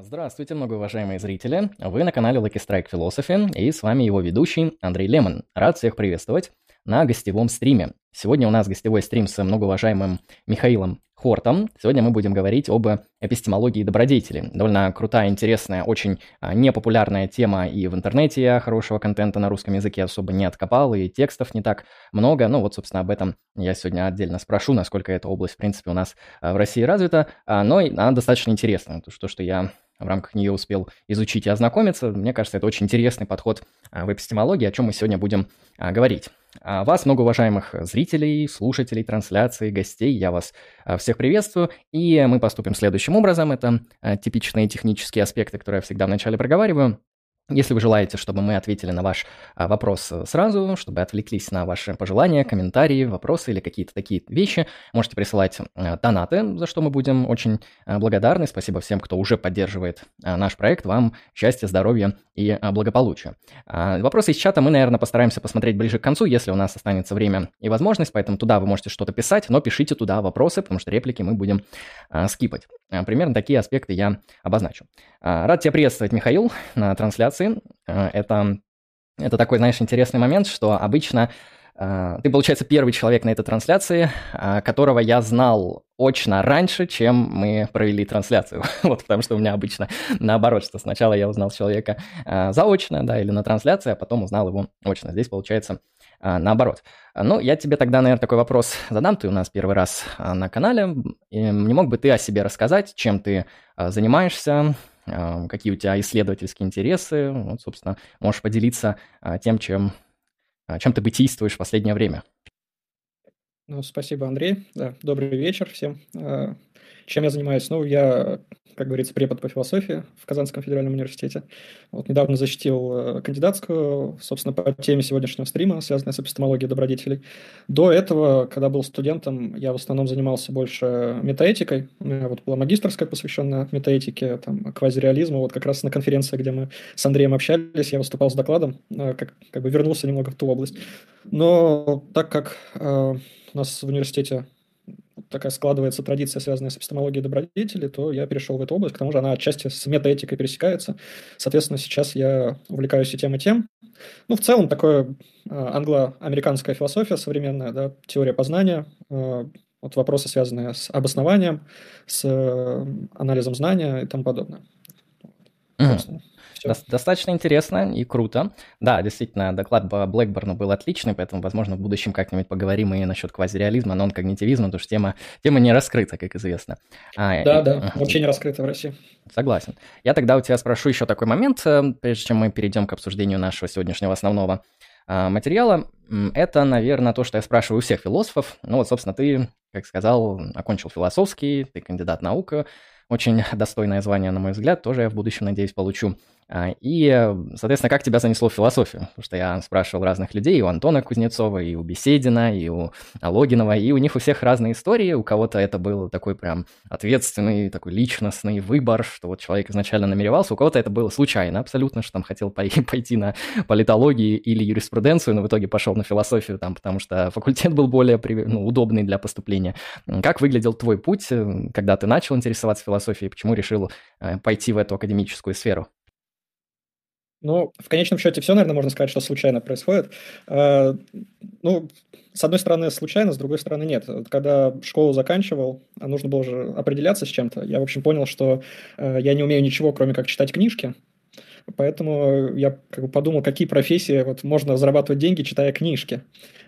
Здравствуйте, многоуважаемые зрители. Вы на канале Lucky Strike Philosophy, и с вами его ведущий Андрей Лемон. Рад всех приветствовать на гостевом стриме. Сегодня у нас гостевой стрим с многоуважаемым Михаилом Хортом. Сегодня мы будем говорить об эпистемологии добродетели. Довольно крутая, интересная, очень а, непопулярная тема и в интернете я хорошего контента на русском языке особо не откопал, и текстов не так много. Ну вот, собственно, об этом я сегодня отдельно спрошу, насколько эта область, в принципе, у нас а, в России развита. А, но она достаточно интересная, то, что я в рамках нее успел изучить и ознакомиться. Мне кажется, это очень интересный подход в эпистемологии, о чем мы сегодня будем говорить. Вас, много уважаемых зрителей, слушателей трансляции, гостей, я вас всех приветствую. И мы поступим следующим образом. Это типичные технические аспекты, которые я всегда вначале проговариваю. Если вы желаете, чтобы мы ответили на ваш а, вопрос э, сразу, чтобы отвлеклись на ваши пожелания, комментарии, вопросы или какие-то такие вещи, можете присылать а, донаты, за что мы будем очень а, благодарны. Спасибо всем, кто уже поддерживает наш проект. Вам счастья, здоровья и благополучия. А, вопросы из чата мы, наверное, постараемся посмотреть ближе к концу, если у нас останется время и возможность, поэтому туда вы можете что-то писать, но пишите туда вопросы, потому что реплики мы будем а, скипать. Примерно такие аспекты я обозначу. Рад тебя приветствовать, Михаил, на трансляции. А, это, это такой, знаешь, интересный момент, что обычно ты, получается, первый человек на этой трансляции, которого я знал очно раньше, чем мы провели трансляцию. вот, потому что у меня обычно наоборот, что сначала я узнал человека заочно, да, или на трансляции, а потом узнал его очно. Здесь, получается, наоборот. Ну, я тебе тогда, наверное, такой вопрос задам. Ты у нас первый раз на канале. Не мог бы ты о себе рассказать, чем ты занимаешься, какие у тебя исследовательские интересы. Вот, собственно, можешь поделиться а, тем, чем, а, чем ты бытийствуешь в последнее время. Ну, спасибо, Андрей. Да, добрый вечер всем. Чем я занимаюсь? Ну, я, как говорится, препод по философии в Казанском федеральном университете. Вот недавно защитил э, кандидатскую, собственно, по теме сегодняшнего стрима, связанной с эпистемологией добродетелей. До этого, когда был студентом, я в основном занимался больше метаэтикой. У меня вот была магистрская, посвященная метаэтике, там, квазиреализму. Вот как раз на конференции, где мы с Андреем общались, я выступал с докладом, э, как, как бы вернулся немного в ту область. Но так как э, у нас в университете такая складывается традиция, связанная с эпистемологией добродетели, то я перешел в эту область, к тому же она отчасти с метаэтикой пересекается. Соответственно, сейчас я увлекаюсь и тем, и тем. Ну, в целом, такое а, англо-американская философия современная, да, теория познания, а, вот вопросы, связанные с обоснованием, с э, анализом знания и тому подобное. Mm. До- достаточно интересно и круто. Да, действительно, доклад по Блэкборну был отличный, поэтому, возможно, в будущем как-нибудь поговорим и насчет квазиреализма, нон-когнитивизма, потому что тема, тема не раскрыта, как известно. А, да, и... да, вообще не раскрыта в России. Согласен. Я тогда у тебя спрошу еще такой момент, э, прежде чем мы перейдем к обсуждению нашего сегодняшнего основного а, материала. Это, наверное, то, что я спрашиваю у всех философов. Ну вот, собственно, ты, как сказал, окончил философский, ты кандидат наук, очень достойное звание, на мой взгляд, тоже я в будущем, надеюсь, получу. А, и, соответственно, как тебя занесло в философию? Потому что я спрашивал разных людей, и у Антона Кузнецова, и у Беседина, и у Логинова, и у них у всех разные истории. У кого-то это был такой прям ответственный, такой личностный выбор, что вот человек изначально намеревался, у кого-то это было случайно абсолютно, что там хотел пойти на политологию или юриспруденцию, но в итоге пошел на философию, там, потому что факультет был более ну, удобный для поступления. Как выглядел твой путь, э, когда ты начал интересоваться философией, почему решил э, пойти в эту академическую сферу? Ну, в конечном счете все, наверное, можно сказать, что случайно происходит. Э, ну, с одной стороны, случайно, с другой стороны, нет. Когда школу заканчивал, а нужно было же определяться с чем-то. Я, в общем, понял, что э, я не умею ничего, кроме как читать книжки. Поэтому я как бы подумал, какие профессии вот, можно зарабатывать деньги, читая книжки.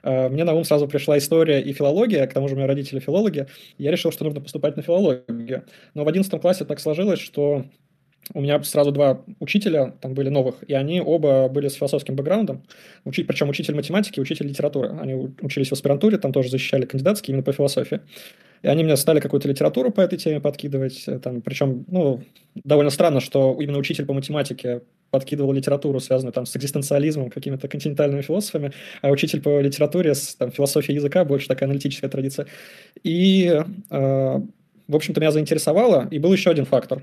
Мне на ум сразу пришла история и филология, к тому же у меня родители филологи. Я решил, что нужно поступать на филологию. Но в 11 классе так сложилось, что у меня сразу два учителя там были новых, и они оба были с философским бэкграундом, учить, причем учитель математики и учитель литературы. Они учились в аспирантуре, там тоже защищали кандидатские именно по философии. И они мне стали какую-то литературу по этой теме подкидывать. Э, там, причем, ну, довольно странно, что именно учитель по математике подкидывал литературу, связанную там с экзистенциализмом, какими-то континентальными философами, а учитель по литературе с там, философией языка, больше такая аналитическая традиция. И, э, в общем-то, меня заинтересовало. И был еще один фактор.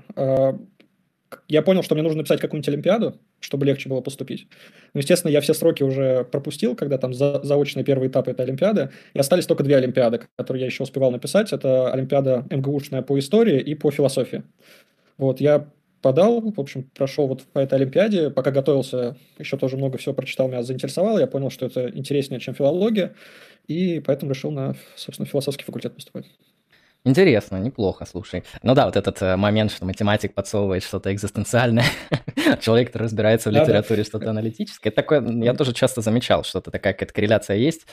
Я понял, что мне нужно написать какую-нибудь олимпиаду, чтобы легче было поступить. Ну, естественно, я все сроки уже пропустил, когда там за, заочные первые этапы этой олимпиады, и остались только две олимпиады, которые я еще успевал написать. Это олимпиада МГУшная по истории и по философии. Вот, я подал, в общем, прошел вот по этой Олимпиаде, пока готовился, еще тоже много всего прочитал, меня заинтересовало, я понял, что это интереснее, чем филология, и поэтому решил на, собственно, философский факультет поступать. Интересно, неплохо, слушай. Ну да, вот этот э, момент, что математик подсовывает что-то экзистенциальное, человек, который разбирается в литературе, что-то аналитическое. Такое, я тоже часто замечал, что-то такая какая-то корреляция есть.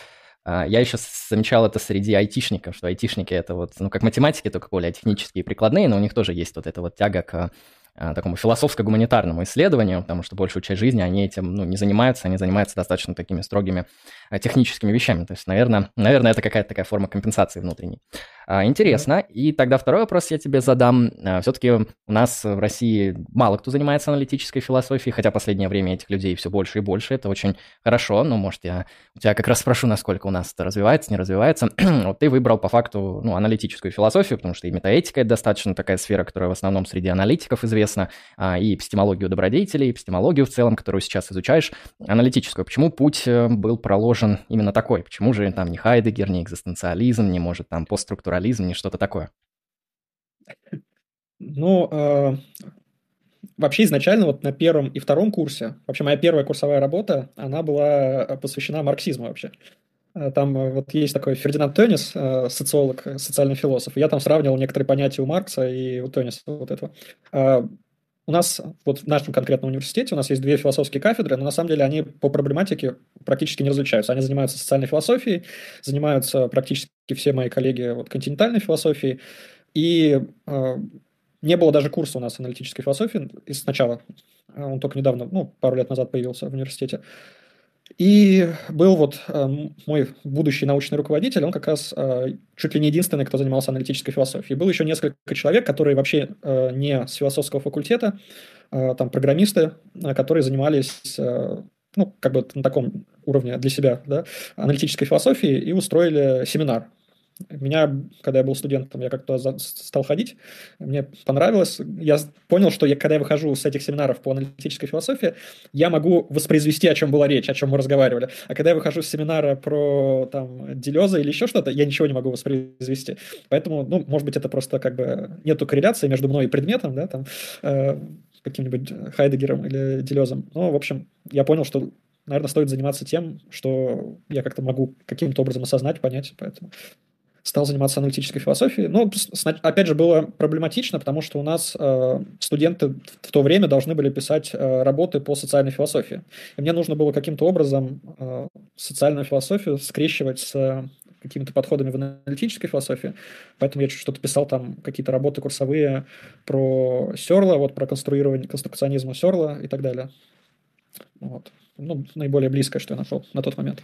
А, я еще замечал это среди айтишников, что айтишники это вот, ну, как математики, только более технические и прикладные, но у них тоже есть вот эта вот тяга к а, такому философско-гуманитарному исследованию, потому что большую часть жизни они этим ну, не занимаются, они занимаются достаточно такими строгими а, техническими вещами. То есть, наверное, наверное это какая-то такая форма компенсации внутренней. А, интересно. И тогда второй вопрос я тебе задам. А, Все-таки у нас в России мало кто занимается аналитической философией, хотя последнее время этих людей все больше и больше. Это очень хорошо. Но, может, я у тебя как раз спрошу, насколько у нас это развивается, не развивается. вот ты выбрал по факту ну, аналитическую философию, потому что и метаэтика – это достаточно такая сфера, которая в основном среди аналитиков известна, а, и эпистемологию добродетелей, и эпистемологию в целом, которую сейчас изучаешь, аналитическую. Почему путь э, был проложен именно такой? Почему же там не Хайдегер, не экзистенциализм, не может там постструктурализм плурализм, не что-то такое? Ну, э, вообще изначально вот на первом и втором курсе, вообще моя первая курсовая работа, она была посвящена марксизму вообще. Э, там э, вот есть такой Фердинанд э, социолог, социальный философ. Я там сравнивал некоторые понятия у Маркса и у Тönnies вот этого. У нас, вот в нашем конкретном университете, у нас есть две философские кафедры, но на самом деле они по проблематике практически не различаются. Они занимаются социальной философией, занимаются практически все мои коллеги вот, континентальной философией, и э, не было даже курса у нас аналитической философии сначала. Он только недавно, ну, пару лет назад появился в университете. И был вот э, мой будущий научный руководитель, он как раз э, чуть ли не единственный, кто занимался аналитической философией. Было еще несколько человек, которые вообще э, не с философского факультета, э, там программисты, э, которые занимались, э, ну, как бы на таком уровне для себя, да, аналитической философии и устроили семинар меня, когда я был студентом, я как-то стал ходить, мне понравилось. Я понял, что я, когда я выхожу с этих семинаров по аналитической философии, я могу воспроизвести, о чем была речь, о чем мы разговаривали. А когда я выхожу с семинара про там Делеза или еще что-то, я ничего не могу воспроизвести. Поэтому, ну, может быть, это просто как бы нету корреляции между мной и предметом, да, там, э, каким-нибудь Хайдегером или Делезом. Но, в общем, я понял, что наверное, стоит заниматься тем, что я как-то могу каким-то образом осознать, понять, поэтому стал заниматься аналитической философией. Но, опять же, было проблематично, потому что у нас э, студенты в то время должны были писать э, работы по социальной философии. И мне нужно было каким-то образом э, социальную философию скрещивать с э, какими-то подходами в аналитической философии. Поэтому я что-то писал там, какие-то работы курсовые про Сёрла, вот про конструирование, конструкционизма Сёрла и так далее. Вот. Ну, наиболее близкое, что я нашел на тот момент.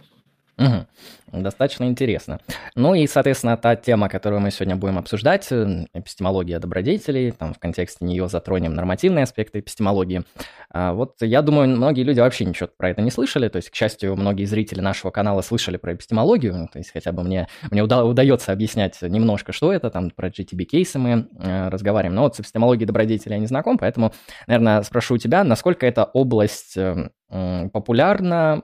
Угу. Достаточно интересно. Ну и, соответственно, та тема, которую мы сегодня будем обсуждать, э, эпистемология добродетелей, там в контексте нее затронем нормативные аспекты эпистемологии. А вот я думаю, многие люди вообще ничего про это не слышали, то есть, к счастью, многие зрители нашего канала слышали про эпистемологию, то есть хотя бы мне, мне уда- удается объяснять немножко, что это, там про GTB-кейсы мы э, разговариваем, но вот с эпистемологией добродетелей я не знаком, поэтому, наверное, спрошу у тебя, насколько эта область э, популярна,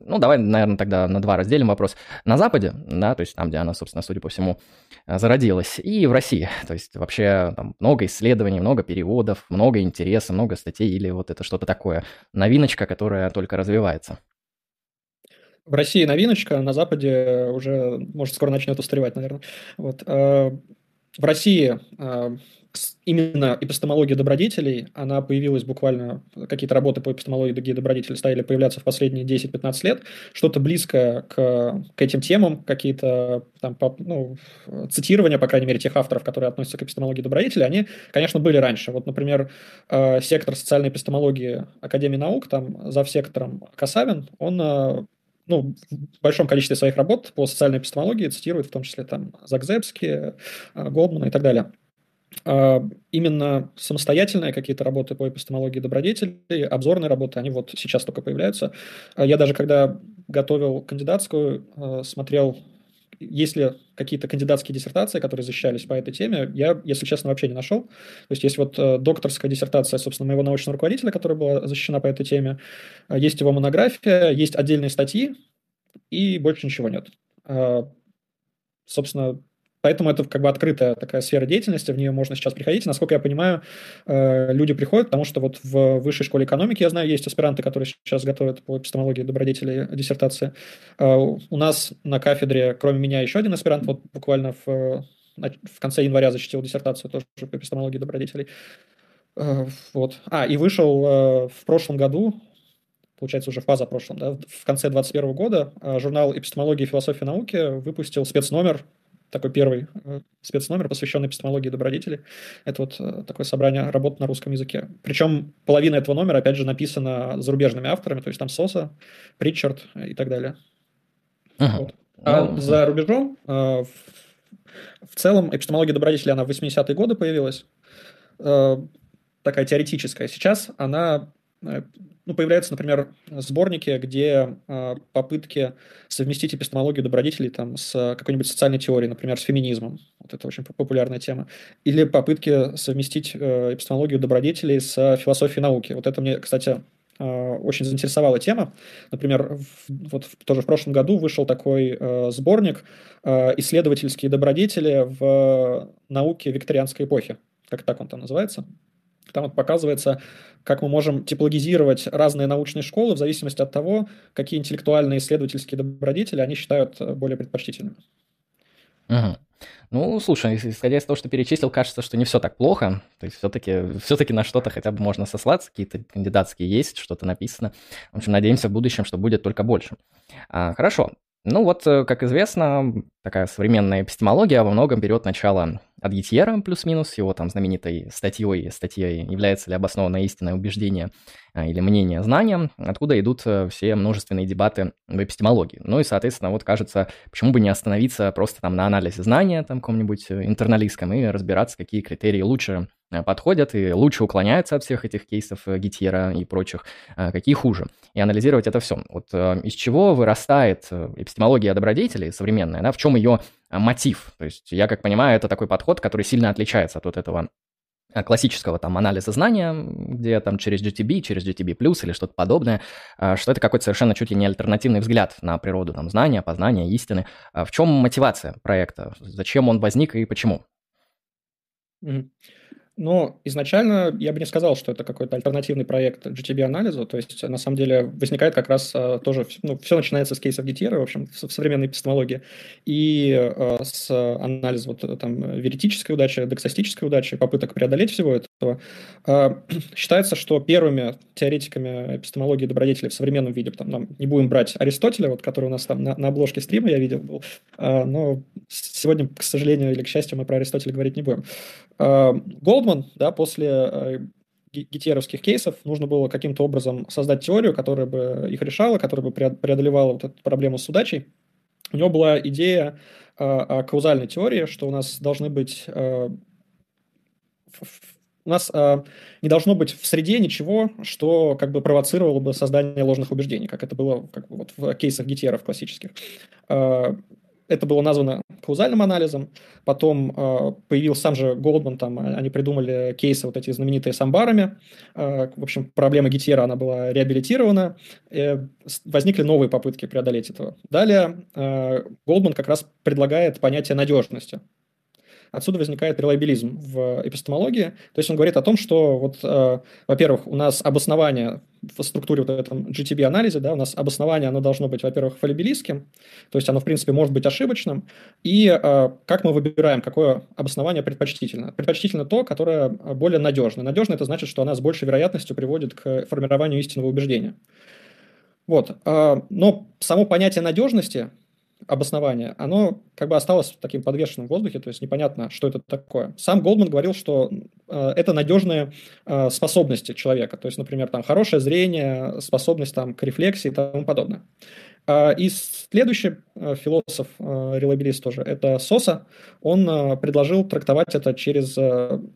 ну, давай, наверное, тогда на два разделим вопрос. На Западе, да, то есть там, где она, собственно, судя по всему, а, зародилась, и в России. То есть вообще там много исследований, много переводов, много интереса, много статей или вот это что-то такое. Новиночка, которая только развивается. В России новиночка, на Западе уже, может, скоро начнет устаревать, наверное. Вот. А, в России именно эпистемология добродетелей, она появилась буквально, какие-то работы по эпистемологии добродетелей стали появляться в последние 10-15 лет, что-то близкое к, к этим темам, какие-то там, ну, цитирования, по крайней мере, тех авторов, которые относятся к эпистемологии добродетелей, они, конечно, были раньше. Вот, например, э, сектор социальной эпистемологии Академии наук, там, за сектором Касавин, он э, ну, в большом количестве своих работ по социальной эпистемологии цитирует в том числе там Загзебски, э, Голдмана и так далее. А, именно самостоятельные какие-то работы по эпистемологии добродетелей, обзорные работы, они вот сейчас только появляются. А я даже когда готовил кандидатскую, а, смотрел, есть ли какие-то кандидатские диссертации, которые защищались по этой теме, я, если честно, вообще не нашел. То есть есть вот э, докторская диссертация, собственно, моего научного руководителя, которая была защищена по этой теме, есть его монография, есть отдельные статьи, и больше ничего нет. Собственно, Поэтому это как бы открытая такая сфера деятельности, в нее можно сейчас приходить. насколько я понимаю, э, люди приходят, потому что вот в высшей школе экономики, я знаю, есть аспиранты, которые сейчас готовят по эпистемологии добродетелей диссертации. Э, у нас на кафедре, кроме меня, еще один аспирант, вот буквально в, в конце января защитил диссертацию тоже по эпистемологии добродетелей. Э, вот. А, и вышел в прошлом году, получается, уже в позапрошлом, да, в конце 2021 года журнал «Эпистемология и философия науки» выпустил спецномер такой первый э, спецномер, посвященный эпистемологии добродетели. Это вот э, такое собрание работ на русском языке. Причем половина этого номера, опять же, написана зарубежными авторами, то есть там Соса, Притчард и так далее. Ага. Вот. А ну, за рубежом э, в целом эпистемология добродетели, она в 80-е годы появилась, такая теоретическая. Сейчас она Э, ну, появляются, например, сборники, где э, попытки совместить эпистемологию добродетелей там, с какой-нибудь социальной теорией, например, с феминизмом. Вот это очень популярная тема. Или попытки совместить э, эпистемологию добродетелей с философией науки. Вот это мне, кстати, э, очень заинтересовала тема. Например, в, вот в, тоже в прошлом году вышел такой э, сборник э, «Исследовательские добродетели в науке викторианской эпохи». Как так он там называется? Там вот показывается, как мы можем типологизировать разные научные школы в зависимости от того, какие интеллектуальные исследовательские добродетели они считают э, более предпочтительными. Угу. Ну, слушай, исходя из того, что перечислил, кажется, что не все так плохо. То есть все-таки все на что-то хотя бы можно сослаться, какие-то кандидатские есть, что-то написано. В общем, надеемся в будущем, что будет только больше. А, хорошо. Ну вот, э, как известно, такая современная эпистемология во многом берет начало от Гитьера плюс-минус, его там знаменитой статьей, статьей «Является ли обоснованное истинное убеждение а, или мнение знания», откуда идут э, все множественные дебаты в эпистемологии. Ну и, соответственно, вот кажется, почему бы не остановиться просто там на анализе знания, там, каком-нибудь э, интерналистском, и разбираться, какие критерии лучше э, подходят и лучше уклоняются от всех этих кейсов Гитьера и прочих, а какие хуже. И анализировать это все. Вот из чего вырастает эпистемология добродетелей современная, да, в чем ее мотив. То есть я как понимаю, это такой подход, который сильно отличается от вот этого э, классического там анализа знания, где там через GTB, через GTB+, или что-то подобное, э, что это какой-то совершенно чуть ли не альтернативный взгляд на природу там знания, познания, истины. В чем мотивация проекта? Зачем он возник и почему? Mm-hmm. Но изначально я бы не сказал, что это какой-то альтернативный проект GTB-анализу. То есть, на самом деле, возникает как раз а, тоже... Ну, все начинается с кейсов Гитьера, в общем, в современной эпистемологии, и а, с анализа вот там веретической удачи, дексастической удачи, попыток преодолеть всего этого. А, считается, что первыми теоретиками эпистемологии добродетели в современном виде, там, нам не будем брать Аристотеля, вот, который у нас там на, на обложке стрима, я видел, был, но сегодня, к сожалению или к счастью, мы про Аристотеля говорить не будем. Голдман Гудман, да, после э, гитеровских кейсов нужно было каким-то образом создать теорию, которая бы их решала, которая бы преодолевала вот эту проблему с удачей. У него была идея э, о каузальной теории, что у нас должны быть э, у нас не должно быть в среде ничего, что как бы провоцировало бы создание ложных убеждений, как это было как бы, вот в кейсах гитеров классических. Это было названо каузальным анализом. Потом э, появился сам же Голдман, там они придумали кейсы вот эти знаменитые с амбарами. Э, в общем, проблема Гитьера, она была реабилитирована. Э, возникли новые попытки преодолеть этого. Далее э, Голдман как раз предлагает понятие надежности. Отсюда возникает релайбилизм в эпистемологии. То есть он говорит о том, что, вот, э, во-первых, у нас обоснование в структуре вот этом GTB-анализе, да, у нас обоснование, оно должно быть, во-первых, фалибилистским, то есть оно, в принципе, может быть ошибочным, и э, как мы выбираем, какое обоснование предпочтительно? Предпочтительно то, которое более надежно. Надежно – это значит, что она с большей вероятностью приводит к формированию истинного убеждения. Вот. Э, но само понятие надежности обоснование, оно как бы осталось таким подвешенным в воздухе, то есть непонятно, что это такое. Сам Голдман говорил, что э, это надежные э, способности человека, то есть, например, там хорошее зрение, способность там к рефлексии и тому подобное. А, и следующий э, философ, э, релабилист тоже, это Соса. Он э, предложил трактовать это через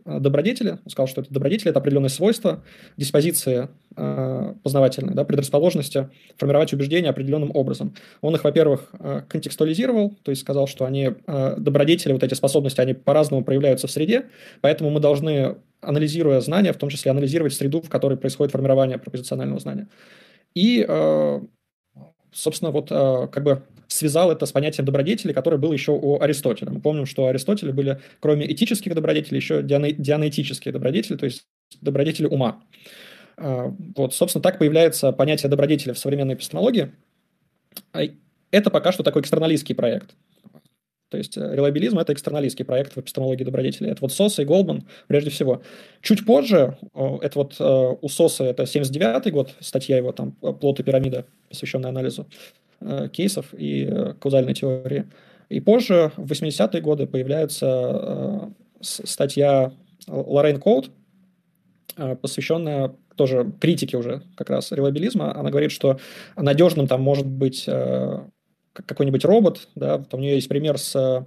добродетели. Он сказал, что это добродетели – это определенные свойства, диспозиции познавательные, да, предрасположенности формировать убеждения определенным образом. Он их, во-первых, контекстуализировал, то есть сказал, что они, добродетели, вот эти способности, они по-разному проявляются в среде, поэтому мы должны, анализируя знания, в том числе анализировать среду, в которой происходит формирование пропозиционального знания. И собственно, вот э, как бы связал это с понятием добродетели, которое было еще у Аристотеля. Мы помним, что у Аристотеля были, кроме этических добродетелей, еще дианетические добродетели, то есть добродетели ума. А, вот, собственно, так появляется понятие добродетели в современной эпистемологии. А, это пока что такой экстерналистский проект. То есть э, релабилизм – это экстерналистский проект в эпистемологии добродетели. Это вот Соса и Голдман прежде всего. Чуть позже, это вот э, у Соса это 79 год, статья его там «Плод и пирамида», посвященная анализу э, кейсов и каузальной теории. И позже, в 80-е годы, появляется статья Лоррейн Коут, посвященная тоже критике уже как раз релабилизма. Она говорит, что надежным там может быть какой-нибудь робот, да, там у нее есть пример с э,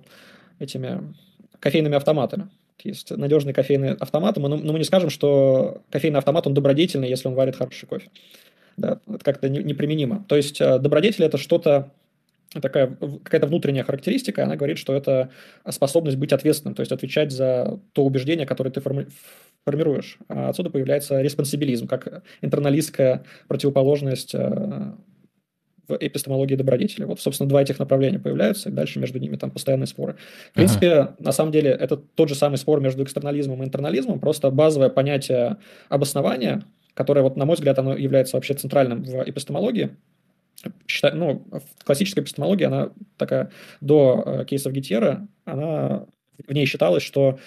этими кофейными автоматами. Есть надежные кофейные автоматы, но мы не скажем, что кофейный автомат, он добродетельный, если он варит хороший кофе. Да, это как-то неприменимо. То есть э, добродетель – это что-то, такая какая-то внутренняя характеристика, она говорит, что это способность быть ответственным, то есть отвечать за то убеждение, которое ты форми формируешь. А отсюда появляется респонсибилизм, как интерналистская противоположность э, в эпистемологии добродетели. Вот, собственно, два этих направления появляются, и дальше между ними там постоянные споры. В принципе, ага. на самом деле, это тот же самый спор между экстернализмом и интернализмом, просто базовое понятие обоснования, которое, вот, на мой взгляд, оно является вообще центральным в эпистемологии, считай, ну, в классической эпистемологии она такая до э, кейсов Гетьера, она в ней считалось, что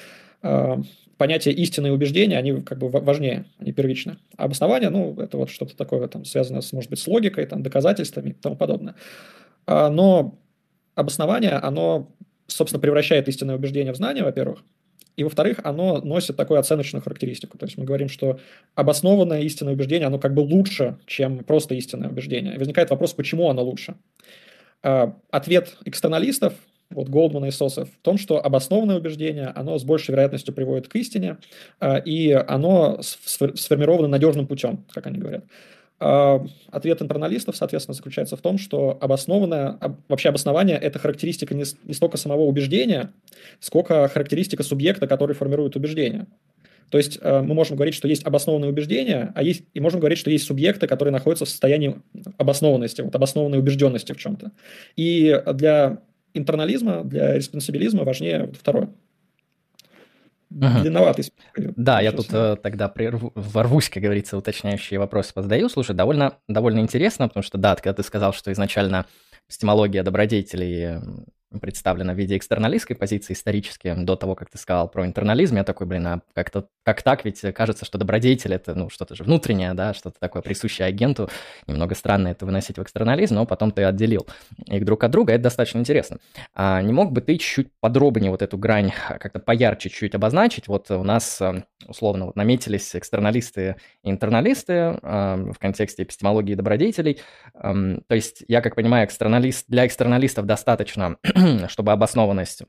э, понятия истины и убеждения, они как бы важнее, они первичны. А обоснование, ну, это вот что-то такое там связанное, с, может быть, с логикой, там, доказательствами и тому подобное. А, но обоснование, оно, собственно, превращает истинное убеждение в знание, во-первых, и, во-вторых, оно носит такую оценочную характеристику. То есть мы говорим, что обоснованное истинное убеждение, оно как бы лучше, чем просто истинное убеждение. И возникает вопрос, почему оно лучше. А, ответ экстерналистов вот Голдмана и Соса в том, что обоснованное убеждение, оно с большей вероятностью приводит к истине, а, и оно сформировано надежным путем, как они говорят. А, ответ интерналистов, соответственно, заключается в том, что обоснованное, вообще обоснование – это характеристика не, не столько самого убеждения, сколько характеристика субъекта, который формирует убеждение. То есть а, мы можем говорить, что есть обоснованные убеждения, а есть, и можем говорить, что есть субъекты, которые находятся в состоянии обоснованности, вот обоснованной убежденности в чем-то. И для интернализма, для респонсабилизма важнее вот второе. Ага. Длинноватый. Да, я тут э, тогда прерву, ворвусь, как говорится, уточняющие вопросы позадаю. Слушай, довольно, довольно интересно, потому что, да, когда ты сказал, что изначально эпистемология добродетелей представлена в виде экстерналистской позиции исторически, до того, как ты сказал про интернализм, я такой, блин, а как-то как так, ведь кажется, что добродетель это, ну, что-то же внутреннее, да, что-то такое присущее агенту, немного странно это выносить в экстернализм, но потом ты отделил их друг от друга, это достаточно интересно. А не мог бы ты чуть подробнее вот эту грань как-то поярче чуть обозначить? Вот у нас э, условно вот наметились экстерналисты и интерналисты э, в контексте эпистемологии добродетелей, то есть я, как понимаю, экстерналист, для экстерналистов достаточно чтобы обоснованность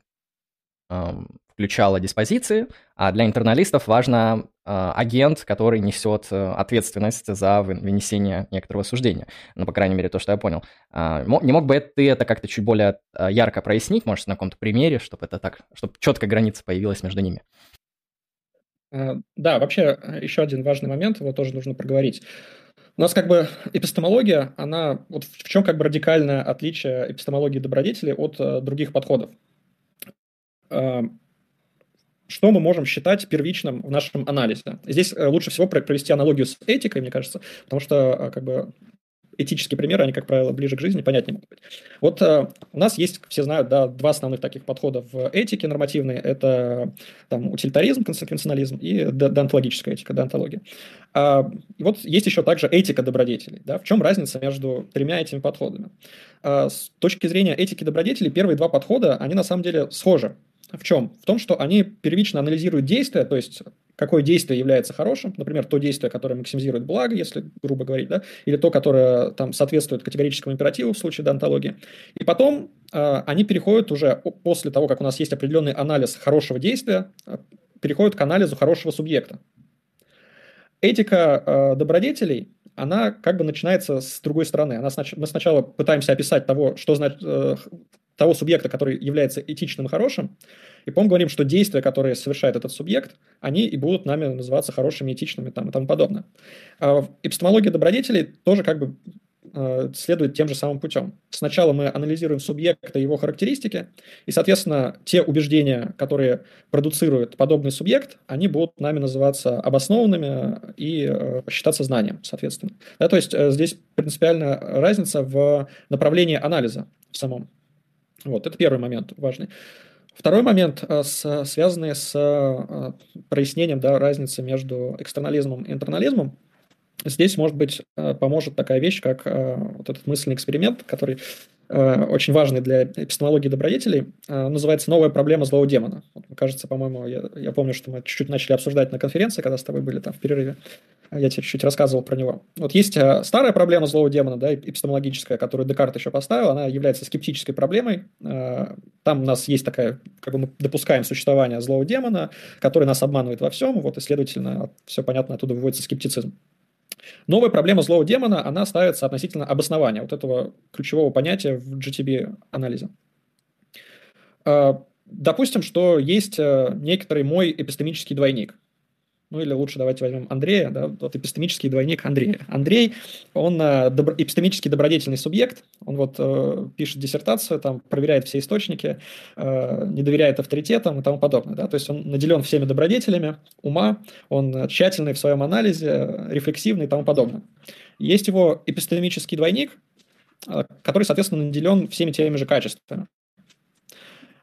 включала диспозиции, а для интерналистов важно э, агент, который несет э, ответственность за вынесение некоторого суждения. Ну, по крайней мере, то, что я понял. Э, не мог бы ты это как-то чуть более э, ярко прояснить, может, на каком-то примере, чтобы это так, чтобы четкая граница появилась между ними? Да, вообще еще один важный момент, его тоже нужно проговорить. У нас как бы эпистемология, она вот в чем как бы радикальное отличие эпистемологии добродетели от э, других подходов. Э, что мы можем считать первичным в нашем анализе? Здесь э, лучше всего провести аналогию с этикой, мне кажется, потому что э, как бы этические примеры, они, как правило, ближе к жизни, понятнее могут быть. Вот э, у нас есть, все знают, да, два основных таких подхода в этике нормативной. Это там, утилитаризм, консеквенционализм и деонтологическая этика, деонтология. А, и вот есть еще также этика добродетелей. Да? В чем разница между тремя этими подходами? А, с точки зрения этики добродетелей, первые два подхода, они на самом деле схожи. В чем? В том, что они первично анализируют действия, то есть какое действие является хорошим, например, то действие, которое максимизирует благо, если грубо говорить, да, или то, которое там соответствует категорическому императиву в случае донтологии. И потом э, они переходят уже после того, как у нас есть определенный анализ хорошего действия, э, переходят к анализу хорошего субъекта. Этика э, добродетелей, она как бы начинается с другой стороны. Она, мы сначала пытаемся описать того, что значит, э, того субъекта, который является этичным и хорошим, и потом говорим, что действия, которые совершает этот субъект, они и будут нами называться хорошими, этичными там, и тому подобное. А в эпистемологии добродетелей тоже как бы э, следует тем же самым путем. Сначала мы анализируем субъекта и его характеристики, и, соответственно, те убеждения, которые продуцирует подобный субъект, они будут нами называться обоснованными и э, считаться знанием, соответственно. Да, то есть э, здесь принципиальная разница в направлении анализа в самом. Вот, это первый момент важный. Второй момент, э, связанный с э, прояснением да, разницы между экстернализмом и интернализмом. Здесь, может быть, э, поможет такая вещь, как вот этот мысленный эксперимент, который очень важный для эпистемологии добродетелей, называется «Новая проблема злого демона». Вот, кажется, по-моему, я, я помню, что мы чуть-чуть начали обсуждать на конференции, когда с тобой были там в перерыве. Я тебе чуть-чуть рассказывал про него. Вот есть э, старая проблема злого демона, да, эпистемологическая, которую Декарт еще поставил, она является скептической проблемой. Э, там у нас есть такая, как бы мы допускаем существование злого демона, который нас обманывает во всем, вот, и, следовательно, все понятно, оттуда выводится скептицизм. Новая проблема злого демона, она ставится относительно обоснования вот этого ключевого понятия в GTB-анализе. Э, допустим, что есть некоторый мой эпистемический двойник ну или лучше давайте возьмем Андрея, да, вот эпистемический двойник Андрея. Андрей, он э, добро, эпистемически добродетельный субъект, он вот э, пишет диссертацию, там проверяет все источники, э, не доверяет авторитетам и тому подобное, да, то есть он наделен всеми добродетелями ума, он тщательный в своем анализе, рефлексивный и тому подобное. Есть его эпистемический двойник, э, который, соответственно, наделен всеми теми же качествами.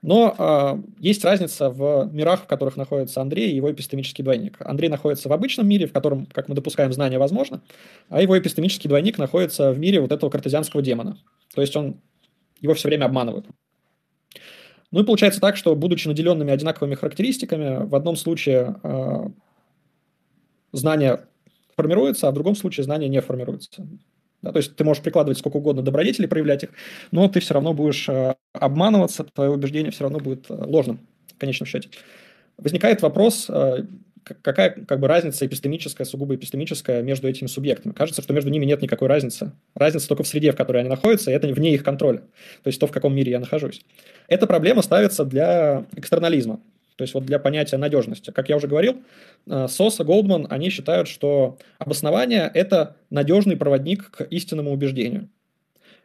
Но э, есть разница в мирах, в которых находится Андрей и его эпистемический двойник. Андрей находится в обычном мире, в котором, как мы допускаем, знание возможно, а его эпистемический двойник находится в мире вот этого картезианского демона. То есть он его все время обманывает. Ну и получается так, что, будучи наделенными одинаковыми характеристиками, в одном случае э, знание формируется, а в другом случае знание не формируется. Да, то есть ты можешь прикладывать сколько угодно добродетелей, проявлять их, но ты все равно будешь э, обманываться, твое убеждение все равно будет э, ложным в конечном счете. Возникает вопрос, э, какая как бы разница эпистемическая, сугубо эпистемическая между этими субъектами. Кажется, что между ними нет никакой разницы. Разница только в среде, в которой они находятся, и это вне их контроля. То есть то, в каком мире я нахожусь. Эта проблема ставится для экстернализма. То есть вот для понятия надежности. Как я уже говорил, э, Соса, Голдман, они считают, что обоснование – это надежный проводник к истинному убеждению.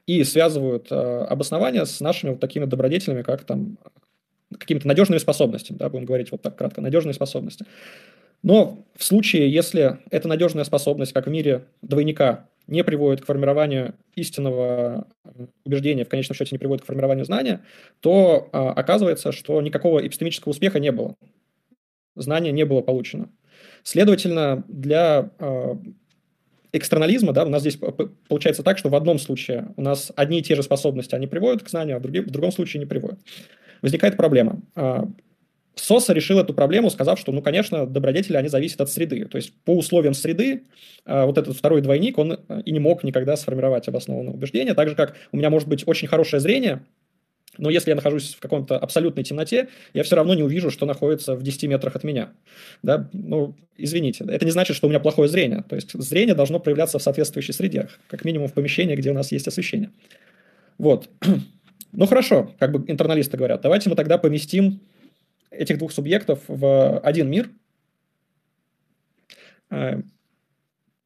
И связывают э, обоснование с нашими вот такими добродетелями, как там какими-то надежными способностями, да, будем говорить вот так кратко, надежные способности. Но в случае, если эта надежная способность, как в мире двойника, не приводит к формированию истинного убеждения, в конечном счете не приводит к формированию знания, то а, оказывается, что никакого эпистемического успеха не было. Знание не было получено. Следовательно, для а, экстернализма, да, у нас здесь получается так, что в одном случае у нас одни и те же способности, они приводят к знанию, а в, другим, в другом случае не приводят. Возникает проблема. А, Соса решил эту проблему, сказав, что, ну, конечно, добродетели, они зависят от среды. То есть по условиям среды э, вот этот второй двойник, он и не мог никогда сформировать обоснованное убеждение. Так же, как у меня может быть очень хорошее зрение, но если я нахожусь в каком-то абсолютной темноте, я все равно не увижу, что находится в 10 метрах от меня. Да? Ну, извините, это не значит, что у меня плохое зрение. То есть зрение должно проявляться в соответствующей среде, как минимум в помещении, где у нас есть освещение. Вот. Ну хорошо, как бы интерналисты говорят, давайте мы тогда поместим этих двух субъектов в один мир, э,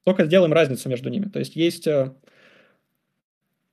только сделаем разницу между ними. То есть есть... Э,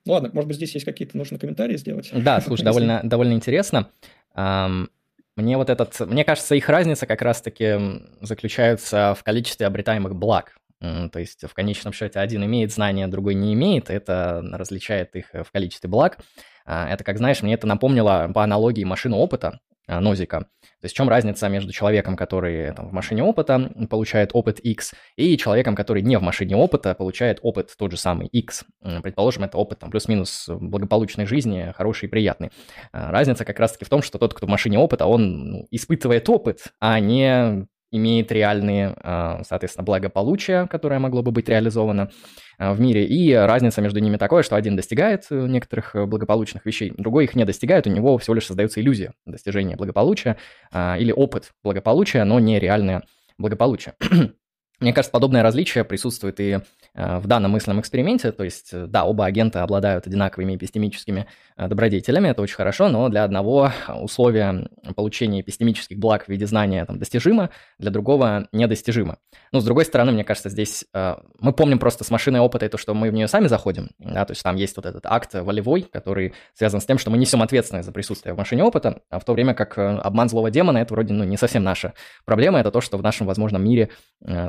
ну ладно, может быть, здесь есть какие-то нужные комментарии сделать. Да, слушай, довольно, довольно интересно. Мне вот этот, мне кажется, их разница как раз-таки заключается в количестве обретаемых благ. То есть в конечном счете один имеет знания, другой не имеет. Это различает их в количестве благ. А, это, как знаешь, мне это напомнило по аналогии машины опыта. А, нозика. То есть в чем разница между человеком, который там, в машине опыта получает опыт X, и человеком, который не в машине опыта получает опыт тот же самый X. Предположим, это опыт там, плюс-минус благополучной жизни, хороший и приятный. А, разница как раз-таки в том, что тот, кто в машине опыта, он ну, испытывает опыт, а не имеет реальные, а, соответственно, благополучия, которое могло бы быть реализовано а, в мире. И разница между ними такое, что один достигает э, некоторых э, благополучных вещей, другой их не достигает, у него всего лишь создается иллюзия достижения благополучия а, или опыт благополучия, но не реальное благополучие. Мне кажется, подобное различие присутствует и в данном мысленном эксперименте. То есть, э, да, оба агента обладают одинаковыми эпистемическими э, добродетелями, это очень хорошо, но для одного условия получения эпистемических благ в виде знания там, достижимо, для другого недостижимо. Ну, с другой стороны, мне кажется, здесь мы помним просто с машиной опыта это, что мы в нее сами заходим, да, то есть там есть вот этот акт волевой, который связан с тем, что мы несем ответственность за присутствие в машине опыта, а в то время как обман злого демона это вроде ну, не совсем наша проблема, это то, что в нашем возможном мире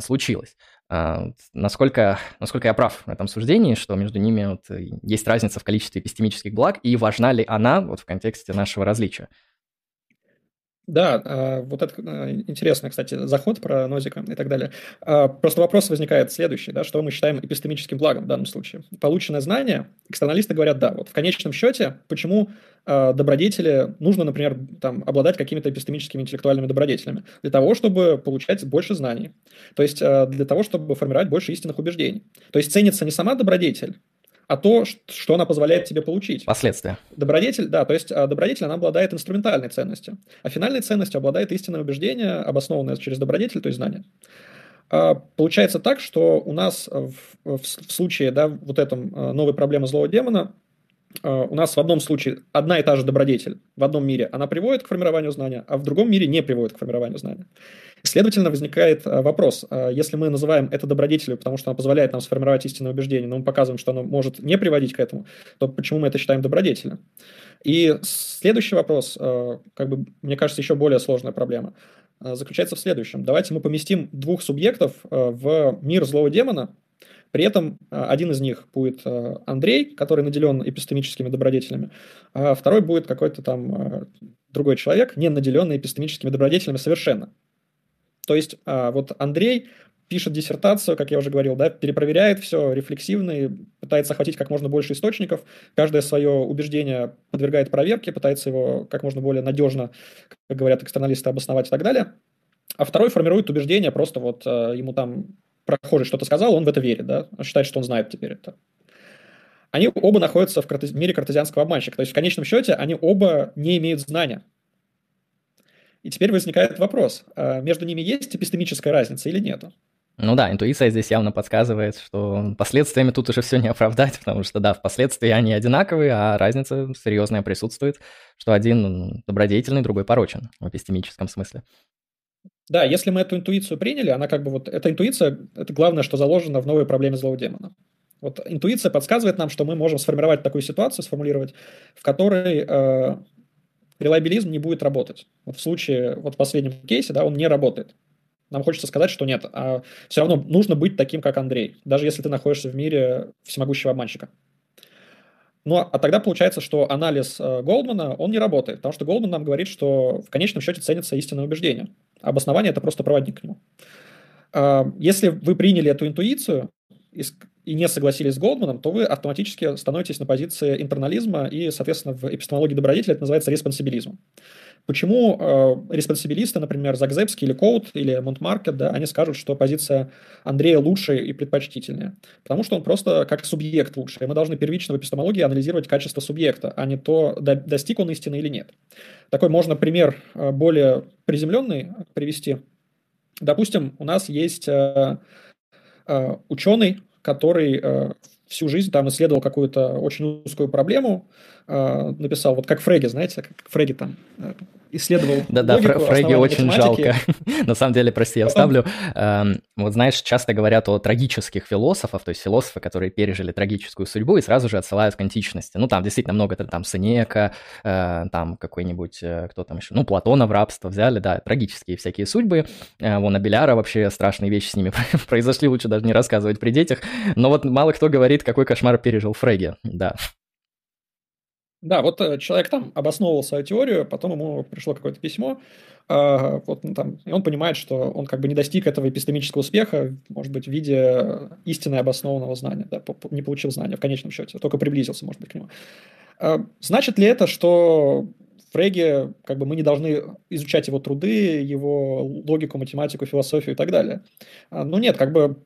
случилось. А, насколько, насколько я прав в этом суждении, что между ними вот э, есть разница в количестве эпистемических благ, и важна ли она вот в контексте нашего различия? Да, а, вот это а, интересный, кстати, заход про Нозика и так далее. А, просто вопрос возникает следующий, да, что мы считаем эпистемическим благом в данном случае. Полученное знание, экстерналисты говорят, да, вот в конечном счете, почему добродетели нужно, например, там, обладать какими-то эпистемическими интеллектуальными добродетелями? Для того, чтобы получать больше знаний. То есть для того, чтобы формировать больше истинных убеждений. То есть ценится не сама добродетель, а то, что она позволяет тебе получить. Последствия. Добродетель, да, то есть а, добродетель, она обладает инструментальной ценностью, а финальной ценностью обладает истинное убеждение, обоснованное через добродетель, то есть знание. А, получается так, что у нас в, в, случае да, вот этом а, новой проблемы злого демона у нас в одном случае одна и та же добродетель в одном мире, она приводит к формированию знания, а в другом мире не приводит к формированию знания. Следовательно, возникает э, вопрос, э, если мы называем это добродетелью, потому что она позволяет нам сформировать истинное убеждение, но мы показываем, что оно может не приводить к этому, то почему мы это считаем добродетелем? И следующий вопрос, как бы, мне кажется, еще более сложная проблема, заключается в следующем. Давайте мы поместим двух субъектов в мир злого демона, при этом один из них будет Андрей, который наделен эпистемическими добродетелями, а второй будет какой-то там другой человек, не наделенный эпистемическими добродетелями совершенно. То есть а, вот Андрей пишет диссертацию, как я уже говорил, да, перепроверяет все рефлексивно и пытается охватить как можно больше источников, каждое свое убеждение подвергает проверке, пытается его как можно более надежно, как говорят экстерналисты, обосновать и так далее. А второй формирует убеждение, просто вот а, ему там прохожий что-то сказал, он в это верит, да, считает, что он знает теперь это. Они оба находятся в мире картезианского обманщика, то есть в конечном счете они оба не имеют знания, и теперь возникает вопрос, а между ними есть эпистемическая разница или нет? Ну да, интуиция здесь явно подсказывает, что последствиями тут уже все не оправдать, потому что да, впоследствии они одинаковые, а разница серьезная присутствует, что один добродетельный, другой порочен в эпистемическом смысле. Да, если мы эту интуицию приняли, она как бы вот, эта интуиция, это главное, что заложено в новой проблеме злого демона. Вот интуиция подсказывает нам, что мы можем сформировать такую ситуацию, сформулировать, в которой э, релайбилизм не будет работать. Вот в случае, вот в последнем кейсе, да, он не работает. Нам хочется сказать, что нет, а все равно нужно быть таким, как Андрей, даже если ты находишься в мире всемогущего обманщика. Ну, а тогда получается, что анализ э, Голдмана, он не работает, потому что Голдман нам говорит, что в конечном счете ценится истинное убеждение. Обоснование – это просто проводник к нему. А, если вы приняли эту интуицию, и не согласились с Голдманом, то вы автоматически становитесь на позиции интернализма, и, соответственно, в эпистемологии добродетеля это называется респонсибилизм. Почему э, респонсибилисты, например, Загзебски или Коут или Монтмаркет, да, они скажут, что позиция Андрея лучше и предпочтительнее? Потому что он просто как субъект лучше. И мы должны первично в эпистемологии анализировать качество субъекта, а не то, достиг он истины или нет. Такой можно пример э, более приземленный привести. Допустим, у нас есть э, э, ученый, который э, всю жизнь там исследовал какую-то очень узкую проблему, э, написал, вот как Фреги, знаете, как Фреги там э, исследовал Да-да, Фрейги очень жалко. На самом деле, прости, я вставлю. Эм, вот знаешь, часто говорят о трагических философах, то есть философы, которые пережили трагическую судьбу и сразу же отсылают к античности. Ну, там действительно много, там Сенека, э, там какой-нибудь, э, кто там еще, ну, Платона в рабство взяли, да, трагические всякие судьбы. Вон, Абеляра вообще страшные вещи с ними произошли, лучше даже не рассказывать при детях. Но вот мало кто говорит, какой кошмар пережил Фрейги, да. Да, вот э, человек там обосновывал свою теорию, потом ему пришло какое-то письмо, э, вот, ну, там, и он понимает, что он как бы не достиг этого эпистемического успеха, может быть, в виде истинно обоснованного знания, да, не получил знания в конечном счете, только приблизился, может быть, к нему. Э, значит ли это, что Фреге, как бы мы не должны изучать его труды, его логику, математику, философию и так далее. Ну нет, как бы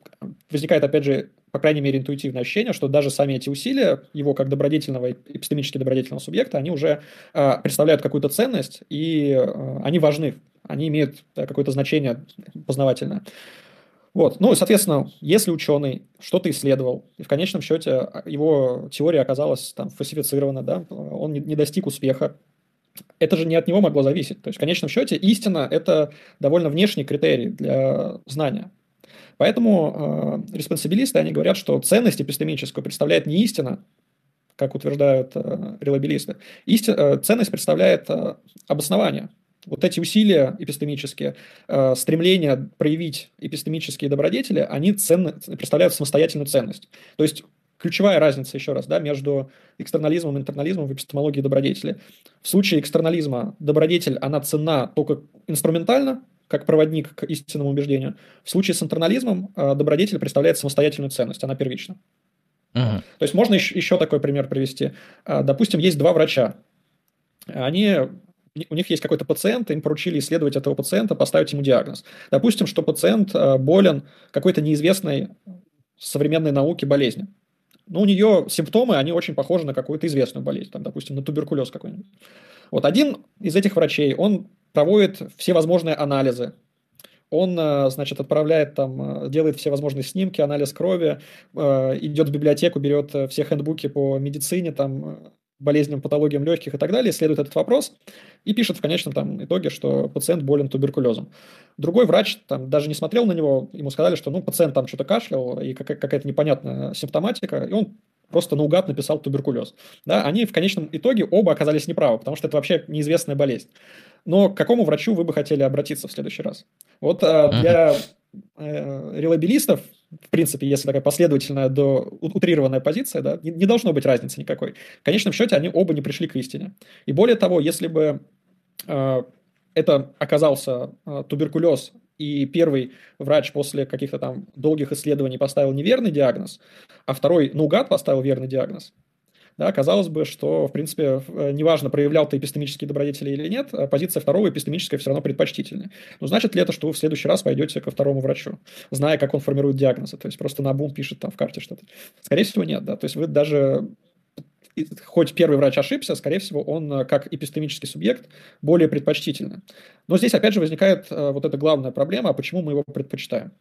возникает, опять же, по крайней мере, интуитивное ощущение, что даже сами эти усилия, его как добродетельного, эпистемически добродетельного субъекта, они уже э, представляют какую-то ценность, и э, они важны, они имеют да, какое-то значение познавательное. Вот, ну, соответственно, если ученый что-то исследовал, и в конечном счете а, его теория оказалась там фальсифицирована, да, он не достиг успеха, это же не от него могло зависеть. То есть в конечном счете истина – это довольно внешний критерий для знания. Поэтому э, респонсабилисты, они говорят, что ценность эпистемическую представляет не истина, как утверждают э, релабилисты. Исти, э, ценность представляет э, обоснование. Вот эти усилия эпистемические, э, стремление проявить эпистемические добродетели, они ценно, представляют самостоятельную ценность. То есть ключевая разница, еще раз, да, между экстернализмом и интернализмом в эпистемологии добродетели. В случае экстернализма добродетель, она ценна только инструментально, как проводник к истинному убеждению. В случае с интернализмом э, добродетель представляет самостоятельную ценность, она первична. Uh-huh. То есть можно еще, еще такой пример привести. Э, допустим, есть два врача. Они у них есть какой-то пациент, им поручили исследовать этого пациента, поставить ему диагноз. Допустим, что пациент э, болен какой-то неизвестной современной науке болезни. Но у нее симптомы, они очень похожи на какую-то известную болезнь, там, допустим, на туберкулез какой-нибудь. Вот один из этих врачей, он проводит все возможные анализы, он, э, значит, отправляет там, э, делает все возможные снимки, анализ крови, идет в библиотеку, берет все хендбуки по медицине, там, болезням, патологиям легких и так далее, исследует этот вопрос и пишет в конечном там, итоге, что пациент болен туберкулезом. Другой врач там, даже не смотрел на него, ему сказали, что ну, пациент там что-то кашлял, и какая-то непонятная симптоматика, и он просто наугад написал туберкулез. Да, они в конечном итоге оба оказались неправы, потому что это вообще неизвестная болезнь. Но к какому врачу вы бы хотели обратиться в следующий раз? Вот э, для э, релабилистов в принципе, если такая последовательная до утрированная позиция, да, не, не должно быть разницы никакой. В конечном счете они оба не пришли к истине. И более того, если бы э, это оказался э, туберкулез, и первый врач после каких-то там долгих исследований поставил неверный диагноз, а второй наугад поставил верный диагноз, да, казалось бы, что, в принципе, э, неважно, проявлял ты эпистемические добродетели или нет, а позиция второго эпистемическая все равно предпочтительнее. Но значит ли это, что вы в следующий раз пойдете ко второму врачу, зная, как он формирует диагнозы, то есть просто на бум пишет там в карте что-то? Скорее всего, нет, да, то есть вы даже хоть первый врач ошибся, скорее всего, он э, как эпистемический субъект более предпочтительный. Но здесь опять же возникает э, вот эта главная проблема, а почему мы его предпочитаем.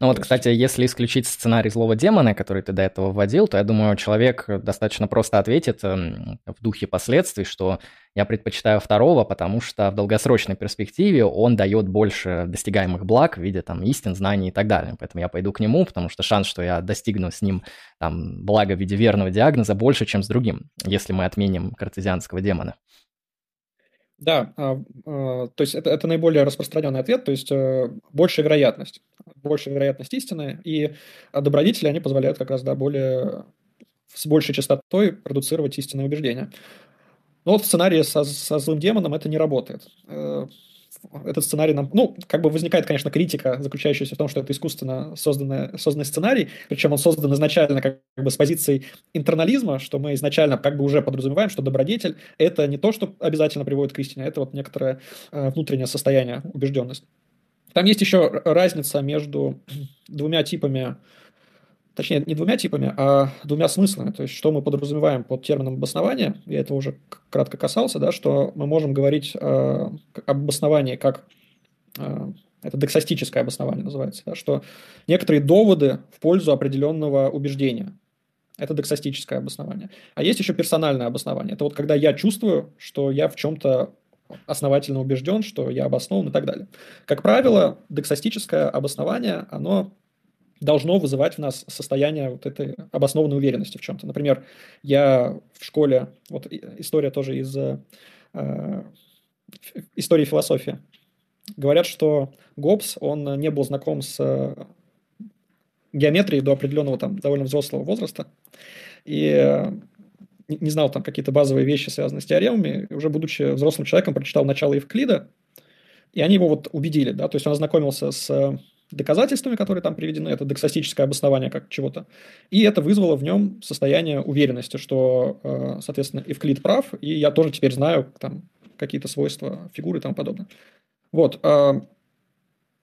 Ну вот, кстати, если исключить сценарий злого демона, который ты до этого вводил, то я думаю, человек достаточно просто ответит эм, в духе последствий, что я предпочитаю второго, потому что в долгосрочной перспективе он дает больше достигаемых благ в виде там истин, знаний и так далее. Поэтому я пойду к нему, потому что шанс, что я достигну с ним там блага в виде верного диагноза больше, чем с другим, если мы отменим картезианского демона. Да, а, а, то есть это, это наиболее распространенный ответ, то есть э, большая вероятность, большая вероятность истины, и добродетели, они позволяют как раз, да, более, с большей частотой продуцировать истинные убеждения. Но вот в сценарии со, со злым демоном это не работает. Этот сценарий нам... Ну, как бы возникает, конечно, критика, заключающаяся в том, что это искусственно созданный, созданный сценарий, причем он создан изначально как бы с позицией интернализма, что мы изначально как бы уже подразумеваем, что добродетель – это не то, что обязательно приводит к истине, это вот некоторое э, внутреннее состояние, убежденность. Там есть еще разница между двумя типами точнее, не двумя типами, а двумя смыслами. То есть, что мы подразумеваем под термином обоснования, я это уже кратко касался, да, что мы можем говорить э, об обосновании как э, это дексастическое обоснование называется, да, что некоторые доводы в пользу определенного убеждения. Это дексастическое обоснование. А есть еще персональное обоснование. Это вот когда я чувствую, что я в чем-то основательно убежден, что я обоснован и так далее. Как правило, дексастическое обоснование, оно должно вызывать в нас состояние вот этой обоснованной уверенности в чем-то. Например, я в школе, вот история тоже из э, истории философии. Говорят, что Гоббс, он не был знаком с э, геометрией до определенного там довольно взрослого возраста, и э, не знал там какие-то базовые вещи, связанные с теоремами, и уже будучи взрослым человеком, прочитал начало Евклида, и они его вот убедили, да, то есть он ознакомился с доказательствами, которые там приведены, это дексастическое обоснование как чего-то, и это вызвало в нем состояние уверенности, что, э, соответственно, Евклид прав, и я тоже теперь знаю там какие-то свойства фигуры и тому подобное. Вот. Э,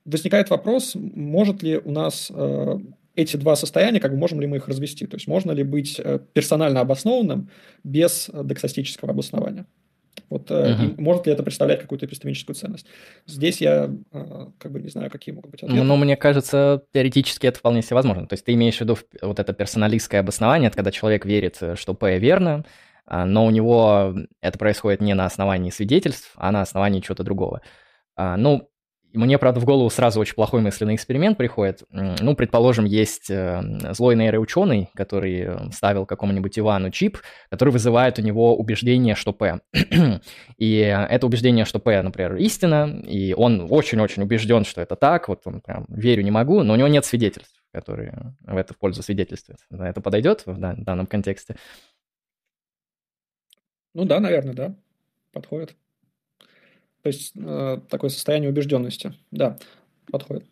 возникает вопрос, может ли у нас э, эти два состояния, как бы можем ли мы их развести? То есть можно ли быть персонально обоснованным без дексастического обоснования? Вот uh-huh. может ли это представлять какую-то эпистемическую ценность? Здесь я как бы не знаю, какие могут быть ответы. Ну, мне кажется, теоретически это вполне себе возможно. То есть ты имеешь в виду вот это персоналистское обоснование, это когда человек верит, что P верно, а, но у него это происходит не на основании свидетельств, а на основании чего-то другого. А, ну, мне, правда, в голову сразу очень плохой мысленный эксперимент приходит. Ну, предположим, есть э, злой нейроученый, который э, ставил какому-нибудь Ивану чип, который вызывает у него убеждение, что П. и это убеждение, что П, например, истина, и он очень-очень убежден, что это так, вот он прям верю не могу, но у него нет свидетельств, которые в это в пользу свидетельствуют. Это подойдет в данном контексте? Ну да, наверное, да, подходит. То есть э, такое состояние убежденности, да, подходит.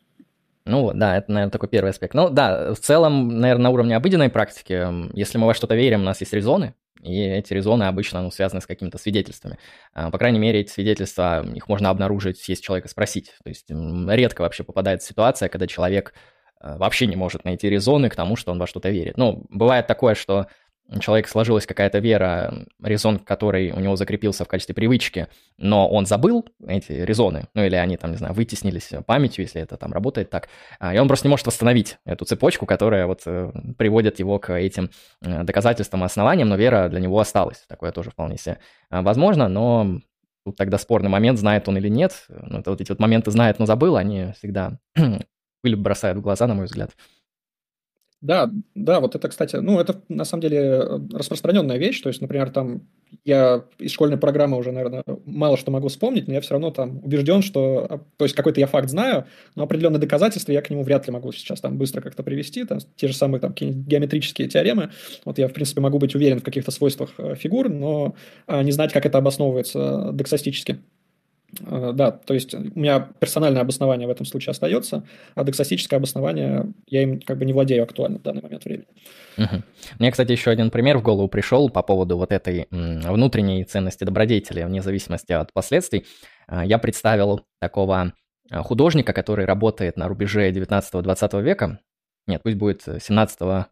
Ну да, это, наверное, такой первый аспект. Ну да, в целом, наверное, на уровне обыденной практики, если мы во что-то верим, у нас есть резоны, и эти резоны обычно ну, связаны с какими-то свидетельствами. А, по крайней мере, эти свидетельства, их можно обнаружить, если человека спросить. То есть редко вообще попадает ситуация, когда человек э, вообще не может найти резоны к тому, что он во что-то верит. Ну, бывает такое, что у человека сложилась какая-то вера, резон который у него закрепился в качестве привычки, но он забыл эти резоны, ну или они там, не знаю, вытеснились памятью, если это там работает так, а, и он просто не может восстановить эту цепочку, которая вот э, приводит его к этим э, доказательствам и основаниям, но вера для него осталась. Такое тоже вполне себе а, возможно, но тут тогда спорный момент, знает он или нет. Вот эти вот моменты знает, но забыл, они всегда пыль бросают в глаза, на мой взгляд. Да, да, вот это, кстати, ну, это на самом деле э, распространенная вещь. То есть, например, там я из школьной программы уже, наверное, мало что могу вспомнить, но я все равно там убежден, что, а, то есть, какой-то я факт знаю, но определенные доказательства я к нему вряд ли могу сейчас там быстро как-то привести. Там те же самые там геометрические теоремы. Вот я, в принципе, могу быть уверен в каких-то свойствах э, фигур, но а, не знать, как это обосновывается дексастически. Э, да, то есть у меня персональное обоснование в этом случае остается, а дексастическое обоснование я им как бы не владею актуально в данный момент времени. Угу. Мне, кстати, еще один пример в голову пришел по поводу вот этой внутренней ценности добродетели, вне зависимости от последствий. А, я представил такого а, художника, который работает на рубеже 19-20 века. Нет, пусть будет 17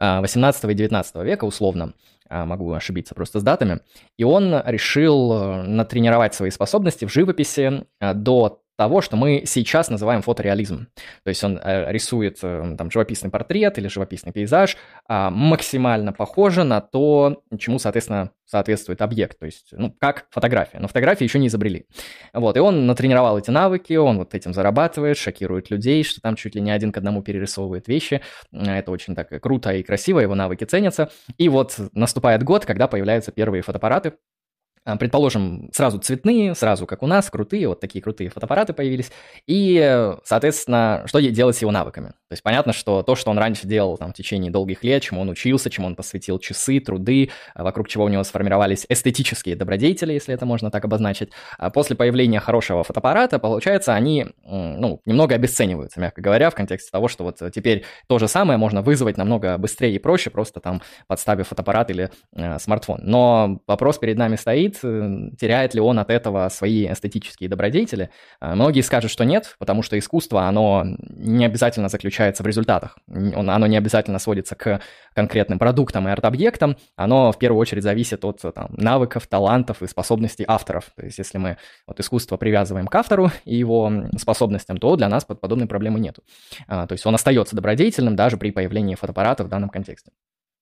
18 и 19 века условно, могу ошибиться просто с датами, и он решил э, натренировать свои способности в живописи э, до того, что мы сейчас называем фотореализм. То есть он э, рисует э, там живописный портрет или живописный пейзаж э, максимально похоже на то, чему, соответственно, соответствует объект. То есть, ну, как фотография. Но фотографии еще не изобрели. Вот, и он натренировал эти навыки, он вот этим зарабатывает, шокирует людей, что там чуть ли не один к одному перерисовывает вещи. Это очень так круто и красиво, его навыки ценятся. И вот наступает год, когда появляются первые фотоаппараты, а, предположим, сразу цветные, сразу как у нас, крутые, вот такие крутые фотоаппараты появились. И, соответственно, что делать с его навыками? То есть понятно, что то, что он раньше делал там, в течение долгих лет, чему он учился, чему он посвятил часы, труды, а, вокруг чего у него сформировались эстетические добродетели, если это можно так обозначить, а после появления хорошего фотоаппарата, получается, они ну, немного обесцениваются, мягко говоря, в контексте того, что вот теперь то же самое можно вызвать намного быстрее и проще, просто там подставив фотоаппарат или э, смартфон. Но вопрос перед нами стоит, э, теряет ли он от этого свои эстетические добродетели. Э, многие скажут, что нет, потому что искусство, оно не обязательно заключается в результатах, оно не обязательно сводится к конкретным продуктам и арт-объектам, оно в первую очередь зависит от там, навыков, талантов и способностей авторов. То есть если мы вот искусство привязываем к автору и его способностям, то для нас подобной проблемы нет. А, то есть он остается добродетельным даже при появлении фотоаппарата в данном контексте.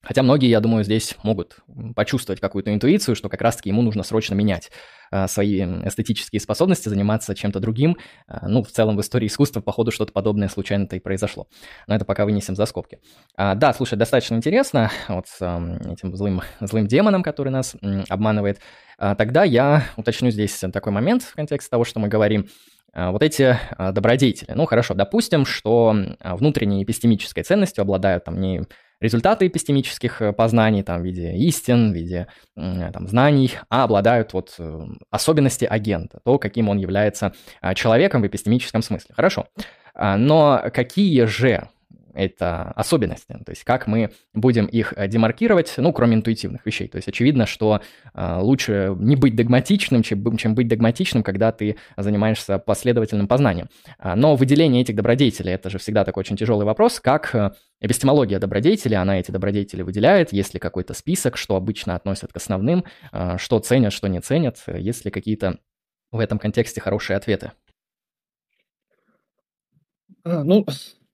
Хотя многие, я думаю, здесь могут почувствовать какую-то интуицию, что как раз-таки ему нужно срочно менять а, свои эстетические способности, заниматься чем-то другим. А, ну, в целом в истории искусства, походу, что-то подобное случайно-то и произошло. Но это пока вынесем за скобки. А, да, слушай, достаточно интересно вот с этим злым, злым демоном, который нас обманывает. А, тогда я уточню здесь такой момент в контексте того, что мы говорим. А, вот эти добродетели. Ну, хорошо, допустим, что внутренней эпистемической ценностью обладают там не результаты эпистемических э, познаний, там, в виде истин, в виде там, знаний, а обладают вот э, особенности агента, то, каким он является человеком в эпистемическом смысле. Хорошо. Но какие же это особенности, то есть как мы будем их э, демаркировать, ну, кроме интуитивных вещей. То есть очевидно, что э, лучше не быть догматичным, чем, быть догматичным, когда ты занимаешься последовательным познанием. А, но выделение этих добродетелей – это же всегда такой очень тяжелый вопрос, как э, эпистемология добродетелей, она эти добродетели выделяет, есть ли какой-то список, что обычно относят к основным, что ценят, что не ценят, есть ли какие-то в этом контексте хорошие ответы. А, ну,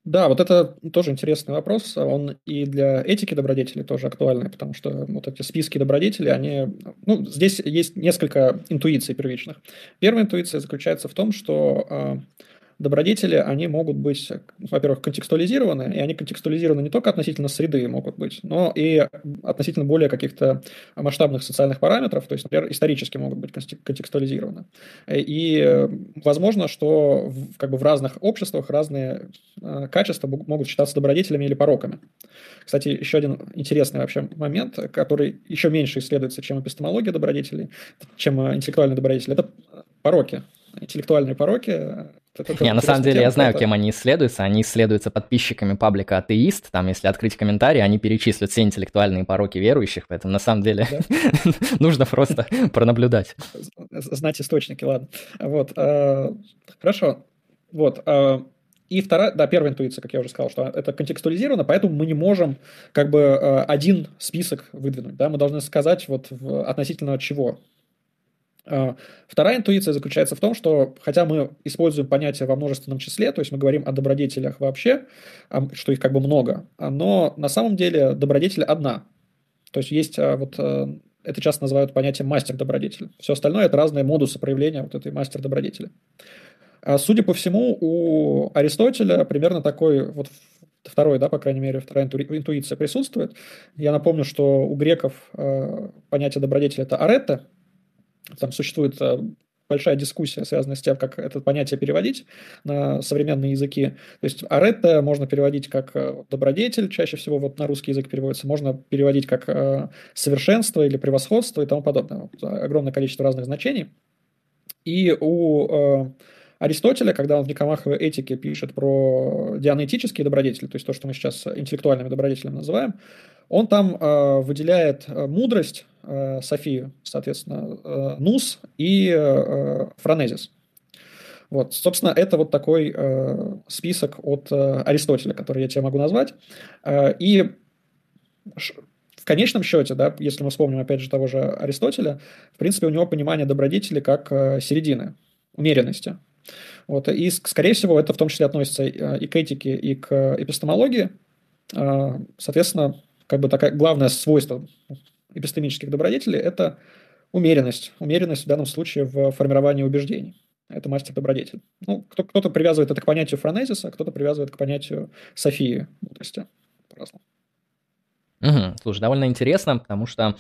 да, вот это тоже интересный вопрос. Он и для этики добродетелей тоже актуальный, потому что вот эти списки добродетелей, они... Ну, здесь есть несколько интуиций первичных. Первая интуиция заключается в том, что а, добродетели, они могут быть, во-первых, контекстуализированы, и они контекстуализированы не только относительно среды могут быть, но и относительно более каких-то масштабных социальных параметров, то есть, например, исторически могут быть контекстуализированы. И возможно, что в, как бы в разных обществах разные э, качества могут считаться добродетелями или пороками. Кстати, еще один интересный вообще момент, который еще меньше исследуется, чем эпистемология добродетелей, чем интеллектуальные добродетели, это пороки интеллектуальные пороки не, на самом деле я знаю, кем они исследуются. Они исследуются подписчиками паблика «Атеист». Там, если открыть комментарий, они перечислят все интеллектуальные пороки верующих. Поэтому, на самом деле, нужно просто пронаблюдать. Знать источники, ладно. Вот. Э, хорошо. Вот. Э, и вторая, да, первая интуиция, как я уже сказал, что это контекстуализировано, поэтому мы не можем как бы э, один список выдвинуть, да, мы должны сказать вот в, относительно чего вторая интуиция заключается в том, что хотя мы используем понятие во множественном числе, то есть мы говорим о добродетелях вообще, а, что их как бы много, но на самом деле добродетель одна. То есть есть а, вот это часто называют понятием мастер-добродетель. Все остальное – это разные модусы проявления вот этой мастер-добродетели. Судя по всему, у Аристотеля примерно такой вот второй, да, по крайней мере, вторая интуиция присутствует. Я напомню, что у греков понятие добродетели – это аретта, там существует э, большая дискуссия, связанная с тем, как это понятие переводить на современные языки. То есть аретта можно переводить как э, добродетель, чаще всего вот на русский язык переводится, можно переводить как э, совершенство или превосходство и тому подобное. Вот, огромное количество разных значений. И у Аристотеля, когда он в Никомаховой этике пишет про дианетические добродетели, то есть то, что мы сейчас интеллектуальными добродетелями называем, он там э, выделяет мудрость, э, Софию, соответственно, э, Нус и э, Фронезис. Вот, собственно, это вот такой э, список от э, Аристотеля, который я тебе могу назвать. Э, и в конечном счете, да, если мы вспомним опять же того же Аристотеля, в принципе, у него понимание добродетели как э, середины, умеренности. Вот, и, скорее всего, это в том числе относится э, и к этике, и к эпистемологии. Э, соответственно, как бы такое главное свойство эпистемических добродетелей – это умеренность. Умеренность в данном случае в формировании убеждений. Это мастер-добродетель. Ну, кто, кто-то привязывает это к понятию фронезиса, кто-то привязывает к понятию Софии мудрости. По-разному. Угу. Слушай, довольно интересно, потому что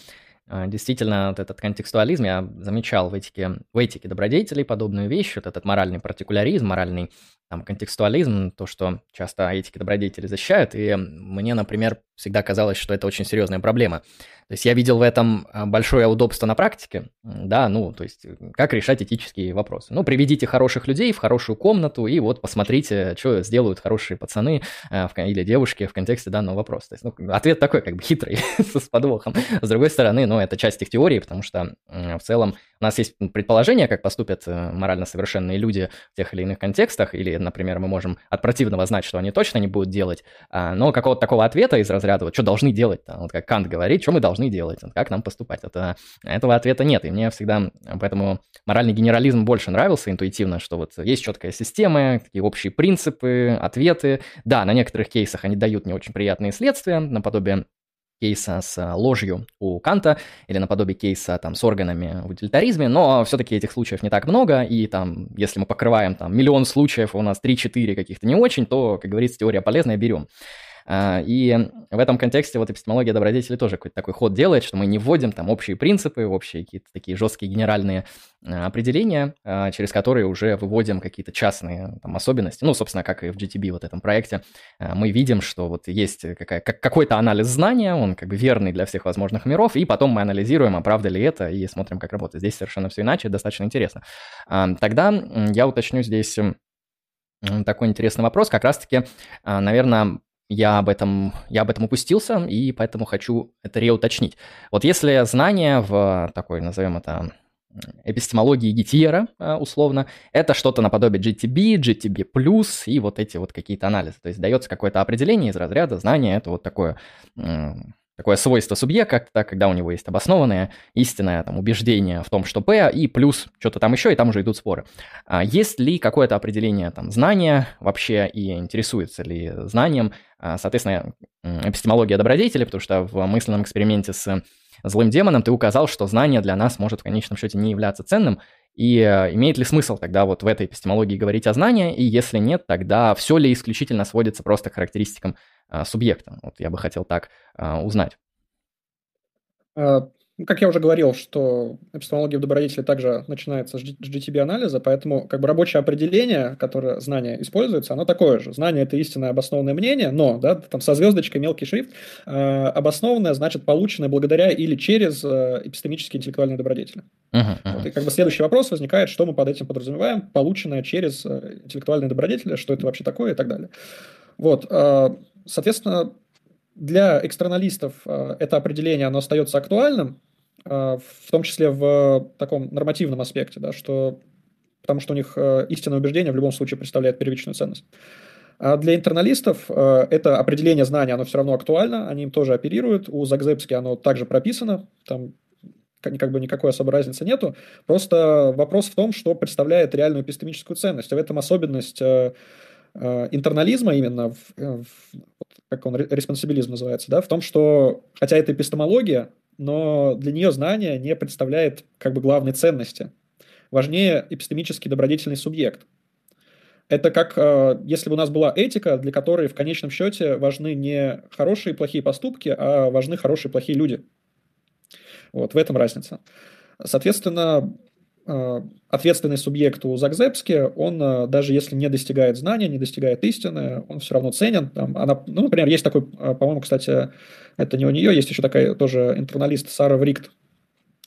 а, действительно, вот этот контекстуализм я замечал в этике, в этике добродетелей подобную вещь, вот этот моральный партикуляризм, моральный там, контекстуализм, то, что часто этики добродетели защищают, и мне, например, всегда казалось, что это очень серьезная проблема. То есть я видел в этом а, большое удобство на практике, да, ну, то есть как решать этические вопросы. Ну, приведите хороших людей в хорошую комнату и вот посмотрите, что сделают хорошие пацаны э, или девушки в контексте данного вопроса. То есть, ну, ответ такой, как бы хитрый, с подвохом. С другой стороны, ну, это часть их теории, потому что в целом у нас есть предположение, как поступят э, морально совершенные люди в тех или иных контекстах, или, например, мы можем от противного знать, что они точно не будут делать, а, но какого-то такого ответа из разряда, вот что должны делать, вот как Кант говорит, что мы должны делать, как нам поступать, это, этого ответа нет, и мне всегда поэтому моральный генерализм больше нравился интуитивно, что вот есть четкая система, такие общие принципы, ответы, да, на некоторых кейсах они дают не очень приятные следствия, наподобие кейса с а, ложью у Канта или наподобие кейса там с органами в утилитаризме, но все-таки этих случаев не так много, и там, если мы покрываем там миллион случаев, у нас 3-4 каких-то не очень, то, как говорится, теория полезная, берем. А, и в этом контексте вот эпистемология добродетели тоже какой-то такой ход делает, что мы не вводим там общие принципы, общие какие-то такие жесткие генеральные а, определения, а, через которые уже выводим какие-то частные там, особенности. Ну, собственно, как и в GTB вот этом проекте, мы видим, что вот есть какая, как, какой-то анализ знания, он как бы верный для всех возможных миров, и потом мы анализируем, а правда ли это, и смотрим, как работает. Здесь совершенно все иначе, достаточно интересно. Тогда я уточню здесь такой интересный вопрос, как раз-таки, наверное, я об этом, я об этом упустился, и поэтому хочу это реуточнить. Вот если знание в такой, назовем это, эпистемологии Гитьера, а, условно, это что-то наподобие GTB, GTB+, и вот эти вот какие-то анализы. То есть дается какое-то определение из разряда знания, это вот такое такое свойство субъекта, когда у него есть обоснованное истинное там, убеждение в том, что P, и плюс что-то там еще, и там уже идут споры. А есть ли какое-то определение там, знания вообще, и интересуется ли знанием, соответственно, эпистемология добродетели, потому что в мысленном эксперименте с злым демоном, ты указал, что знание для нас может в конечном счете не являться ценным, и э, имеет ли смысл тогда вот в этой эпистемологии говорить о знании, и если нет, тогда все ли исключительно сводится просто к характеристикам а, субъекта? Вот я бы хотел так а, узнать. Ну, как я уже говорил, что эпистемология в добродетели также начинается с GTB-анализа, поэтому как бы рабочее определение, которое знание используется, оно такое же. Знание – это истинное обоснованное мнение, но, да, там со звездочкой, мелкий шрифт, э, обоснованное значит полученное благодаря или через э, эпистемические интеллектуальные добродетели. Uh-huh, uh-huh. Вот, и как бы следующий вопрос возникает, что мы под этим подразумеваем, полученное через э, интеллектуальные добродетели, что это вообще такое и так далее. Вот, э, соответственно, для экстерналистов э, это определение, оно остается актуальным, э, в том числе в таком нормативном аспекте, да, что, потому что у них э, истинное убеждение в любом случае представляет первичную ценность. А для интерналистов это определение знания, оно все равно актуально, они им тоже оперируют. У Загзепски оно также прописано, там как бы никакой особой разницы нету. Просто вопрос в том, что представляет реальную эпистемическую ценность. И в этом особенность интернализма именно, в, в, как он, респонсабилизм называется, да, в том, что, хотя это эпистемология, но для нее знание не представляет как бы главной ценности. Важнее эпистемический добродетельный субъект. Это как э, если бы у нас была этика, для которой в конечном счете важны не хорошие и плохие поступки, а важны хорошие и плохие люди. Вот в этом разница. Соответственно, Э, ответственный субъект у Загзепски, он э, даже если не достигает знания, не достигает истины, он все равно ценен. Там, она, ну, например, есть такой, э, по-моему, кстати, это не у нее, есть еще такая тоже интерналист Сара Врикт,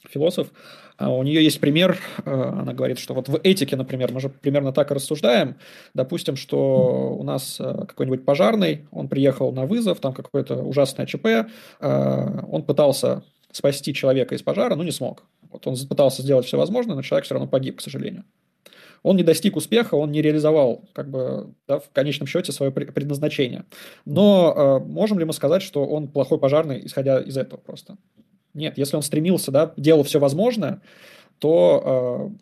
философ, а у нее есть пример, она говорит, что вот в этике, например, мы же примерно так и рассуждаем. Допустим, что у нас какой-нибудь пожарный, он приехал на вызов, там какое-то ужасное ЧП, он пытался спасти человека из пожара, но не смог. Вот он пытался сделать все возможное, но человек все равно погиб, к сожалению. Он не достиг успеха, он не реализовал, как бы, да, в конечном счете, свое предназначение. Но э, можем ли мы сказать, что он плохой пожарный, исходя из этого просто? Нет, если он стремился, да, делал все возможное, то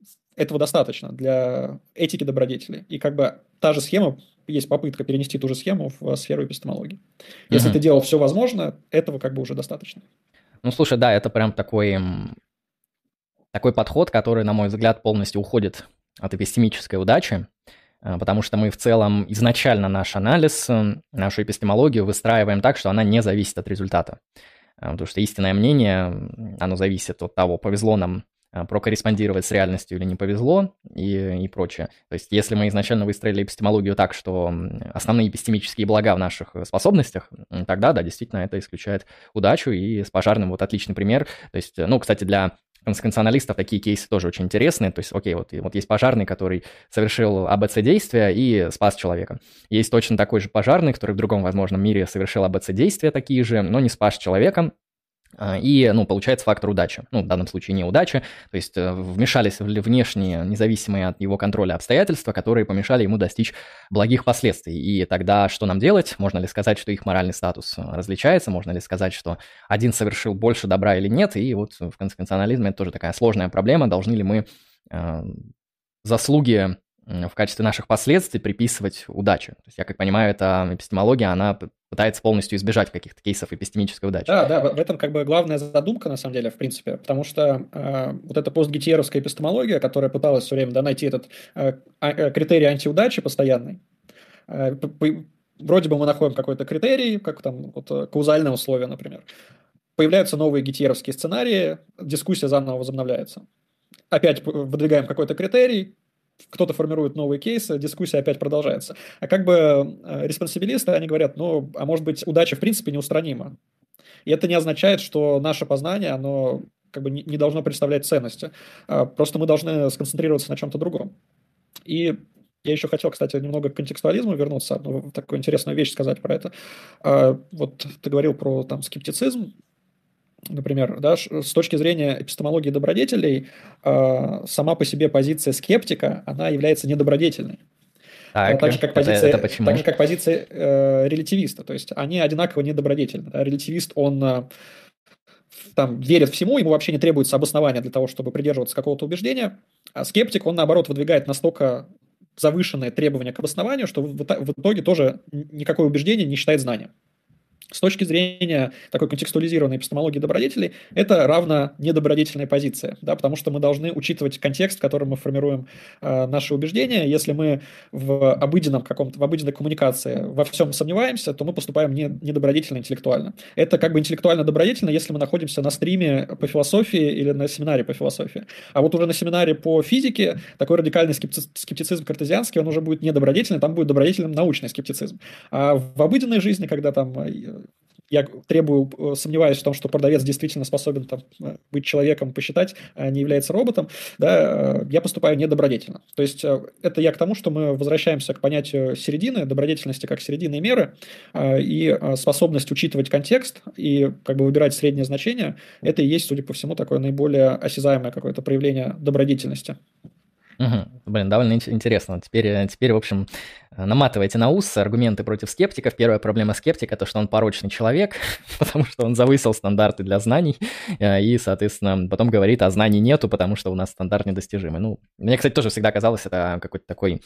э, этого достаточно для этики добродетели. И как бы та же схема, есть попытка перенести ту же схему в сферу эпистемологии. Если угу. ты делал все возможное, этого как бы уже достаточно. Ну, слушай, да, это прям такой, такой подход, который, на мой взгляд, полностью уходит от эпистемической удачи, а, потому что мы в целом изначально наш анализ, нашу эпистемологию выстраиваем так, что она не зависит от результата. А, потому что истинное мнение, оно зависит от того, повезло нам прокорреспондировать с реальностью или не повезло и, и прочее. То есть если мы изначально выстроили эпистемологию так, что основные эпистемические блага в наших способностях, тогда, да, действительно, это исключает удачу, и с пожарным вот отличный пример. То есть, ну, кстати, для конституционалистов такие кейсы тоже очень интересные. То есть, окей, вот, вот есть пожарный, который совершил АБЦ действия и спас человека. Есть точно такой же пожарный, который в другом возможном мире совершил АБЦ действия такие же, но не спас человека, а, и, ну, получается фактор удачи. Ну, в данном случае неудача. То есть э, вмешались внешние, независимые от его контроля обстоятельства, которые помешали ему достичь благих последствий. И тогда что нам делать? Можно ли сказать, что их моральный статус э, различается? Можно ли сказать, что один совершил больше добра или нет? И вот в конституционализме это тоже такая сложная проблема. Должны ли мы э, заслуги в качестве наших последствий приписывать удачу. То есть, я как понимаю, эта эпистемология, она пытается полностью избежать каких-то кейсов эпистемической удачи. Да, да, в этом как бы главная задумка, на самом деле, в принципе, потому что э, вот эта постгитьеровская эпистемология, которая пыталась все время да, найти этот э, а, э, критерий антиудачи постоянный, э, вроде бы мы находим какой-то критерий, как там вот, э, каузальное условие, например. Появляются новые гитьеровские сценарии, дискуссия заново возобновляется. Опять выдвигаем какой-то критерий, кто-то формирует новые кейсы, дискуссия опять продолжается. А как бы э, респонсибилисты, они говорят, ну, а может быть, удача в принципе неустранима. И это не означает, что наше познание, оно как бы не должно представлять ценности. А просто мы должны сконцентрироваться на чем-то другом. И Я еще хотел, кстати, немного к контекстуализму вернуться, одну такую интересную вещь сказать про это. А, вот ты говорил про там скептицизм, например, да, с точки зрения эпистемологии добродетелей, а, сама по себе позиция скептика, она является недобродетельной. Так, так же, как позиция, это, это? Так же, как позиция э, релятивиста. То есть они одинаково недобродетельны. Да? Релятивист, он э, там верит всему, ему вообще не требуется обоснования для того, чтобы придерживаться какого-то убеждения, а скептик, он, наоборот, выдвигает настолько завышенные требования к обоснованию, что в итоге тоже никакое убеждение не считает знанием. С точки зрения такой контекстуализированной эпистемологии добродетелей, это равно недобродетельная позиция, да, потому что мы должны учитывать контекст, в котором мы формируем э, наши убеждения. Если мы в обыденном каком-то, в обыденной коммуникации во всем сомневаемся, то мы поступаем не, недобродетельно интеллектуально. Это как бы интеллектуально добродетельно, если мы находимся на стриме по философии или на семинаре по философии. А вот уже на семинаре по физике такой радикальный скептицизм картезианский, он уже будет недобродетельный, там будет добродетельным научный скептицизм. А в обыденной жизни, когда там э, я требую, э, сомневаюсь в том, что продавец действительно способен там, э, быть человеком, посчитать, а не является роботом, да, я поступаю недобродетельно. То есть это я к тому, что мы возвращаемся к понятию середины, добродетельности как середины меры, и способность учитывать контекст и как бы выбирать среднее значение, это и есть, судя по всему, такое наиболее осязаемое какое-то проявление добродетельности. Угу. Блин, довольно интересно. Теперь, э, теперь, в общем, э, наматывайте на ус аргументы против скептиков. Первая проблема скептика – то, что он порочный человек, потому что он завысил стандарты для знаний, э, и, соответственно, потом говорит, а знаний нету, потому что у нас стандарт недостижимый. Ну, мне, кстати, тоже всегда казалось, это какой-то такой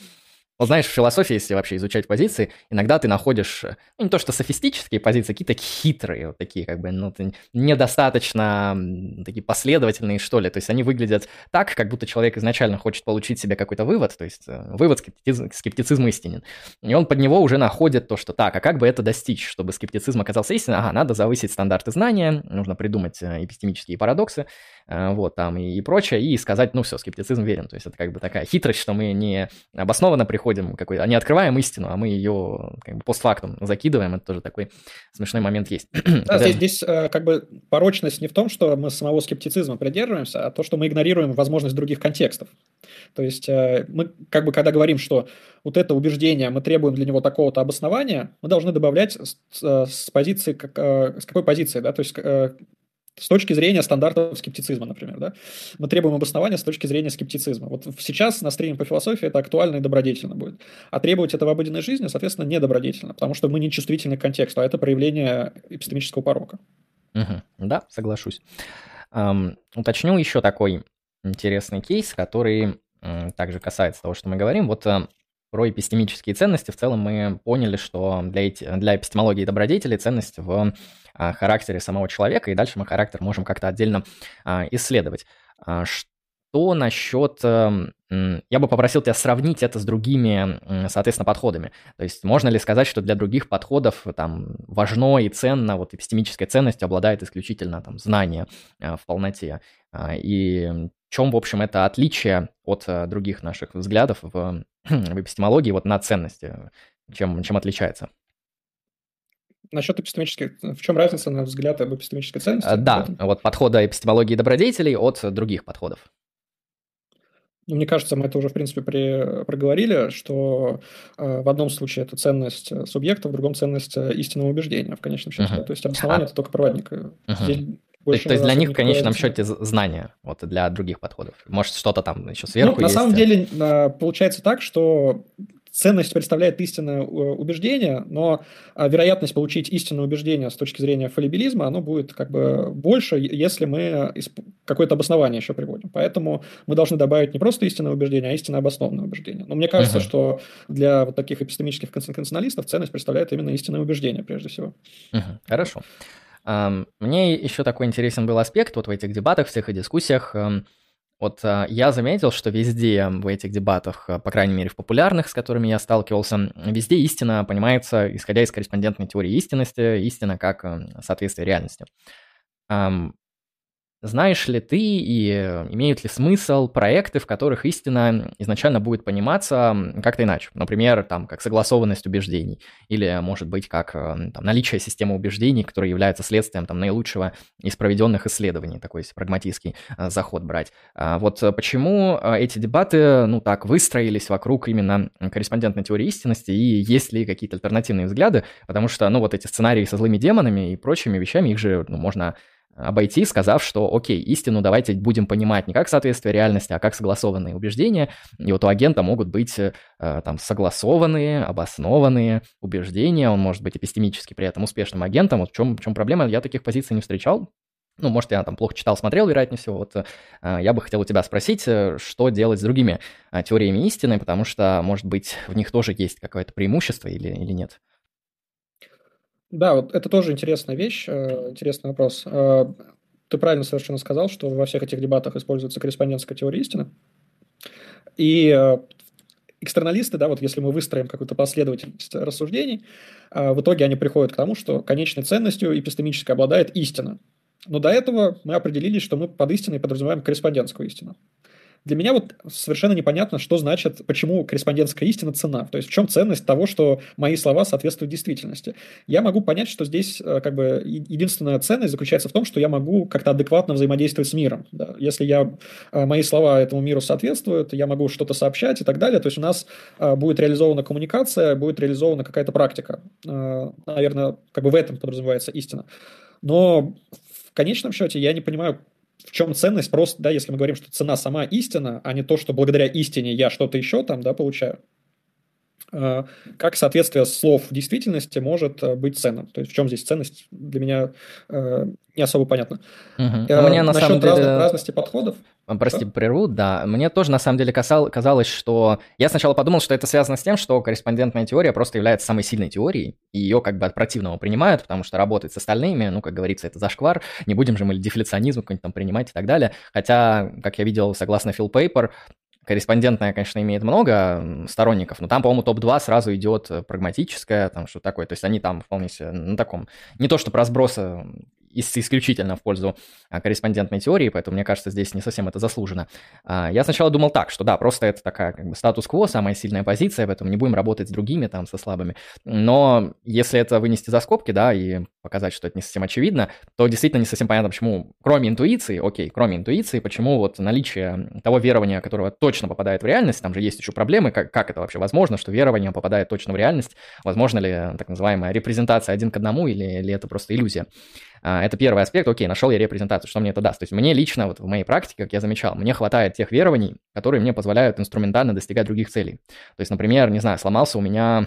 вот знаешь, в философии, если вообще изучать позиции, иногда ты находишь, ну, не то что софистические позиции, какие-то хитрые, вот такие как бы, ну, недостаточно такие последовательные, что ли. То есть они выглядят так, как будто человек изначально хочет получить себе какой-то вывод, то есть э, вывод скептицизм, скептицизм истинен. И он под него уже находит то, что так, а как бы это достичь, чтобы скептицизм оказался истинным? Ага, надо завысить стандарты знания, нужно придумать э, эпистемические парадоксы, э, вот, там и, и прочее, и сказать, ну все, скептицизм верен. То есть это как бы такая хитрость, что мы не обоснованно приходим находим какой-то, не открываем истину, а мы ее как бы постфактум закидываем, это тоже такой смешной момент есть. Да, здесь, здесь э, как бы порочность не в том, что мы самого скептицизма придерживаемся, а то, что мы игнорируем возможность других контекстов. То есть э, мы как бы когда говорим, что вот это убеждение, мы требуем для него такого-то обоснования, мы должны добавлять с, с позиции, как, э, с какой позиции, да, то есть с точки зрения стандартов скептицизма, например. Да? Мы требуем обоснования с точки зрения скептицизма. Вот сейчас на стриме по философии это актуально и добродетельно будет. А требовать это в обыденной жизни, соответственно, недобродетельно, потому что мы не чувствительны к контексту, а это проявление эпистемического порока. Угу. Да, соглашусь. Эм, уточню еще такой интересный кейс, который также касается того, что мы говорим. Вот э, про эпистемические ценности в целом мы поняли, что для, эти, для эпистемологии добродетели ценность в а, характере самого человека, и дальше мы характер можем как-то отдельно а, исследовать. А, что насчет... Эм, я бы попросил тебя сравнить это с другими, соответственно, подходами. То есть можно ли сказать, что для других подходов там важно и ценно, вот эпистемическая ценность обладает исключительно там знание в полноте? И в чем, в общем, это отличие от э, других наших взглядов в, в эпистемологии вот на ценности? Чем, чем отличается? Насчет эпистемических, в чем разница, на взгляд, об эпистемической ценности? А, да, вот подхода эпистемологии добродетелей от других подходов. Ну, мне кажется, мы это уже, в принципе, при, проговорили, что э, в одном случае это ценность субъекта, в другом ценность истинного убеждения, в конечном счете. Uh-huh. То есть обоснование а... это только проводник. Uh-huh. Здесь то, то есть для них в конечном счете знания, вот для других подходов. Может, что-то там еще сверху ну, На есть. самом деле получается так, что ценность представляет истинное э, убеждение, но а, вероятность получить истинное убеждение с точки зрения фалибилизма, оно будет как бы больше, если мы какое-то обоснование еще приводим. Поэтому мы должны добавить не просто истинное убеждение, а истинно обоснованное убеждение. Но мне кажется, uh-huh. что для вот таких эпистемических конституционалистов ценность представляет именно истинное убеждение прежде всего. Uh-huh. Хорошо. Мне еще такой интересен был аспект вот в этих дебатах, всех и дискуссиях. Вот а, я заметил, что везде в этих дебатах, а, по крайней мере в популярных, с которыми я сталкивался, везде истина понимается, исходя из корреспондентной теории истинности, истина как соответствие реальности. Знаешь ли ты и э, имеют ли смысл проекты, в которых истина изначально будет пониматься как-то иначе? Например, там, как согласованность убеждений, или, может быть, как э, там, наличие системы убеждений, которая является следствием там, наилучшего из проведенных исследований, такой прагматический э, заход брать. А вот почему эти дебаты, ну так, выстроились вокруг именно корреспондентной теории истинности, и есть ли какие-то альтернативные взгляды? Потому что, ну, вот эти сценарии со злыми демонами и прочими вещами, их же ну, можно обойти, сказав, что окей, истину давайте будем понимать не как соответствие реальности, а как согласованные убеждения. И вот у агента могут быть э, там согласованные, обоснованные убеждения, он может быть эпистемически при этом успешным агентом. Вот в чем, в чем проблема, я таких позиций не встречал. Ну, может, я там плохо читал, смотрел, вероятнее всего. Вот э, я бы хотел у тебя спросить, э, что делать с другими э, теориями истины, потому что, может быть, в них тоже есть какое-то преимущество или, или нет. Да, вот это тоже интересная вещь, э, интересный вопрос. Э, ты правильно совершенно сказал, что во всех этих дебатах используется корреспондентская теория истины. И э, экстерналисты, да, вот если мы выстроим какую-то последовательность рассуждений, в итоге они приходят к тому, что конечной ценностью эпистемической обладает истина. Но до этого мы определились, что мы под истиной подразумеваем корреспондентскую истину. Для меня вот совершенно непонятно, что значит, почему корреспондентская истина цена. То есть в чем ценность того, что мои слова соответствуют действительности. Я могу понять, что здесь э, как бы единственная ценность заключается в том, что я могу как-то адекватно взаимодействовать с миром. Да. Если я, э, мои слова этому миру соответствуют, я могу что-то сообщать и так далее. То есть у нас э, будет реализована коммуникация, будет реализована какая-то практика. Наверное, как бы в этом подразумевается истина. Но в конечном счете я не понимаю, в чем ценность просто, да, если мы говорим, что цена сама истина, а не то, что благодаря истине я что-то еще там, да, получаю. А, как соответствие слов в действительности может э, быть ценным? То есть в чем здесь ценность для меня э, не особо понятно. Угу. Uh Мне на самом деле... разных, разности подходов. Прости, да? прерву, да. Мне тоже на самом деле касал, казалось, что... Я сначала подумал, что это связано с тем, что корреспондентная теория просто является самой сильной теорией, и ее как бы от противного принимают, потому что работает с остальными, ну, как говорится, это зашквар, не будем же мы дефляционизм какой-нибудь там принимать и так далее. Хотя, как я видел, согласно Фил Пейпер, корреспондентная, конечно, имеет много сторонников, но там, по-моему, топ-2 сразу идет э, прагматическая, там что такое. То есть они там вполне себе на таком, не то что про сбросы исключительно в пользу а, корреспондентной теории, поэтому мне кажется, здесь не совсем это заслужено. А, я сначала думал так, что да, просто это такая как бы статус-кво, самая сильная позиция, поэтому не будем работать с другими там, со слабыми. Но если это вынести за скобки, да, и показать, что это не совсем очевидно, то действительно не совсем понятно, почему, кроме интуиции, окей, кроме интуиции, почему вот наличие того верования, которого точно попадает в реальность, там же есть еще проблемы, как, как это вообще возможно, что верование попадает точно в реальность, возможно ли так называемая репрезентация один к одному или, или это просто иллюзия. А, это первый аспект, окей, нашел я репрезентацию, что мне это даст. То есть мне лично, вот в моей практике, как я замечал, мне хватает тех верований, которые мне позволяют инструментально достигать других целей. То есть, например, не знаю, сломался у меня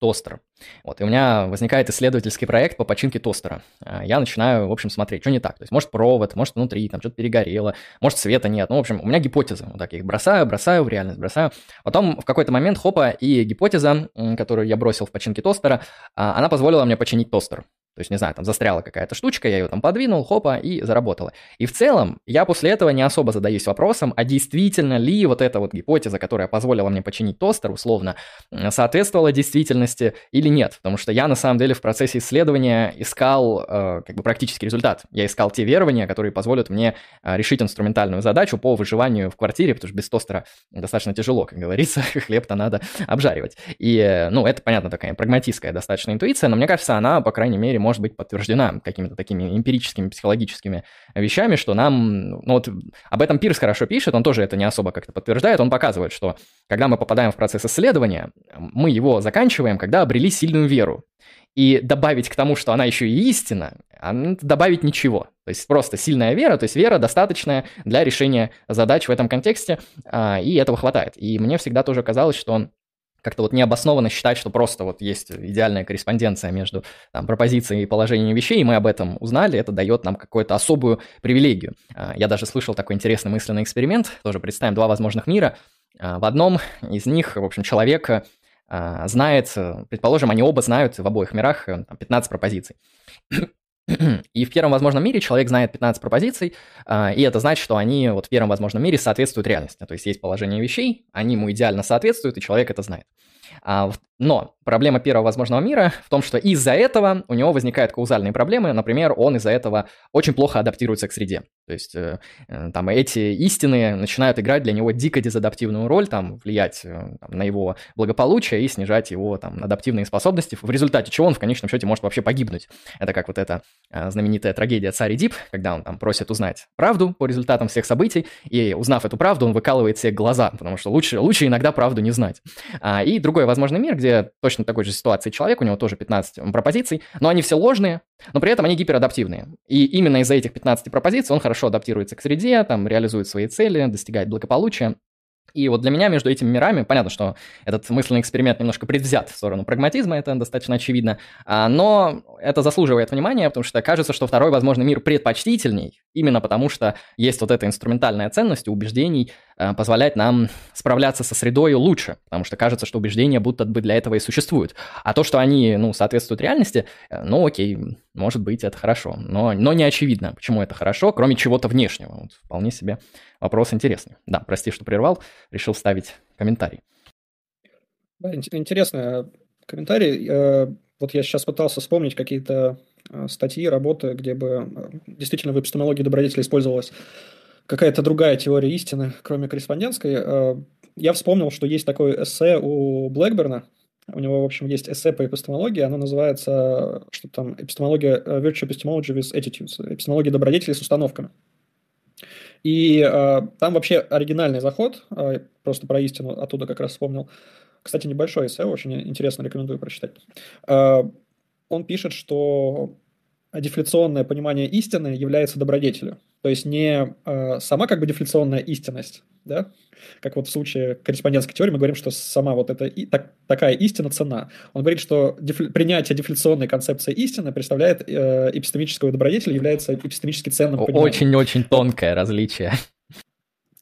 тостер. Вот, и у меня возникает исследовательский проект по починке тостера. А, я начинаю, в общем, смотреть, что не так. То есть, может, провод, может, внутри там что-то перегорело, может, света нет. Ну, в общем, у меня гипотезы. Вот так я их бросаю, бросаю в реальность, бросаю. Потом в какой-то момент, хопа, и гипотеза, которую я бросил в починке тостера, а, она позволила мне починить тостер. То есть, не знаю, там застряла какая-то штучка, я ее там подвинул, хопа, и заработала. И в целом я после этого не особо задаюсь вопросом, а действительно ли вот эта вот гипотеза, которая позволила мне починить тостер, условно, соответствовала действительности или нет. Потому что я на самом деле в процессе исследования искал э, как бы практический результат. Я искал те верования, которые позволят мне э, решить инструментальную задачу по выживанию в квартире, потому что без тостера достаточно тяжело, как говорится, хлеб-то надо обжаривать. И, э, ну, это, понятно, такая прагматическая достаточно интуиция, но мне кажется, она, по крайней мере, может быть подтверждена какими-то такими эмпирическими, психологическими вещами, что нам, ну вот об этом Пирс хорошо пишет, он тоже это не особо как-то подтверждает, он показывает, что когда мы попадаем в процесс исследования, мы его заканчиваем, когда обрели сильную веру. И добавить к тому, что она еще и истина, добавить ничего. То есть просто сильная вера, то есть вера достаточная для решения задач в этом контексте, а, и этого хватает. И мне всегда тоже казалось, что как-то вот необоснованно считать, что просто вот есть идеальная корреспонденция между там, пропозицией и положением вещей, и мы об этом узнали, это дает нам какую-то особую привилегию. А, я даже слышал такой интересный мысленный эксперимент, тоже представим два возможных мира. А, в одном из них, в общем, человек а, знает, предположим, они оба знают в обоих мирах 15 пропозиций. И в первом возможном мире человек знает 15 пропозиций, а, и это значит, что они вот в первом возможном мире соответствуют реальности. То есть есть положение вещей, они ему идеально соответствуют, и человек это знает. А, но проблема первого возможного мира в том, что из-за этого у него возникают каузальные проблемы. Например, он из-за этого очень плохо адаптируется к среде. То есть э, э, там эти истины начинают играть для него дико дезадаптивную роль, там влиять э, там, на его благополучие и снижать его там адаптивные способности, в результате чего он в конечном счете может вообще погибнуть. Это как вот эта знаменитая трагедия царь Дип, когда он там просит узнать правду по результатам всех событий, и узнав эту правду, он выкалывает себе глаза, потому что лучше, лучше иногда правду не знать. А, и другой возможный мир, где точно такой же ситуации человек, у него тоже 15 пропозиций, но они все ложные, но при этом они гиперадаптивные. И именно из-за этих 15 пропозиций он хорошо адаптируется к среде, там реализует свои цели, достигает благополучия. И вот для меня между этими мирами, понятно, что этот мысленный эксперимент немножко предвзят в сторону прагматизма, это достаточно очевидно, а, но это заслуживает внимания, потому что кажется, что второй, возможно, мир предпочтительней, именно потому что есть вот эта инструментальная ценность убеждений, а, позволять нам справляться со средой лучше, потому что кажется, что убеждения будто бы для этого и существуют. А то, что они, ну, соответствуют реальности, э, ну, окей, может быть, это хорошо, но, но не очевидно, почему это хорошо, кроме чего-то внешнего. Вот, вполне себе вопрос интересный. Да, прости, что прервал, решил вставить комментарий. Интересный комментарий. Э, вот я сейчас пытался вспомнить какие-то э, статьи, работы, где бы э, действительно в эпистемологии добродетели использовалась какая-то другая теория истины, кроме корреспондентской. Я вспомнил, что есть такое эссе у Блэкберна, у него, в общем, есть эссе по эпистемологии, оно называется, что там, эпистемология, virtue epistemology with attitudes, эпистемология добродетели с установками. И э, там вообще оригинальный заход, э, просто про истину оттуда как раз вспомнил. Кстати, небольшой эссе, очень интересно, рекомендую прочитать. Э, он пишет, что дефляционное понимание истины является добродетелью. То есть не э, сама как бы дефляционная истинность, да, как вот в случае корреспондентской теории мы говорим, что сама вот эта и, так, такая истина цена. Он говорит, что деф, принятие дефляционной концепции истины представляет э, эпистемического добродетеля, является эпистемически ценным Очень-очень тонкое различие.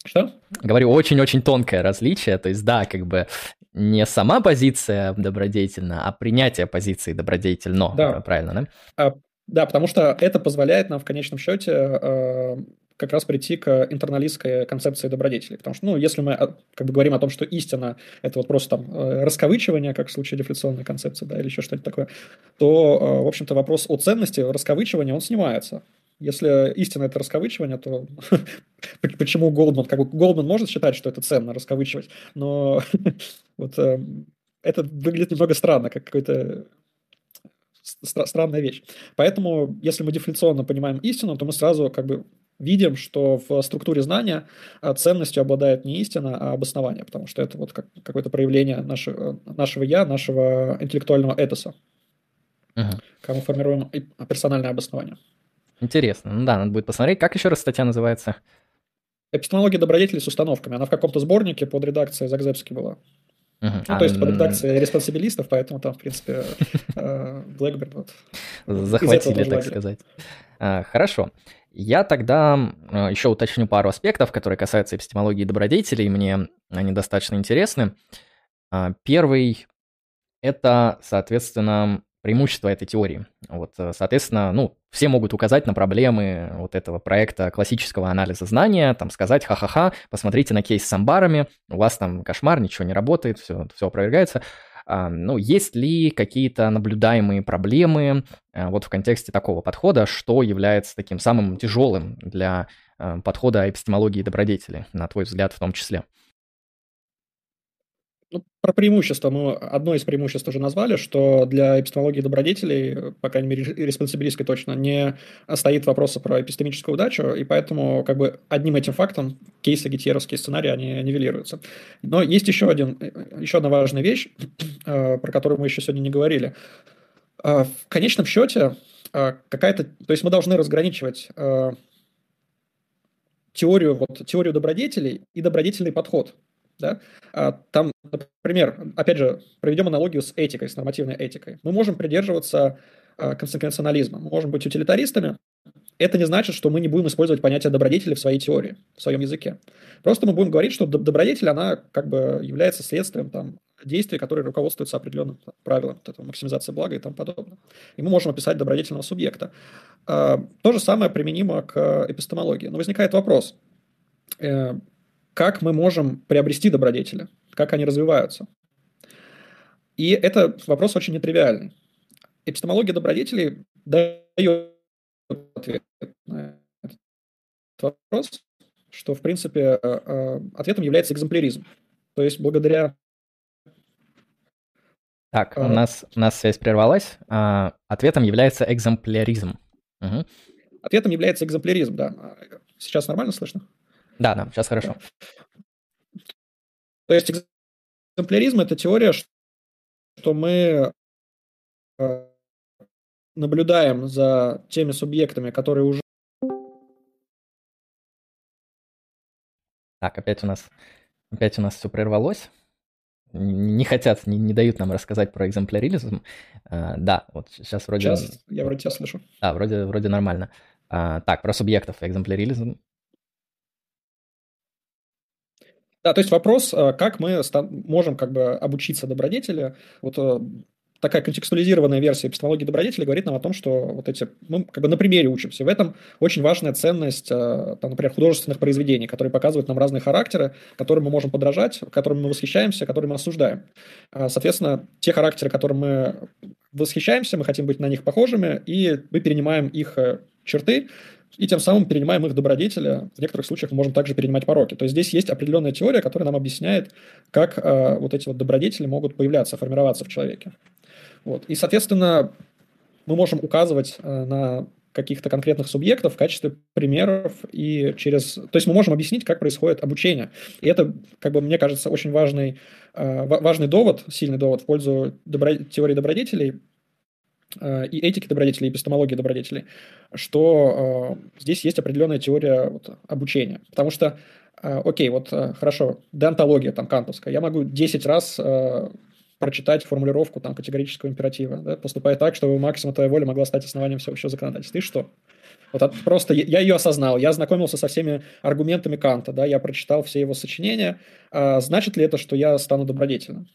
Что? Говорю, очень-очень тонкое различие. То есть, да, как бы не сама позиция добродетельна, а принятие позиции добродетельно. Да. Правильно, да? А, да, потому что это позволяет нам в конечном счете э, как раз прийти к интерналистской концепции добродетелей. Потому что, ну, если мы э, как бы говорим о том, что истина – это вот просто там э, расковычивание, как в случае дефляционной концепции, да, или еще что-нибудь такое, то, э, в общем-то, вопрос о ценности расковычивания, он снимается. Если истина – это расковычивание, то почему Голдман? Как бы Голдман может считать, что это ценно, расковычивать, но вот это выглядит немного странно, как какой-то стра- странная вещь. Поэтому, если мы дефляционно понимаем истину, то мы сразу как бы видим, что в структуре знания а, ценностью обладает не истина, а обоснование, потому что это вот как, какое-то проявление нашего, нашего «я», нашего интеллектуального этоса, угу. когда мы формируем персональное обоснование. Интересно. Ну да, надо будет посмотреть. Как еще раз статья называется? Эпистемология добродетелей с установками. Она в каком-то сборнике под редакцией Загзебски была. Uh-huh. Ну, а, то есть под редакцией респонсибилистов, поэтому там, в принципе, Блэкберн вот. Захватили, так сказать. А, хорошо. Я тогда а, еще уточню пару аспектов, которые касаются эпистемологии добродетелей. Мне они достаточно интересны. Первый – это, соответственно, преимущество этой теории. Вот, э, соответственно, ну, все могут указать на проблемы вот этого проекта классического анализа знания, там сказать, ха-ха-ха, посмотрите на кейс с амбарами, у вас там кошмар, ничего не работает, все, все опровергается. А, ну, есть ли какие-то наблюдаемые проблемы а, вот в контексте такого подхода, что является таким самым тяжелым для а, подхода эпистемологии добродетели, на твой взгляд в том числе? Ну, про преимущество мы одно из преимуществ уже назвали, что для эпистемологии добродетелей, по крайней мере, респонсибилистской точно, не стоит вопроса про эпистемическую удачу, и поэтому как бы одним этим фактом кейсы гетьеровские сценарии, они нивелируются. Но есть еще, один, еще одна важная вещь, э, про которую мы еще сегодня не говорили. Э, в конечном счете, э, какая-то... То есть мы должны разграничивать теорию, вот, теорию добродетелей и добродетельный подход. Да? А, там, например, опять же, проведем аналогию с этикой, с нормативной этикой. Мы можем придерживаться а, консеквенционализма, мы можем быть утилитаристами. Это не значит, что мы не будем использовать понятие добродетели в своей теории, в своем языке. Просто мы будем говорить, что добродетель, она как бы является следствием там, действий, которые руководствуются определенным правилом, вот этого, максимизация блага и тому подобное. И мы можем описать добродетельного субъекта. А, то же самое применимо к эпистемологии. Но возникает вопрос, э, как мы можем приобрести добродетели, как они развиваются. И это вопрос очень нетривиальный. Эпистемология добродетелей дает ответ на этот вопрос, что, в принципе, э, э, ответом является экземпляризм. То есть благодаря... Так, у а, нас, у нас связь прервалась. А, ответом является экземпляризм. Угу. Ответом является экземпляризм, да. Сейчас нормально слышно? Да, да, сейчас хорошо. То есть экземпляризм – это теория, что мы э, наблюдаем за теми субъектами, которые уже... Так, опять у нас, опять у нас все прервалось. Не хотят, не, не дают нам рассказать про экземпляризм. А, да, вот сейчас вроде... Сейчас я вроде тебя слышу. Да, вроде, вроде нормально. А, так, про субъектов экземпляризм. Да, то есть вопрос, а, как мы можем как бы обучиться добродетели. Вот э, такая контекстуализированная версия эпистемологии добродетели говорит нам о том, что вот эти, мы как бы на примере учимся. В этом очень важная ценность, э, там, например, художественных произведений, которые показывают нам разные характеры, которым мы можем подражать, которыми мы восхищаемся, которые мы осуждаем. Соответственно, те характеры, которым мы восхищаемся, мы хотим быть на них похожими, и мы перенимаем их э, черты, и тем самым перенимаем их добродетели. В некоторых случаях мы можем также перенимать пороки. То есть здесь есть определенная теория, которая нам объясняет, как э, вот эти вот добродетели могут появляться, формироваться в человеке. Вот. И, соответственно, мы можем указывать э, на каких-то конкретных субъектов в качестве примеров и через... То есть мы можем объяснить, как происходит обучение. И это, как бы, мне кажется, очень важный, э, важный довод, сильный довод в пользу добро... теории добродетелей и этики добродетелей, и эпистемологии добродетелей, что здесь есть определенная теория вот, обучения. Потому что, окей, вот хорошо, деонтология там кантовская, я могу 10 раз прочитать формулировку там, категорического императива. Да? Поступай так, чтобы максимум твоей воли могла стать основанием всего законодательства. И что? Вот от, просто я ее осознал, я ознакомился со всеми аргументами Канта, да, я прочитал все его сочинения. А, значит ли это, что я стану добродетельным?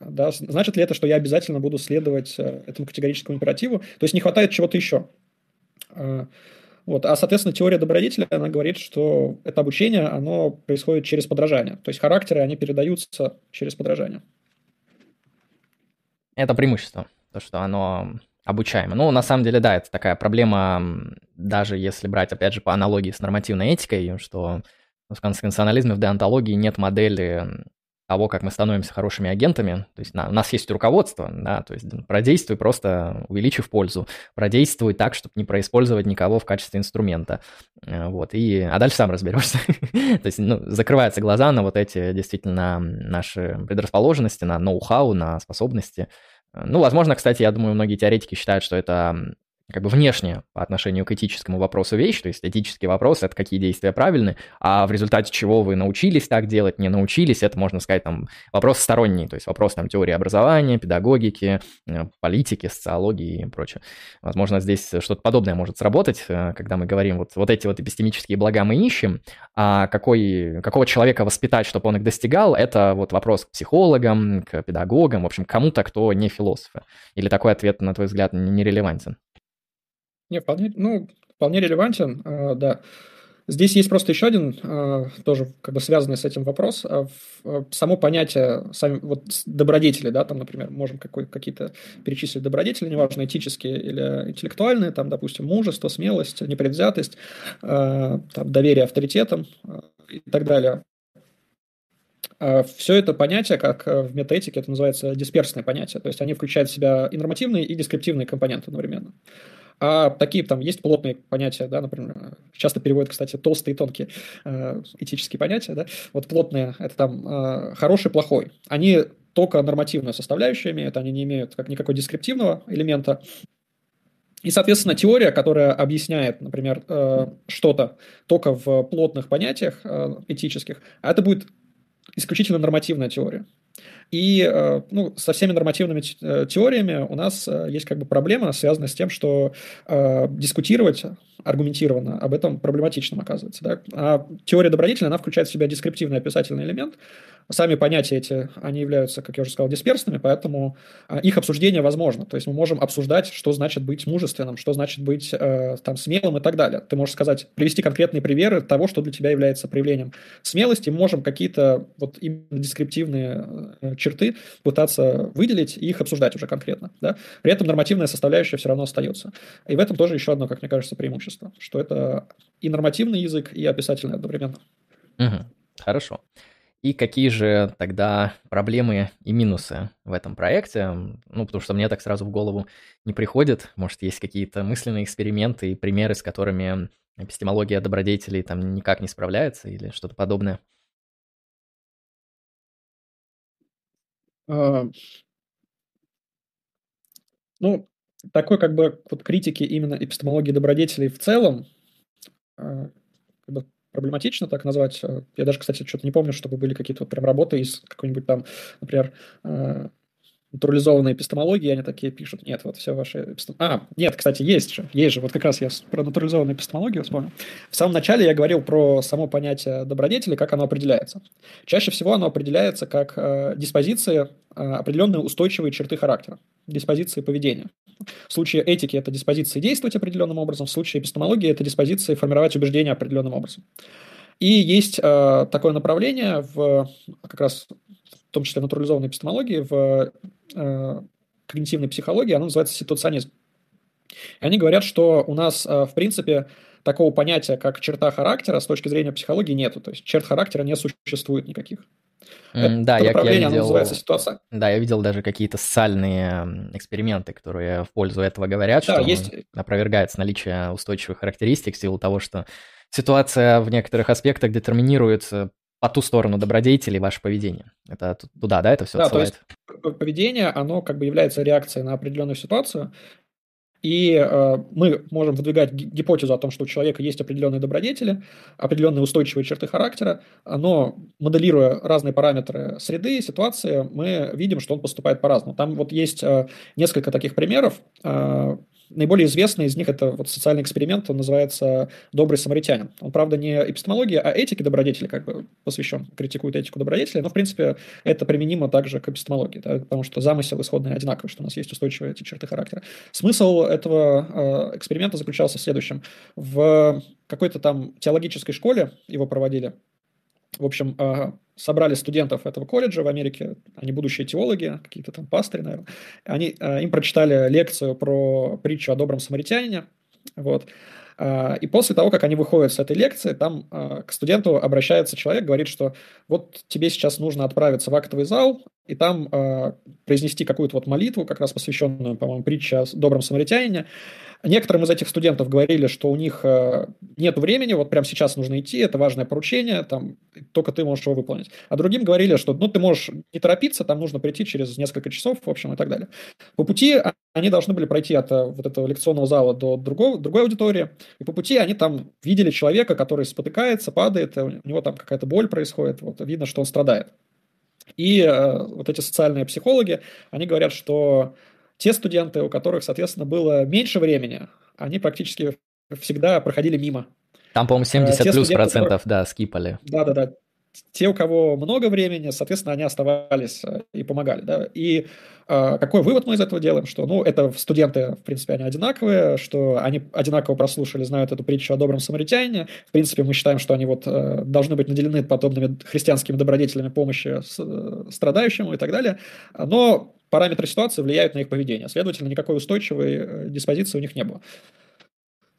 Да, значит ли это, что я обязательно буду следовать э, этому категорическому императиву? То есть не хватает чего-то еще. А, вот. А, соответственно, теория добродетеля, она говорит, что это обучение, оно происходит через подражание. То есть характеры, они передаются через подражание. Это преимущество, то, что оно обучаемо. Ну, на самом деле, да, это такая проблема, даже если брать, опять же, по аналогии с нормативной этикой, что в конституционализме, в деонтологии нет модели того, как мы становимся хорошими агентами. То есть на, у нас есть руководство, да, то есть продействуй просто увеличив пользу, продействуй так, чтобы не происпользовать никого в качестве инструмента. Э, вот, и, а дальше сам разберешься. то есть ну, закрываются глаза на вот эти действительно наши предрасположенности, на ноу-хау, на способности. Э, ну, возможно, кстати, я думаю, многие теоретики считают, что это как бы внешне по отношению к этическому вопросу вещь, то есть этический вопрос – это какие действия правильны, а в результате чего вы научились так делать, не научились, это, можно сказать, там, вопрос сторонний, то есть вопрос там теории образования, педагогики, э, политики, социологии и прочее. Возможно, здесь что-то подобное может сработать, э, когда мы говорим, вот, вот эти вот эпистемические блага мы ищем, а какой, какого человека воспитать, чтобы он их достигал, это вот вопрос к психологам, к педагогам, в общем, кому-то, кто не философы. Или такой ответ, на твой взгляд, нерелевантен? Не, вполне, ну, вполне релевантен, э, да. Здесь есть просто еще один, э, тоже как бы связанный с этим вопрос. Э, само понятие, сами, вот добродетели, да, там, например, можем какой, какие-то перечислить добродетели, неважно, этические или интеллектуальные, там, допустим, мужество, смелость, непредвзятость, там, доверие авторитетам и так далее. Все это понятие, как в метаэтике, это называется дисперсное понятие, то есть они включают в себя и нормативные, и дескриптивные компоненты одновременно. А такие там есть плотные понятия, да, например, часто переводят, кстати, толстые и тонкие э, этические понятия, да. Вот плотные – это там э, хороший, плохой. Они только нормативную составляющую имеют, они не имеют как никакой дескриптивного элемента. И, соответственно, теория, которая объясняет, например, э, что-то только в плотных понятиях этических, а это будет исключительно нормативная теория. И э, ну, со всеми нормативными э, теориями у нас э, есть как бы проблема, связанная с тем, что дискутировать аргументированно об этом проблематичным оказывается. Да? А теория добродетели, она включает в себя дескриптивный описательный элемент, Сами понятия эти, они являются, как я уже сказал, дисперсными, поэтому а, их обсуждение возможно. То есть мы можем обсуждать, что значит быть мужественным, что значит быть э, там смелым и так далее. Ты можешь сказать, привести конкретные примеры того, что для тебя является проявлением смелости. Мы можем какие-то вот именно дескриптивные э, черты пытаться выделить и их обсуждать уже конкретно. Да? При этом нормативная составляющая все равно остается. И в этом тоже еще одно, как мне кажется, преимущество, что это и нормативный язык, и описательный одновременно. Угу. Хорошо. И какие же тогда проблемы и минусы в этом проекте? Ну, потому что мне так сразу в голову не приходит. Может, есть какие-то мысленные эксперименты и примеры, с которыми эпистемология добродетелей там никак не справляется или что-то подобное? А, ну, такой как бы вот критики именно эпистемологии добродетелей в целом а, как бы проблематично так назвать. Я даже, кстати, что-то не помню, чтобы были какие-то вот прям работы из какой-нибудь там, например, натурализованной эпистемологии, они такие пишут, нет, вот все ваши эпистем... А, нет, кстати, есть же, есть же, вот как раз я про натурализованную эпистемологию вспомнил. В самом начале я говорил про само понятие добродетели, как оно определяется. Чаще всего оно определяется как э, диспозиции, э, определенные устойчивые черты характера, диспозиции поведения. В случае этики это диспозиции действовать определенным образом, в случае эпистемологии это диспозиции формировать убеждения определенным образом. И есть э, такое направление в как раз в том числе натурализованной эпистемологии, в когнитивной психологии, оно называется ситуационизм. И они говорят, что у нас, э, в принципе, такого понятия, как черта характера, с точки зрения психологии, нету. То есть черт характера не существует никаких. Mm, да, я, я видел, называется ситуация. Да, я видел даже какие-то социальные эксперименты, которые в пользу этого говорят, да, что есть... опровергается наличие устойчивых характеристик в силу того, что ситуация в некоторых аспектах детерминируется по ту сторону добродетелей ваше поведение. Это туда, да, это все да, отсылает? то есть поведение, оно как бы является реакцией на определенную ситуацию, и э, мы можем выдвигать гипотезу о том, что у человека есть определенные добродетели, определенные устойчивые черты характера, но моделируя разные параметры среды, ситуации, мы видим, что он поступает по-разному. Там вот есть э, несколько таких примеров. Э, Наиболее известный из них это вот социальный эксперимент, он называется «Добрый самаритянин». Он, правда, не эпистемология, а этике добродетели как бы посвящен, критикует этику добродетели, но, в принципе, это применимо также к эпистемологии, да, потому что замысел исходный одинаковый, что у нас есть устойчивые эти черты характера. Смысл этого э, эксперимента заключался в следующем. В какой-то там теологической школе его проводили, в общем, э, собрали студентов этого колледжа в Америке, они будущие теологи, какие-то там пастыри, наверное, они, э, им прочитали лекцию про притчу о добром самаритянине, вот, э, и после того, как они выходят с этой лекции, там к студенту обращается человек, говорит, что вот тебе сейчас нужно отправиться в актовый зал и там произнести какую-то вот молитву, как раз посвященную, по-моему, притче о добром самаритянине, Некоторым из этих студентов говорили, что у них э, нет времени, вот прямо сейчас нужно идти, это важное поручение, там только ты можешь его выполнить. А другим говорили, что ну ты можешь не торопиться, там нужно прийти через несколько часов, в общем, и так далее. По пути они должны были пройти от э, вот этого лекционного зала до другого, другой аудитории, и по пути они там видели человека, который спотыкается, падает, у него там какая-то боль происходит, вот видно, что он страдает. И э, вот эти социальные психологи, они говорят, что те студенты, у которых, соответственно, было меньше времени, они практически всегда проходили мимо. Там, по-моему, 70 Те плюс процентов, которые... да, скипали. Да-да-да. Те, у кого много времени, соответственно, они оставались э, и помогали. Да? И э, какой вывод мы из этого делаем? Что, ну, это студенты, в принципе, они одинаковые, что они одинаково прослушали, знают эту притчу о добром самаритянине. В принципе, мы считаем, что они вот э, должны быть наделены подобными христианскими добродетелями помощи э, страдающему и так далее. Но параметры ситуации влияют на их поведение. Следовательно, никакой устойчивой э, диспозиции у них не было.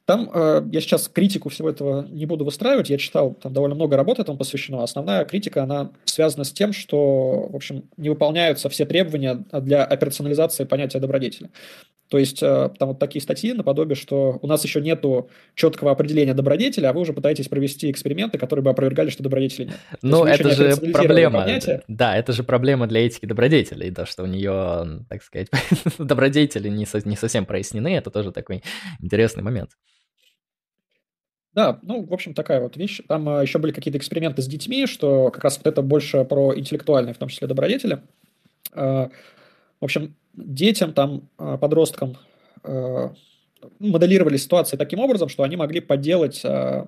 Там э, я сейчас критику всего этого не буду выстраивать. Я читал, там довольно много работ этому посвящено. Основная критика, она связана с тем, что, в общем, не выполняются все требования для операционализации понятия добродетели. То есть э, там вот такие статьи наподобие, что у нас еще нету четкого определения добродетеля, а вы уже пытаетесь провести эксперименты, которые бы опровергали, что добродетели нет. Ну, это же проблема. Понятие. Да, это же проблема для этики добродетелей, да, что у нее, так сказать, добродетели не, со, не совсем прояснены, это тоже такой интересный момент. Да, ну, в общем, такая вот вещь. Там э, еще были какие-то эксперименты с детьми, что как раз вот это больше про интеллектуальные, в том числе добродетели. Э, в общем, детям, там, а, подросткам моделировали ситуации таким образом, что они могли подделать а,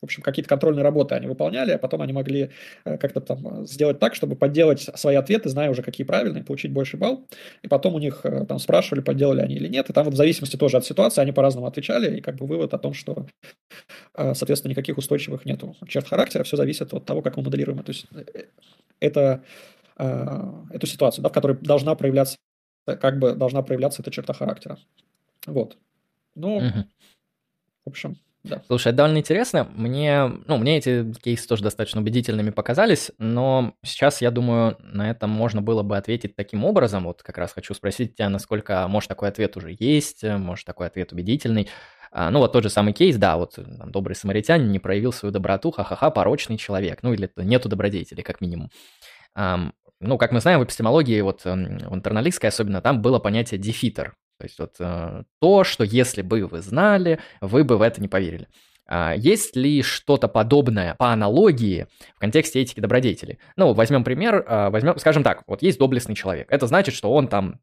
в общем, какие-то контрольные работы они выполняли, а потом они могли э, как-то там сделать так, чтобы подделать свои ответы, зная уже, какие правильные, получить больше балл. И потом у них э, там спрашивали, подделали они или нет. И там вот в зависимости тоже от ситуации они по-разному отвечали. И как бы вывод о том, что, соответственно, никаких устойчивых нету черт характера. Все зависит от того, как мы моделируем. Есть это эту ситуацию, да, в которой должна проявляться, как бы должна проявляться эта черта характера. Вот. Ну, угу. в общем, да. Слушай, это довольно интересно. Мне, ну, мне эти кейсы тоже достаточно убедительными показались, но сейчас, я думаю, на это можно было бы ответить таким образом. Вот как раз хочу спросить тебя, насколько, может, такой ответ уже есть, может, такой ответ убедительный. А, ну, вот тот же самый кейс, да, вот там, добрый самаритянин не проявил свою доброту, ха-ха-ха, порочный человек, ну, или нету добродетели, как минимум. Um, ну, как мы знаем, в эпистемологии, вот в интерналистской особенно, там было понятие дефитер, то есть вот э, то, что если бы вы знали, вы бы в это не поверили. А есть ли что-то подобное по аналогии в контексте этики добродетели? Ну, возьмем пример, а, возьмем, скажем так, вот есть доблестный человек. Это значит, что он там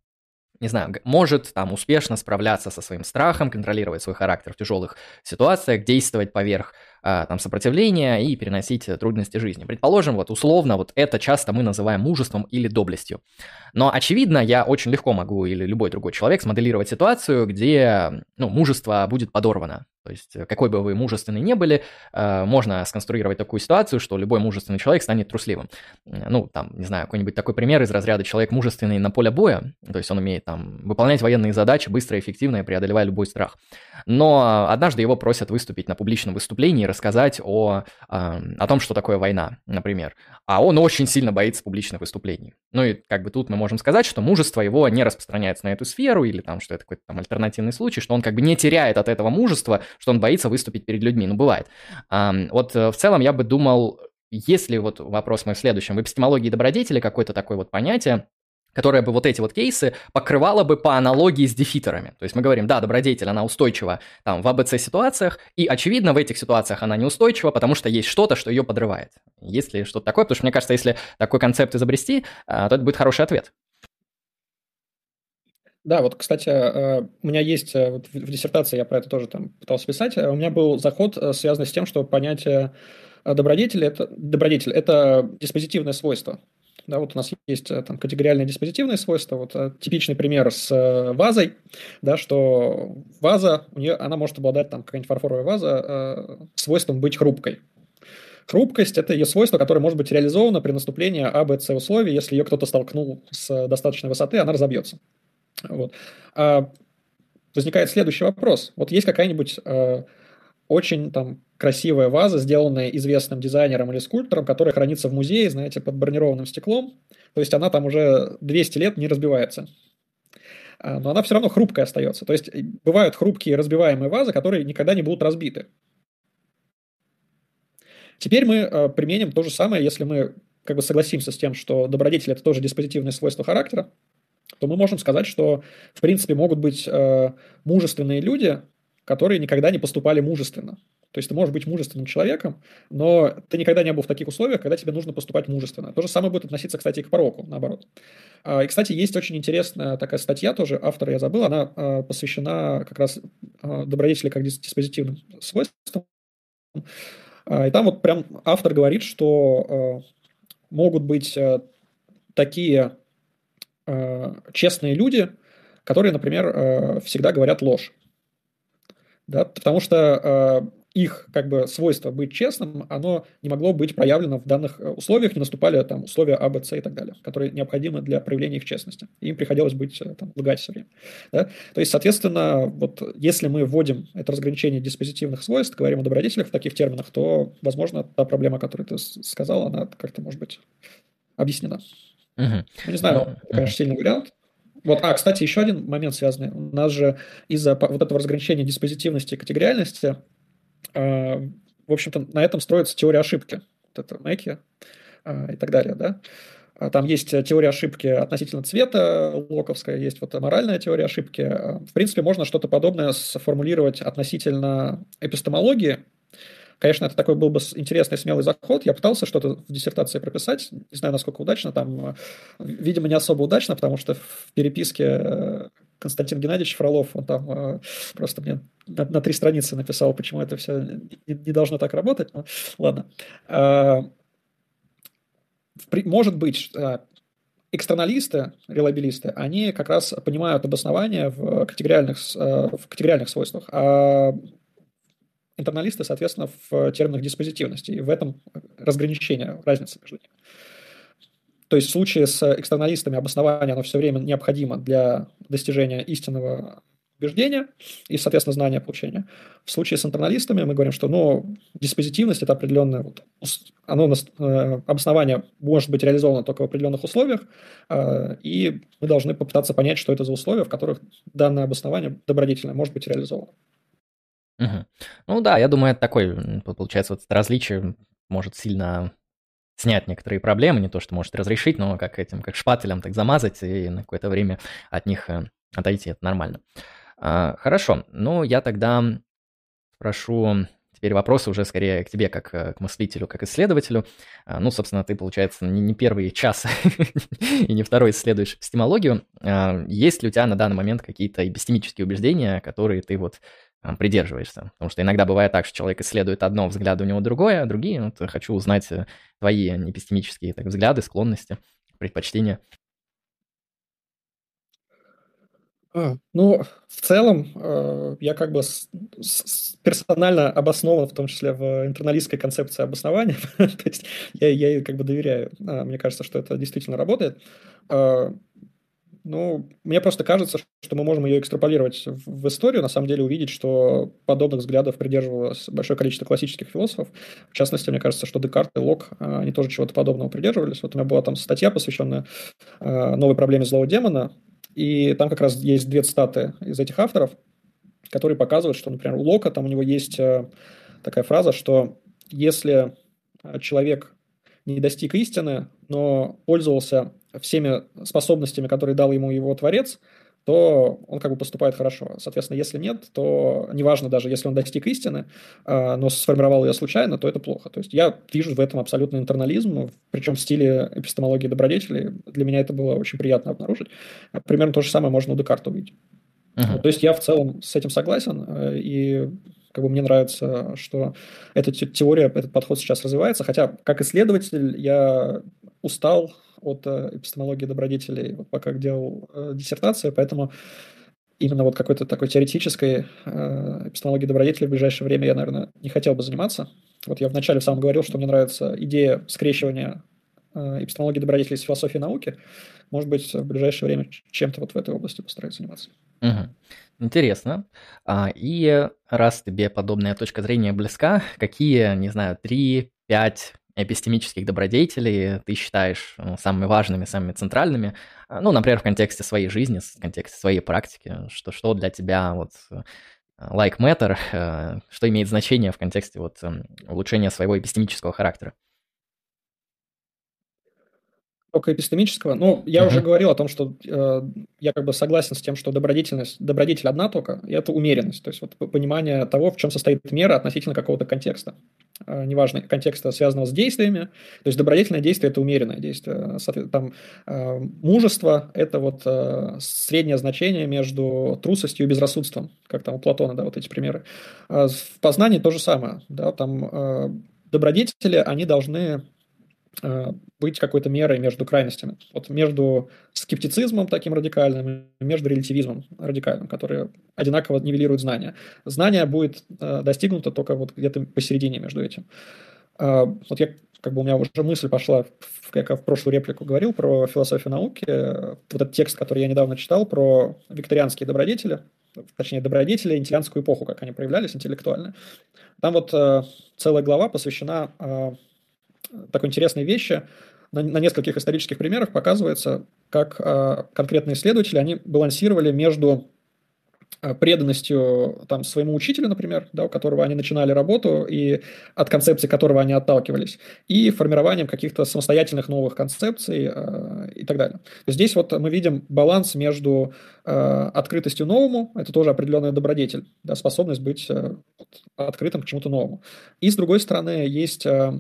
не знаю, может там успешно справляться со своим страхом, контролировать свой характер в тяжелых ситуациях, действовать поверх там сопротивления и переносить трудности жизни. Предположим, вот условно, вот это часто мы называем мужеством или доблестью. Но, очевидно, я очень легко могу или любой другой человек смоделировать ситуацию, где ну, мужество будет подорвано. То есть, какой бы вы мужественный не были, э, можно сконструировать такую ситуацию, что любой мужественный человек станет трусливым. Ну, там, не знаю, какой-нибудь такой пример из разряда человек мужественный на поле боя, то есть он умеет там выполнять военные задачи быстро и эффективно, преодолевая любой страх. Но однажды его просят выступить на публичном выступлении рассказать о, о том, что такое война, например. А он очень сильно боится публичных выступлений. Ну и как бы тут мы можем сказать, что мужество его не распространяется на эту сферу, или там, что это какой-то там альтернативный случай, что он как бы не теряет от этого мужества, что он боится выступить перед людьми. Ну, бывает. Вот э, в целом я бы думал, если вот вопрос мой в следующем, в эпистемологии добродетели какое-то такое вот понятие, которая бы вот эти вот кейсы покрывала бы по аналогии с дефитерами. То есть мы говорим, да, добродетель, она устойчива там в АБЦ ситуациях, и очевидно в этих ситуациях она неустойчива, потому что есть что-то, что ее подрывает. Есть ли что-то такое? Потому что мне кажется, если такой концепт изобрести, а, то это будет хороший ответ. Да, вот, кстати, э, у меня есть э, вот в диссертации, я про это тоже там пытался писать, э, у меня был заход, связанный с тем, что понятие добродетели это, добродетель – это диспозитивное свойство. Да, вот у нас есть там категориальные диспозитивные свойства. Вот типичный пример с вазой, да, что ваза, у нее, она может обладать, там, какая-нибудь фарфоровая ваза, свойством быть хрупкой. Хрупкость – это ее свойство, которое может быть реализовано при наступлении А, Б, С условий. Если ее кто-то столкнул с достаточной высоты, она разобьется. Вот. А возникает следующий вопрос. Вот есть какая-нибудь э, очень там красивая ваза, сделанная известным дизайнером или скульптором, которая хранится в музее, знаете, под бронированным стеклом. То есть она там уже 200 лет не разбивается. А, но она все равно хрупкая остается. То есть бывают хрупкие разбиваемые вазы, которые никогда не будут разбиты. Теперь мы э, применим то же самое, если мы как бы согласимся с тем, что добродетель – это тоже диспозитивное свойство характера, то мы можем сказать, что, в принципе, могут быть э, мужественные люди, которые никогда не поступали мужественно. То есть ты можешь быть мужественным человеком, но ты никогда не был в таких условиях, когда тебе нужно поступать мужественно. То же самое будет относиться, кстати, и к пороку, наоборот. А, и, кстати, есть очень интересная такая статья тоже, автора я забыл, она э, посвящена как раз э, добродетели как диспозитивным свойствам. А, и там вот прям автор говорит, что могут быть такие честные люди, которые, например, всегда говорят ложь. Да? Потому что э, их как бы свойство быть честным, оно не могло быть проявлено в данных э, условиях, не наступали там условия А, Б, С и так далее, которые необходимы для проявления их честности. им приходилось быть э, там, лгать все время. Да? То есть, соответственно, вот если мы вводим это разграничение диспозитивных свойств, говорим о добродетелях в таких терминах, то, возможно, та проблема, которую ты сказал, она как-то может быть объяснена. Угу. Ну, не знаю, ну, конечно, угу. сильный вариант. Вот, а, кстати, еще один момент связанный. У нас же из-за вот этого разграничения диспозитивности и категориальности, э, в общем-то, на этом строится теория ошибки. Вот это Мэки э, и так далее, да. А там есть теория ошибки относительно цвета локовская, есть вот моральная теория ошибки. В принципе, можно что-то подобное сформулировать относительно эпистемологии, Конечно, это такой был бы интересный, смелый заход. Я пытался что-то в диссертации прописать. Не знаю, насколько удачно. Там, э, видимо, не особо удачно, потому что в переписке э, Константин Геннадьевич Фролов, он там э, просто мне на, на три страницы написал, почему это все не, не должно так работать. Но, ладно. Может быть, экстерналисты, релабилисты, они как раз понимают обоснование в категориальных, в категориальных свойствах, а интерналисты, соответственно, в терминах диспозитивности. И в этом разграничение, разница между ними. То есть в случае с экстерналистами обоснование оно все время необходимо для достижения истинного убеждения и, соответственно, знания получения. В случае с интерналистами мы говорим, что ну, диспозитивность – это определенное вот, оно, э, обоснование может быть реализовано только в определенных условиях, э, и мы должны попытаться понять, что это за условия, в которых данное обоснование добродетельное может быть реализовано. Угу. Ну да, я думаю, это такой, получается, вот различие может сильно снять некоторые проблемы, не то, что может разрешить, но как этим, как шпателем так замазать и на какое-то время от них э, отойти, это нормально. А, хорошо, ну я тогда спрошу теперь вопросы уже скорее к тебе, как э, к мыслителю, как исследователю. А, ну, собственно, ты, получается, не, не первый час и не второй исследуешь эпистемологию. А, есть ли у тебя на данный момент какие-то эпистемические убеждения, которые ты вот придерживаешься. Потому что иногда бывает так, что человек исследует одно, взгляд у него другое, а другие. Вот хочу узнать э, твои эпистемические так, взгляды, склонности, предпочтения. А, ну, в целом, э, я как бы с, с, персонально обоснован, в том числе в интерналистской концепции обоснования. То есть я, я ей как бы доверяю. А, мне кажется, что это действительно работает. А, ну, мне просто кажется, что мы можем ее экстраполировать в историю, на самом деле увидеть, что подобных взглядов придерживалось большое количество классических философов. В частности, мне кажется, что Декарт и Лок, они тоже чего-то подобного придерживались. Вот у меня была там статья, посвященная новой проблеме злого демона, и там как раз есть две цитаты из этих авторов, которые показывают, что, например, у Лока там у него есть э, такая фраза, что если человек не достиг истины, но пользовался всеми способностями, которые дал ему его Творец, то он как бы поступает хорошо. Соответственно, если нет, то неважно даже, если он достиг истины, а, но сформировал ее случайно, то это плохо. То есть я вижу в этом абсолютно интернализм, причем в стиле эпистемологии добродетелей. Для меня это было очень приятно обнаружить. Примерно то же самое можно у Декарта увидеть. Uh-huh. То есть я в целом с этим согласен, э, и как бы мне нравится, что эта теория, этот подход сейчас развивается, хотя как исследователь я устал от э, эпистемологии добродетелей, вот пока делал э, диссертацию, поэтому именно вот какой-то такой теоретической э, эпистемологии добродетелей в ближайшее время я, наверное, не хотел бы заниматься. Вот я вначале сам говорил, что мне нравится идея скрещивания эпистемологии добродетелей с философией науки. Может быть, в ближайшее время чем-то вот в этой области постараюсь заниматься. Угу. Интересно. А, и раз тебе подобная точка зрения близка, какие, не знаю, три, пять эпистемических добродетелей ты считаешь ну, самыми важными, самыми центральными, а, ну, например, в контексте своей жизни, в контексте своей практики, что, что для тебя вот э, like matter, э, что имеет значение в контексте вот эм, улучшения своего эпистемического характера? Только эпистемического. Ну, я uh-huh. уже говорил о том, что э, я как бы согласен с тем, что добродетельность, добродетель одна только, и это умеренность, то есть вот понимание того, в чем состоит мера относительно какого-то контекста. Э, неважно, контекста, связанного с действиями. То есть добродетельное действие – это умеренное действие. Там э, мужество – это вот э, среднее значение между трусостью и безрассудством, как там у Платона, да, вот эти примеры. Э, в познании то же самое, да, там э, добродетели, они должны быть какой-то мерой между крайностями. Вот между скептицизмом таким радикальным и между релятивизмом радикальным, которые одинаково нивелируют знания. Знание будет э, достигнуто только вот где-то посередине между этим. Э, вот я как бы у меня уже мысль пошла, как я в прошлую реплику говорил про философию науки, вот этот текст, который я недавно читал про викторианские добродетели, точнее, добродетели, интеллианскую эпоху, как они проявлялись интеллектуально. Там вот э, целая глава посвящена э, такой интересной вещи. На, на нескольких исторических примерах показывается, как э, конкретные исследователи, они балансировали между а, преданностью там, своему учителю, например, да, у которого они начинали работу и от концепции которого они отталкивались, и формированием каких-то самостоятельных новых концепций э, и так далее. Здесь вот мы видим баланс между э, открытостью новому, это тоже определенная добродетель, да, способность быть э, открытым к чему-то новому. И с другой стороны есть э,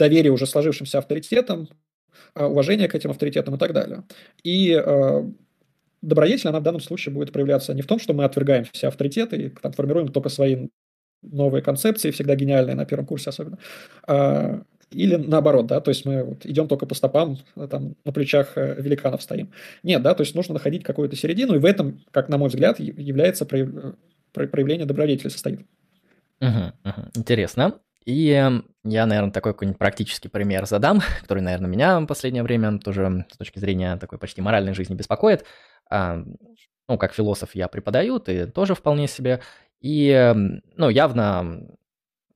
доверие уже сложившимся авторитетам, а, уважение к этим авторитетам и так далее. И э, добродетель, она в данном случае будет проявляться не в том, что мы отвергаем все авторитеты и там, формируем только свои новые концепции, всегда гениальные на первом курсе особенно, а, или наоборот, да, то есть мы вот идем только по стопам, там, на плечах э, великанов стоим. Нет, да, то есть нужно находить какую-то середину, и в этом, как на мой взгляд, является проявление добродетели состоит. Угу, угу. Интересно. И я, наверное, такой какой-нибудь практический пример задам, который, наверное, меня в последнее время тоже с точки зрения такой почти моральной жизни беспокоит. Ну, как философ я преподаю, ты тоже вполне себе. И, ну, явно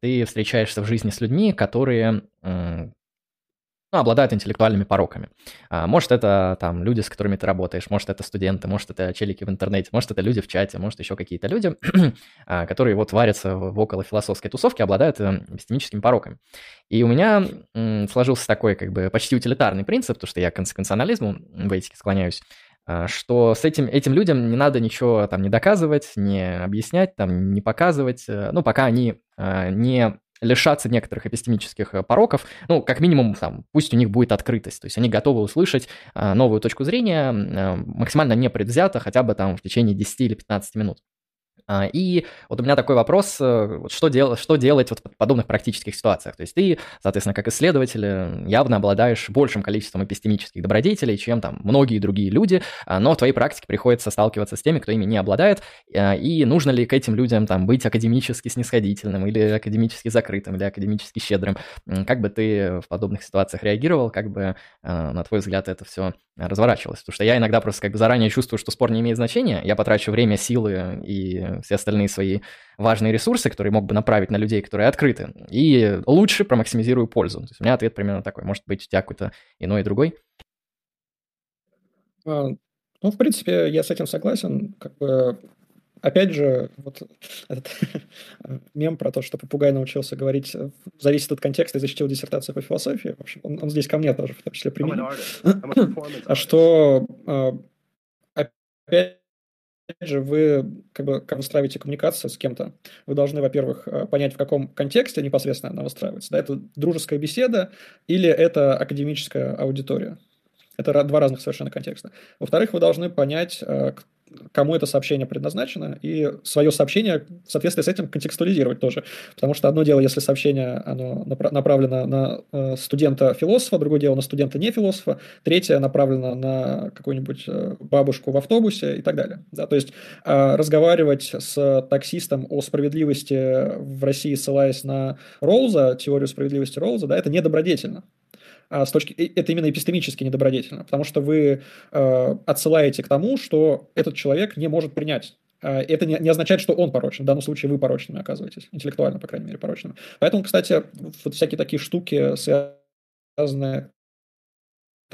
ты встречаешься в жизни с людьми, которые ну, обладают интеллектуальными пороками. А, может, это там люди, с которыми ты работаешь, может, это студенты, может, это челики в интернете, может, это люди в чате, может, еще какие-то люди, а, которые вот варятся в около философской тусовки, обладают эпистемическими пороками. И у меня сложился такой как бы почти утилитарный принцип, потому что я к консеквенционализму в этике склоняюсь, а, что с этим, этим людям не надо ничего там не доказывать, не объяснять, там, не показывать, э, ну, пока они не лишаться некоторых эпистемических э, пороков, ну, как минимум, там, пусть у них будет открытость, то есть они готовы услышать а, новую точку зрения, а, максимально непредвзято, хотя бы там в течение 10 или 15 минут. А, и вот у меня такой вопрос, э, что, дел, что делать вот в подобных практических ситуациях? То есть ты, соответственно, как исследователь, э, явно обладаешь большим количеством эпистемических добродетелей, чем там многие другие люди, а, но в твоей практике приходится сталкиваться с теми, кто ими не обладает, а, и нужно ли к этим людям там быть академически снисходительным или академически закрытым, или академически щедрым? Как бы ты в подобных ситуациях реагировал, как бы, на твой взгляд, это все разворачивалось? Потому что я иногда просто как бы заранее чувствую, что спор не имеет значения, я потрачу время, силы и все остальные свои важные ресурсы, которые мог бы направить на людей, которые открыты, и лучше промаксимизирую пользу. То есть у меня ответ примерно такой. Может быть, у тебя какой-то иной и другой? А, ну, в принципе, я с этим согласен. Как бы, опять же, вот этот мем про то, что попугай научился говорить, э, зависит от контекста и защитил диссертацию по философии. В общем, он, он здесь ко мне тоже в том числе применил. А что, а, опять же, вы, как бы, как выстраиваете коммуникацию с кем-то, вы должны, во-первых, э, понять, в каком контексте непосредственно она выстраивается. Да, это дружеская беседа или это академическая аудитория. Это два разных совершенно контекста. Во-вторых, вы должны понять, э, кому это сообщение предназначено, и свое сообщение в соответствии с этим контекстуализировать тоже. Потому что одно дело, если сообщение оно направлено на э, студента-философа, другое дело на студента-не-философа, третье направлено на какую-нибудь э, бабушку в автобусе и так далее. Да, то есть э, разговаривать с таксистом о справедливости в России, ссылаясь на Роуза, теорию справедливости Роуза, да, это недобродетельно. А с точки это именно эпистемически недобродетельно, потому что вы э, отсылаете к тому, что этот человек не может принять. Э, это не, не означает, что он порочен. В данном случае вы порочными оказываетесь, интеллектуально, по крайней мере, порочными. Поэтому, кстати, вот всякие такие штуки, связанные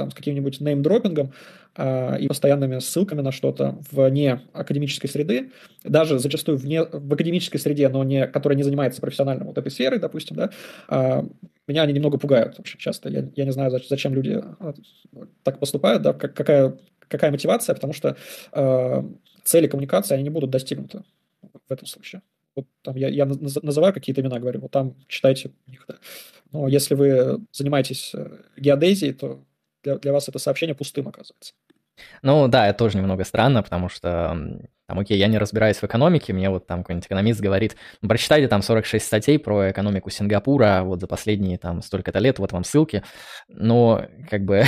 там, с каким-нибудь неймдропингом э, и постоянными ссылками на что-то вне академической среды, даже зачастую вне, в академической среде, но не, которая не занимается профессионально вот этой сферой, допустим, да, э, меня они немного пугают очень часто. Я, я не знаю, зачем люди а, так поступают, да, как, какая, какая мотивация, потому что э, цели коммуникации, они не будут достигнуты в этом случае. Вот там я, я называю какие-то имена, говорю, вот там читайте них. Да. Но если вы занимаетесь э, геодезией, то для, для вас это сообщение пустым оказывается. Ну да, это тоже немного странно, потому что там, окей, я не разбираюсь в экономике, мне вот там какой-нибудь экономист говорит, ну, прочитайте там 46 статей про экономику Сингапура вот за последние там столько-то лет, вот вам ссылки. Но как бы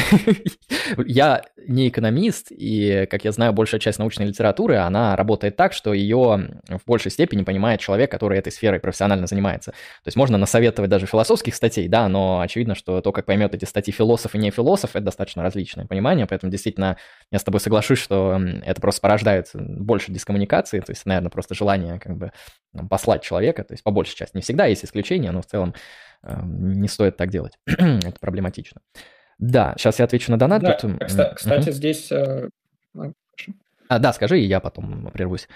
я не экономист, и, как я знаю, большая часть научной литературы, она работает так, что ее в большей степени понимает человек, который этой сферой профессионально занимается. То есть можно насоветовать даже философских статей, да, но очевидно, что то, как поймет эти статьи философ и не философ, это достаточно различное понимание, поэтому действительно я с тобой соглашусь, что это просто порождает больше дискоммуникации, то есть, наверное, просто желание как бы послать человека, то есть по большей части. Не всегда есть исключения, но в целом э, не стоит так делать. Это проблематично. Да, сейчас я отвечу на донат. Да, Тут... Кстати, кстати угу. здесь... Э, а, да, скажи, и я потом прервусь.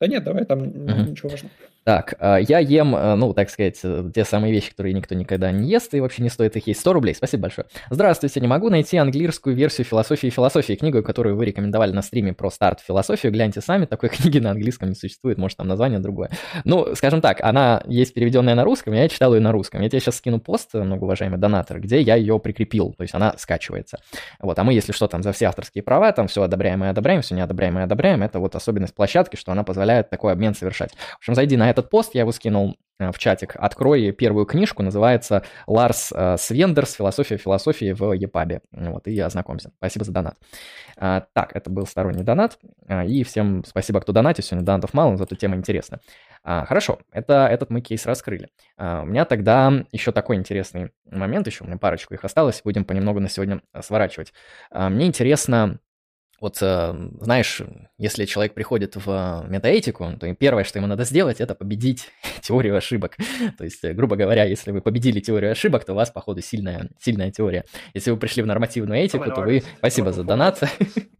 Да нет, давай, там угу. ничего важного. Так, а, я ем, э, ну, так сказать, э, те самые вещи, которые никто никогда не ест, и вообще не стоит их есть. 100 рублей, спасибо большое. Здравствуйте, не могу найти английскую версию философии и философии, книгу, которую вы рекомендовали на стриме про старт философию. Гляньте сами, такой книги на английском не существует, может, там название другое. Ну, скажем так, она есть переведенная на русском, я читал ее на русском. Я тебе сейчас скину пост, многоуважаемый донатор, где я ее прикрепил, то есть она скачивается. Вот, а мы, если что, там за все авторские права, там все одобряем и одобряем, все неодобряем и одобряем, это вот особенность площадки, что она позволяет такой обмен совершать. В общем, зайди на этот пост, я его скинул в чатик. Открой первую книжку, называется «Ларс Свендерс. Философия философии в ЕПАБе». Вот, и ознакомься. Спасибо за донат. Так, это был сторонний донат. И всем спасибо, кто донатит. Сегодня донатов мало, зато тема интересна. Хорошо, это, этот мы кейс раскрыли. У меня тогда еще такой интересный момент, еще у меня парочку их осталось, будем понемногу на сегодня сворачивать. Мне интересно, вот, э, знаешь, если человек приходит в метаэтику, то первое, что ему надо сделать, это победить теорию ошибок. То есть, э, грубо говоря, если вы победили теорию ошибок, то у вас, походу, сильная, сильная теория. Если вы пришли в нормативную этику, то вы... Спасибо за донат.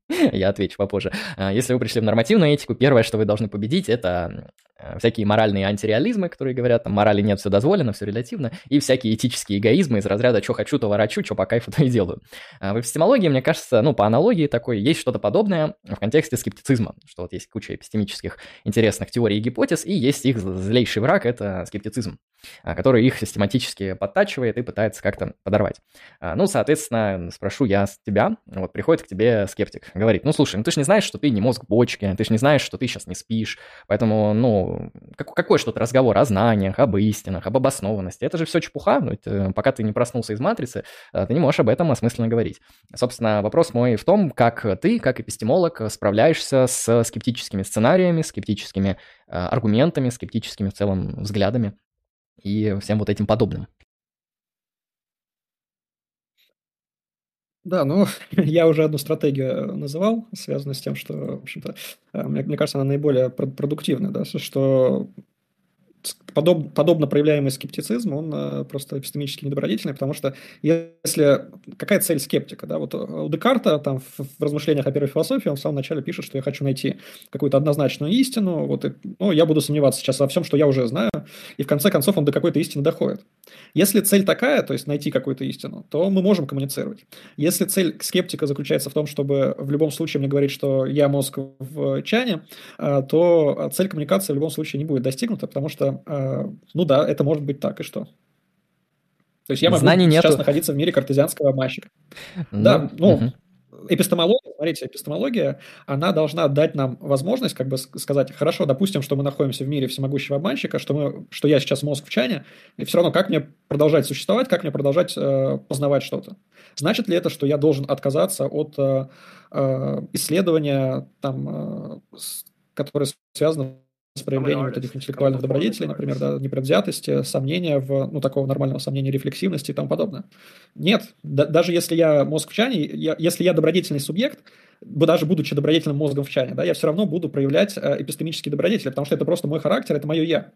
Я отвечу попозже. А, если вы пришли в нормативную этику, первое, что вы должны победить, это э, всякие моральные антиреализмы, которые говорят, там, морали нет, все дозволено, все релятивно, и всякие этические эгоизмы из разряда «что хочу, то ворочу, что по кайфу, то и делаю». А в эпистемологии, мне кажется, ну, по аналогии такой, есть что-то подобное в контексте скептицизма, что вот есть куча эпистемических интересных теорий и гипотез, и есть их злейший враг — это скептицизм. А, который их систематически подтачивает и пытается как-то подорвать. А, ну, соответственно, спрошу я с тебя, вот приходит к тебе скептик, говорит, ну, слушай, ну ты же не знаешь, что ты не мозг бочки, ты же не знаешь, что ты сейчас не спишь, поэтому, ну, как, какой что-то разговор о знаниях, об истинах, об обоснованности, это же все чепуха, ну, это, пока ты не проснулся из матрицы, а, ты не можешь об этом осмысленно говорить. Собственно, вопрос мой в том, как ты, как эпистемолог, справляешься с скептическими сценариями, скептическими аргументами, скептическими в целом взглядами и всем вот этим подобным. Да, ну, я уже одну стратегию называл, связанную с тем, что, в общем-то, э, мне, мне кажется, она наиболее продуктивная, да, что подоб, подобно проявляемый скептицизм, он э, просто эпистемически недобродетельный, потому что если... Какая цель скептика? Да? Вот у Декарта там в, в размышлениях о первой философии он в самом начале пишет, что я хочу найти какую-то однозначную истину, вот, и, ну, я буду сомневаться сейчас во всем, что я уже знаю, и в конце концов он до какой-то истины доходит. Если цель такая, то есть найти какую-то истину, то мы можем коммуницировать. Если цель скептика заключается в том, чтобы в любом случае мне говорить, что я мозг в чане, э, то цель коммуникации в любом случае не будет достигнута, потому что э, ну да, это может быть так, и что? То есть я могу Знаний сейчас нету. находиться в мире картезианского обманщика. Ну, да, ну, угу. эпистемология, смотрите, эпистемология, она должна дать нам возможность как бы сказать, хорошо, допустим, что мы находимся в мире всемогущего обманщика, что, мы, что я сейчас мозг в чане, и все равно как мне продолжать существовать, как мне продолжать э, познавать что-то. Значит ли это, что я должен отказаться от э, э, исследования, там, э, которое связано с проявлением вот этих интеллектуальных добродетелей, например, да, непредвзятости, сомнения в, ну, такого нормального сомнения рефлексивности и тому подобное. Нет, да, даже если я мозг в чане, я, если я добродетельный субъект, даже будучи добродетельным мозгом в чане, да, я все равно буду проявлять э, эпистемические добродетели, потому что это просто мой характер, это мое я.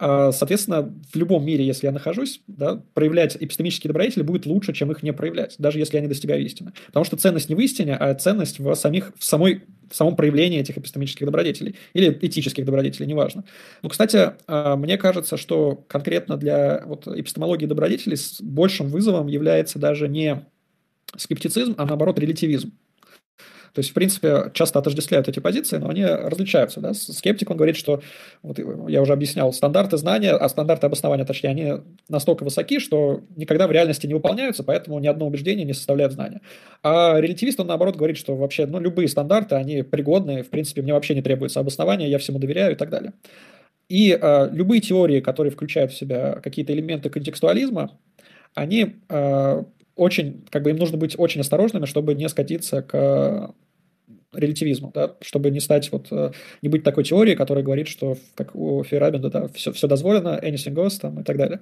А, соответственно, в любом мире, если я нахожусь, да, проявлять эпистемические добродетели будет лучше, чем их не проявлять, даже если я не достигаю истины. Потому что ценность не в истине, а ценность в, самих, в, самой, в самом проявлении этих эпистемических добродетелей или этических добродетелей, неважно. Ну, кстати, а, мне кажется, что конкретно для вот, эпистемологии добродетелей с большим вызовом является даже не скептицизм, а наоборот релятивизм. То есть, в принципе, часто отождествляют эти позиции, но они различаются. Да? Скептик, он говорит, что, вот я уже объяснял, стандарты знания, а стандарты обоснования, точнее, они настолько высоки, что никогда в реальности не выполняются, поэтому ни одно убеждение не составляет знания. А релятивист, он наоборот говорит, что вообще ну, любые стандарты, они пригодны, в принципе, мне вообще не требуется обоснования, я всему доверяю и так далее. И э, любые теории, которые включают в себя какие-то элементы контекстуализма, они э, очень, как бы им нужно быть очень осторожными, чтобы не скатиться к релятивизму, да, чтобы не стать вот, э, не быть такой теорией, которая говорит, что, как у Фейерабенда, да, все, все дозволено, anything goes там и так далее.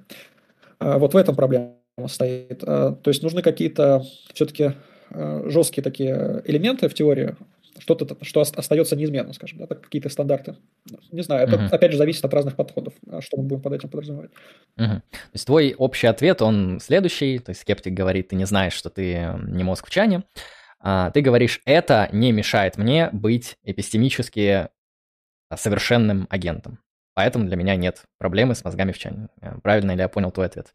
А вот в этом проблема стоит. А, то есть нужны какие-то все-таки э, жесткие такие элементы в теории, что-то, что остается неизменным, скажем, да, какие-то стандарты. Не знаю, это угу. опять же зависит от разных подходов, а что мы будем под этим подразумевать. Угу. То есть твой общий ответ, он следующий, то есть скептик говорит, ты не знаешь, что ты не мозг в чане, а ты говоришь, это не мешает мне быть эпистемически совершенным агентом. Поэтому для меня нет проблемы с мозгами в чане. Правильно ли я понял твой ответ?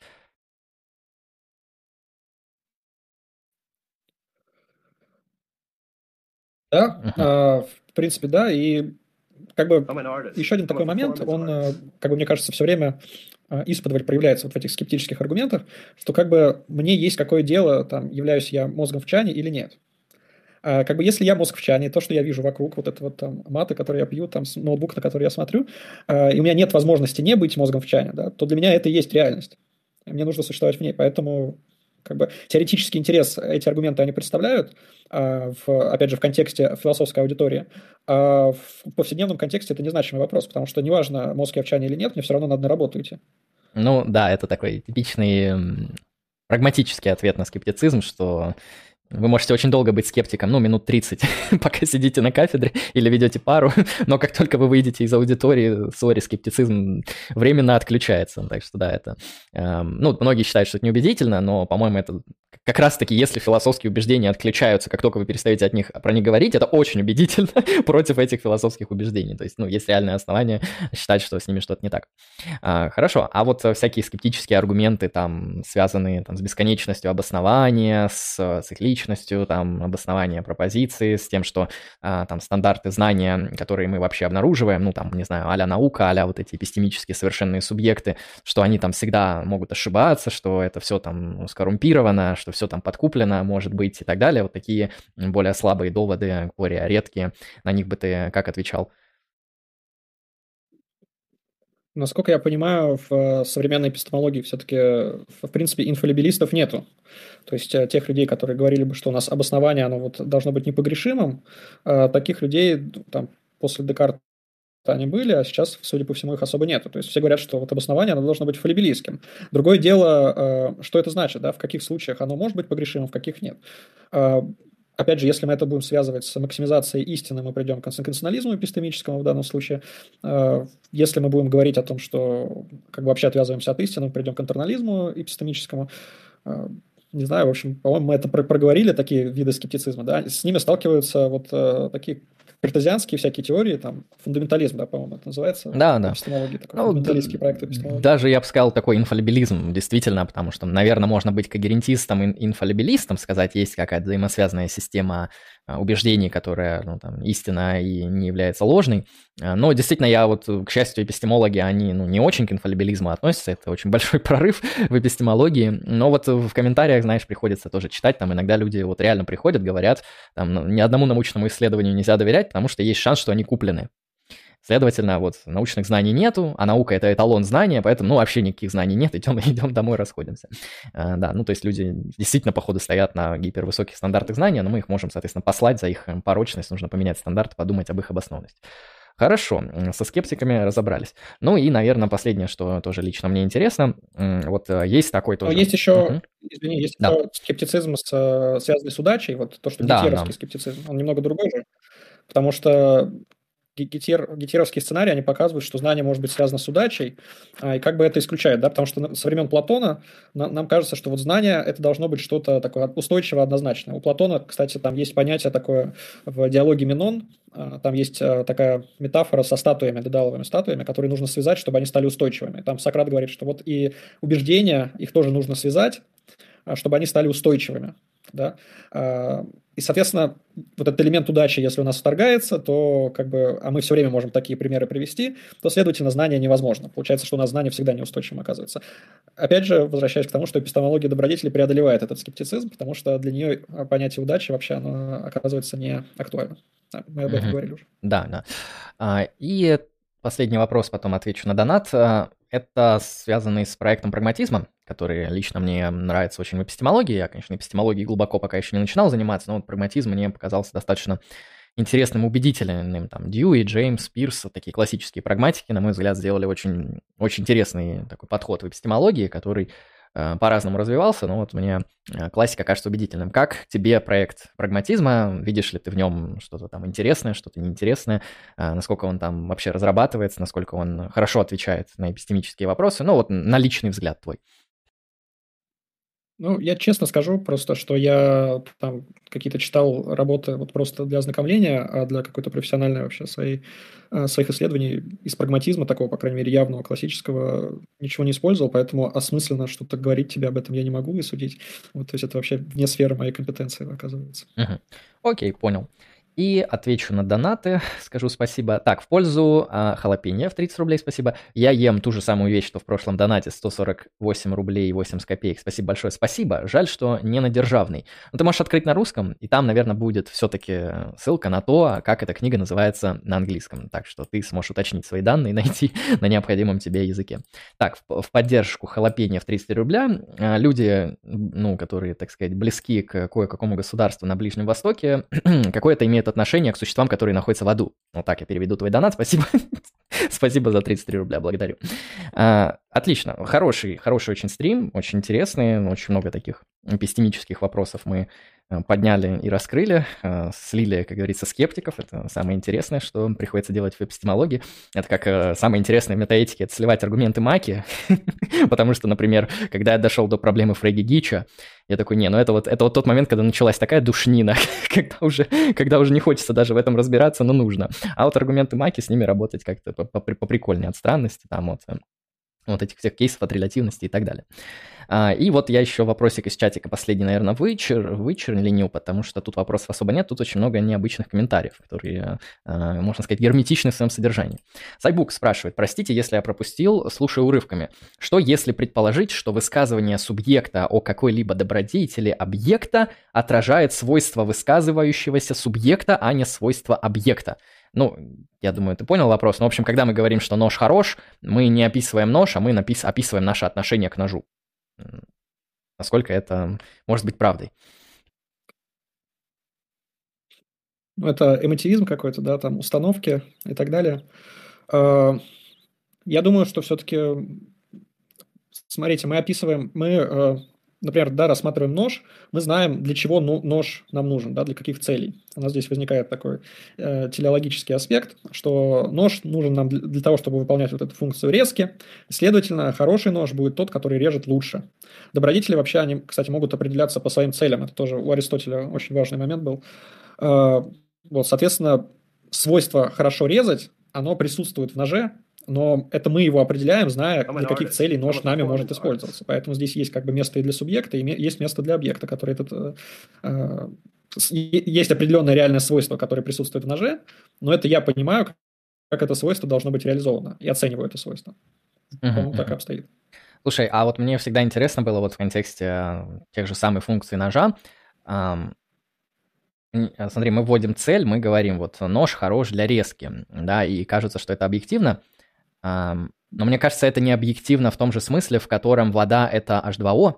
Да, uh-huh. в принципе, да, и как бы еще один такой момент, он, э, как бы мне кажется, все время э, исподволь проявляется вот в этих скептических аргументах, что как бы мне есть какое дело, там, являюсь я мозгом в чане или нет. А, как бы если я мозг в чане, то, что я вижу вокруг, вот это вот там маты, которые я пью, там ноутбук, на который я смотрю, а, и у меня нет возможности не быть мозгом в чане, да, то для меня это и есть реальность. Мне нужно существовать в ней, поэтому как бы теоретический интерес эти аргументы они представляют, а, в, опять же, в контексте философской аудитории, а в повседневном контексте это незначимый вопрос, потому что неважно, мозг я в чане или нет, мне все равно надо на работу идти. Ну да, это такой типичный прагматический ответ на скептицизм, что вы можете очень долго быть скептиком, ну, минут 30, пока сидите на кафедре или ведете пару, но как только вы выйдете из аудитории, сори, скептицизм временно отключается. Так что да, это... Э, ну, многие считают, что это неубедительно, но, по-моему, это как раз-таки, если философские убеждения отключаются, как только вы перестаете от них про них говорить, это очень убедительно против этих философских убеждений. То есть, ну, есть реальное основание считать, что с ними что-то не так. А, хорошо, а вот всякие скептические аргументы, там, связанные там, с бесконечностью обоснования, с цикличностью, там, обоснования пропозиции, с тем, что а, там стандарты знания, которые мы вообще обнаруживаем, ну, там, не знаю, а наука, а вот эти эпистемические совершенные субъекты, что они там всегда могут ошибаться, что это все там скоррумпировано, что все там подкуплено, может быть, и так далее. Вот такие более слабые доводы, более редкие. На них бы ты как отвечал? Насколько я понимаю, в э, современной эпистемологии все-таки, в принципе, инфалибилистов нету. То есть э, тех людей, которые говорили бы, что у нас обоснование оно вот должно быть непогрешимым, э, таких людей там, после Декарта они были, а сейчас, судя по всему, их особо нету. То есть все говорят, что вот обоснование оно должно быть фалибилийским. Другое дело, э, что это значит, да, в каких случаях оно может быть погрешимым, в каких нет. Э, опять же, если мы это будем связывать с максимизацией истины, мы придем к конституционализму эпистемическому в данном случае. Э, если мы будем говорить о том, что как бы вообще отвязываемся от истины, мы придем к интернализму эпистемическому. Не знаю, в общем, по-моему, мы это проговорили, такие виды скептицизма, да, с ними сталкиваются вот такие картезианские всякие теории, там, фундаментализм, да, по-моему, это называется. Да, да. Эпистемология, такой ну, фундаменталистский проект эпистемологии. Даже, я бы сказал, такой инфалибилизм, действительно, потому что, наверное, можно быть когерентистом и инфалибилистом, сказать, есть какая-то взаимосвязанная система убеждений, которая, ну, там, истина и не является ложной. А, но действительно, я вот, к счастью, эпистемологи, они, ну, не очень к инфалибилизму относятся, это очень большой прорыв в эпистемологии, но вот в комментариях, знаешь, приходится тоже читать, там иногда люди вот реально приходят, говорят, там, ну, ни одному научному исследованию нельзя доверять, потому что есть шанс, что они куплены. Следовательно, вот научных знаний нету, а наука это эталон знания, поэтому ну вообще никаких знаний нет, идем, идем домой, расходимся. А, да, ну то есть люди действительно, походу, стоят на гипервысоких стандартах знания, но мы их можем, соответственно, послать за их порочность, нужно поменять стандарты, подумать об их обоснованности. Хорошо, со скептиками разобрались. Ну и, наверное, последнее, что тоже лично мне интересно, вот э, есть такой тоже... Но есть еще, uh извини, есть да. еще скептицизм, с, э, связанный с удачей, вот то, что да, да. скептицизм, он немного другой же, потому что гетер, гетеровские сценарии, они показывают, что знание может быть связано с удачей, а, и как бы это исключает, да, потому что со времен Платона нам кажется, что вот знание это должно быть что-то такое устойчивое, однозначное. У Платона, кстати, там есть понятие такое в диалоге Минон, а, там есть а, такая метафора со статуями, дедаловыми статуями, которые нужно связать, чтобы они стали устойчивыми. Там Сократ говорит, что вот и убеждения, их тоже нужно связать, чтобы они стали устойчивыми. Да? И, соответственно, вот этот элемент удачи, если у нас вторгается, то как бы, а мы все время можем такие примеры привести, то, следовательно, знание невозможно. Получается, что у нас знание всегда неустойчивым оказывается. Опять же, возвращаясь к тому, что эпистемология добродетели преодолевает этот скептицизм, потому что для нее понятие удачи вообще оно оказывается не актуально. Да, мы об этом mm-hmm. говорили уже. Да, да. А, и последний вопрос, потом отвечу на донат. Это связанный с проектом прагматизма, который лично мне нравится очень в эпистемологии. Я, конечно, эпистемологией глубоко пока еще не начинал заниматься, но вот прагматизм мне показался достаточно интересным, убедительным. Там Дьюи, Джеймс, Пирс, такие классические прагматики, на мой взгляд, сделали очень, очень интересный такой подход в эпистемологии, который по-разному развивался, но вот мне э, классика кажется убедительным. Как тебе проект прагматизма? Видишь ли ты в нем что-то там интересное, что-то неинтересное? Э, насколько он там вообще разрабатывается, насколько он хорошо отвечает на эпистемические вопросы? Ну вот на личный взгляд твой. Ну, я честно скажу просто, что я там какие-то читал работы вот просто для ознакомления, а для какой-то профессиональной вообще своей, а, своих исследований из прагматизма, такого, по крайней мере, явного, классического, ничего не использовал, поэтому осмысленно что-то говорить тебе об этом я не могу и судить. Вот, то есть это вообще вне сферы моей компетенции, оказывается. Окей, понял. И отвечу на донаты, скажу спасибо. Так, в пользу а, халапеньо в 30 рублей, спасибо. Я ем ту же самую вещь, что в прошлом донате, 148 рублей и 80 копеек. Спасибо большое, спасибо. Жаль, что не на державный. Но ты можешь открыть на русском, и там, наверное, будет все-таки ссылка на то, как эта книга называется на английском. Так что ты сможешь уточнить свои данные и найти на необходимом тебе языке. Так, в, в поддержку халапеньо в 30 рубля а, люди, ну, которые, так сказать, близки к кое-какому государству на Ближнем Востоке, какое-то имеет имеют отношение к существам, которые находятся в аду. Вот так я переведу твой донат, спасибо. спасибо за 33 рубля, благодарю. А, отлично, хороший, хороший очень стрим, очень интересный, очень много таких эпистемических вопросов мы подняли и раскрыли, э, слили, как говорится, скептиков. Это самое интересное, что приходится делать в эпистемологии. Это как э, самое интересное в метаэтике, это сливать аргументы Маки, потому что, например, когда я дошел до проблемы Фрейги Гича, я такой, не, ну это вот, это вот тот момент, когда началась такая душнина, когда уже, когда уже не хочется даже в этом разбираться, но нужно. А вот аргументы Маки, с ними работать как-то поприкольнее от странности, там вот вот этих всех кейсов от релятивности и так далее. А, и вот я еще вопросик из чатика последний, наверное, вычер, вычернил, потому что тут вопросов особо нет, тут очень много необычных комментариев, которые, а, можно сказать, герметичны в своем содержании. Сайбук спрашивает, простите, если я пропустил, слушаю урывками. Что если предположить, что высказывание субъекта о какой-либо добродетели объекта отражает свойства высказывающегося субъекта, а не свойства объекта? Ну, я думаю, ты понял вопрос. Но, в общем, когда мы говорим, что нож хорош, мы не описываем нож, а мы напис- описываем наше отношение к ножу. Насколько это может быть правдой? Ну, это эмотивизм какой-то, да, там установки и так далее. А, я думаю, что все-таки, смотрите, мы описываем, мы э, например, да, рассматриваем нож, мы знаем, для чего нож нам нужен, да, для каких целей. У нас здесь возникает такой э, телеологический аспект, что нож нужен нам для, для того, чтобы выполнять вот эту функцию резки. Следовательно, хороший нож будет тот, который режет лучше. Добродетели вообще, они, кстати, могут определяться по своим целям. Это тоже у Аристотеля очень важный момент был. Э, вот, соответственно, свойство хорошо резать, оно присутствует в ноже, но это мы его определяем, зная, для каких целей нож нами может использоваться. Поэтому здесь есть как бы место и для субъекта, и есть место для объекта, который этот... Э, э есть определенное реальное свойство, которое присутствует в ноже, но это я понимаю, как это свойство должно быть реализовано, и оцениваю это свойство. По-моему, uh-huh, так и обстоит. Слушай, а вот мне всегда интересно было вот в контексте э, тех же самых функций ножа, Смотри, мы вводим цель, мы говорим, вот нож хорош для резки, да, и кажется, что это объективно, но мне кажется, это не объективно в том же смысле, в котором вода — это H2O,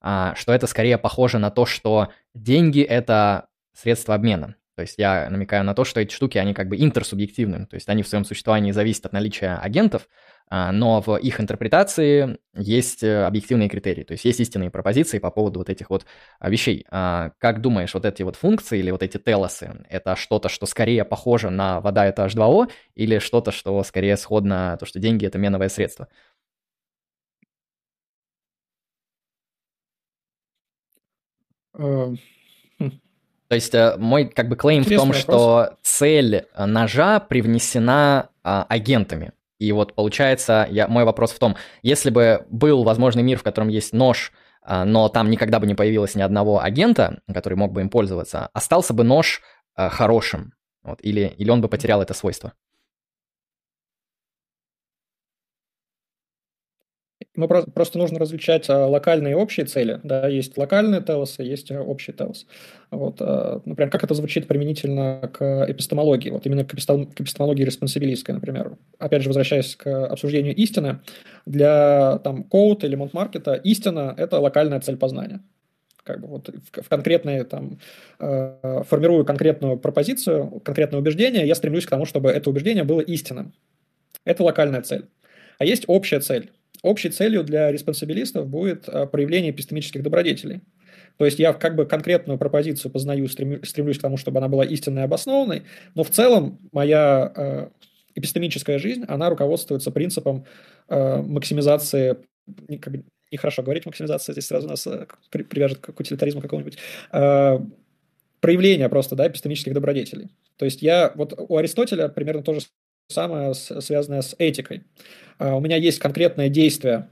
а, что это скорее похоже на то, что деньги — это средство обмена. То есть я намекаю на то, что эти штуки, они как бы интерсубъективны, то есть они в своем существовании зависят от наличия агентов, но в их интерпретации есть э, объективные критерии, то есть есть истинные пропозиции по поводу вот этих вот а, вещей. А, как думаешь, вот эти вот функции или вот эти телосы, это что-то, что скорее похоже на вода это H2O, или что-то, что скорее сходно, то, что деньги это меновое средство? Uh, То есть э, мой как бы клейм в том, вопрос. что цель ножа привнесена а, агентами. И вот получается, я, мой вопрос в том, если бы был возможный мир, в котором есть нож, а, но там никогда бы не появилось ни одного агента, который мог бы им пользоваться, остался бы нож а, хорошим? Вот, или, или он бы потерял это свойство? Мы просто нужно различать а, локальные и общие цели. Да, есть локальные телосы, есть а, общий телос. Вот, а, например, как это звучит применительно к эпистемологии, вот именно к, эпистемологии респонсибилистской, например. Опять же, возвращаясь к обсуждению истины, для там, Коут или Монтмаркета истина – это локальная цель познания как бы вот в, конкретные там формирую конкретную пропозицию, конкретное убеждение, я стремлюсь к тому, чтобы это убеждение было истинным. Это локальная цель. А есть общая цель. Общей целью для респонсабилистов будет э, проявление эпистемических добродетелей. То есть я как бы конкретную пропозицию познаю, стремлюсь к тому, чтобы она была истинной и обоснованной, но в целом моя э, эпистемическая жизнь, она руководствуется принципом э, максимизации, как бы, нехорошо говорить максимизация, здесь сразу нас привяжет к утилитаризму какому-нибудь, проявления просто, да, эпистемических добродетелей. То есть я, вот у Аристотеля примерно то же самое, связанное с этикой. А, у меня есть конкретное действие,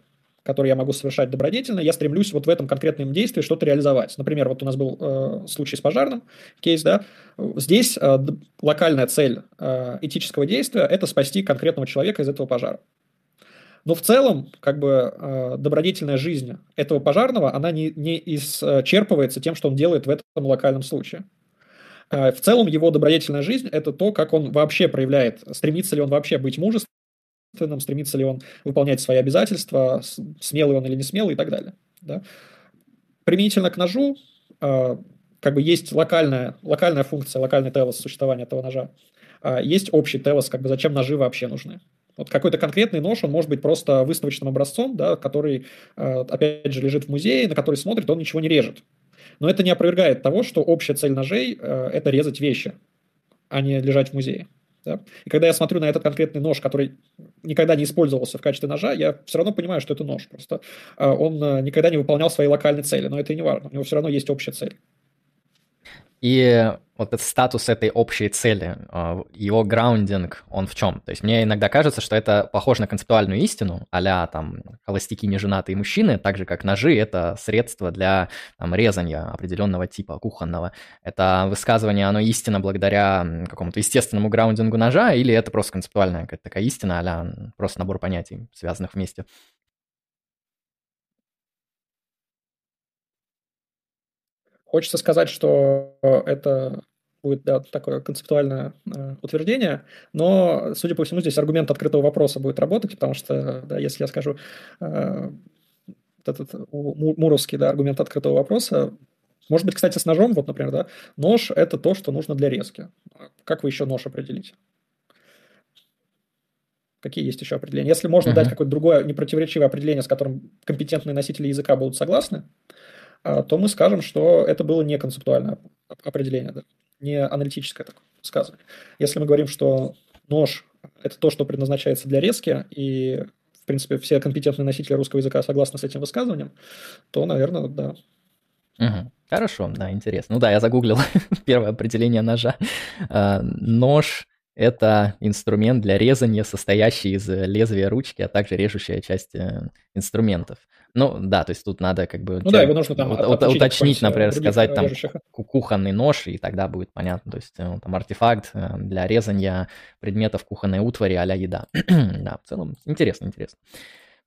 которые я могу совершать добродетельно, я стремлюсь вот в этом конкретном действии что-то реализовать. Например, вот у нас был э, случай с пожарным, кейс, да, здесь э, локальная цель э, этического действия – это спасти конкретного человека из этого пожара. Но в целом, как бы, добродетельная жизнь этого пожарного, она не, не исчерпывается тем, что он делает в этом локальном случае. Э, в целом, его добродетельная жизнь – это то, как он вообще проявляет, стремится ли он вообще быть мужественным, стремится ли он выполнять свои обязательства, смелый он или не смелый и так далее. Да? Применительно к ножу, э, как бы есть локальная, локальная функция, локальный телос существования этого ножа. А есть общий телос, как бы зачем ножи вообще нужны. Вот какой-то конкретный нож, он может быть просто выставочным образцом, да, который, опять же, лежит в музее, на который смотрит, он ничего не режет. Но это не опровергает того, что общая цель ножей э, – это резать вещи, а не лежать в музее. Да? И когда я смотрю на этот конкретный нож, который никогда не использовался в качестве ножа, я все равно понимаю, что это нож. Просто э, он никогда не выполнял свои локальные цели, но это и не важно. У него все равно есть общая цель. И вот этот статус этой общей цели, а, его граундинг, он в чем? То есть мне иногда кажется, что это похоже на концептуальную истину, а там холостяки неженатые мужчины, так же как ножи — это средство для там, резания определенного типа, кухонного. Это высказывание, оно истина благодаря какому-то естественному граундингу ножа, или это просто концептуальная какая-то такая истина, а просто набор понятий, связанных вместе? Хочется сказать, что это будет да, такое концептуальное э, утверждение, но, судя по всему, здесь аргумент открытого вопроса будет работать, потому что, да, если я скажу э, этот муровский да, аргумент открытого вопроса, может быть, кстати, с ножом, вот, например, да, нож – это то, что нужно для резки. Как вы еще нож определите? Какие есть еще определения? Если можно uh-huh. дать какое-то другое непротиворечивое определение, с которым компетентные носители языка будут согласны, а, то мы скажем, что это было не концептуальное определение, да, не аналитическое такое высказывание. Если мы говорим, что нож – это то, что предназначается для резки, и, в принципе, все компетентные носители русского языка согласны с этим высказыванием, то, наверное, да. Угу. Хорошо, да, интересно. Ну да, я загуглил первое определение ножа. А, нож – это инструмент для резания, состоящий из лезвия ручки, а также режущая часть э, инструментов. Ну, да, то есть тут надо как бы... Ну да, его нужно там ut- уточнить, например, сказать там кухонный нож, и тогда будет понятно. То есть э, там артефакт э, для резания предметов кухонной утвари а еда. да, в целом интересно, интересно.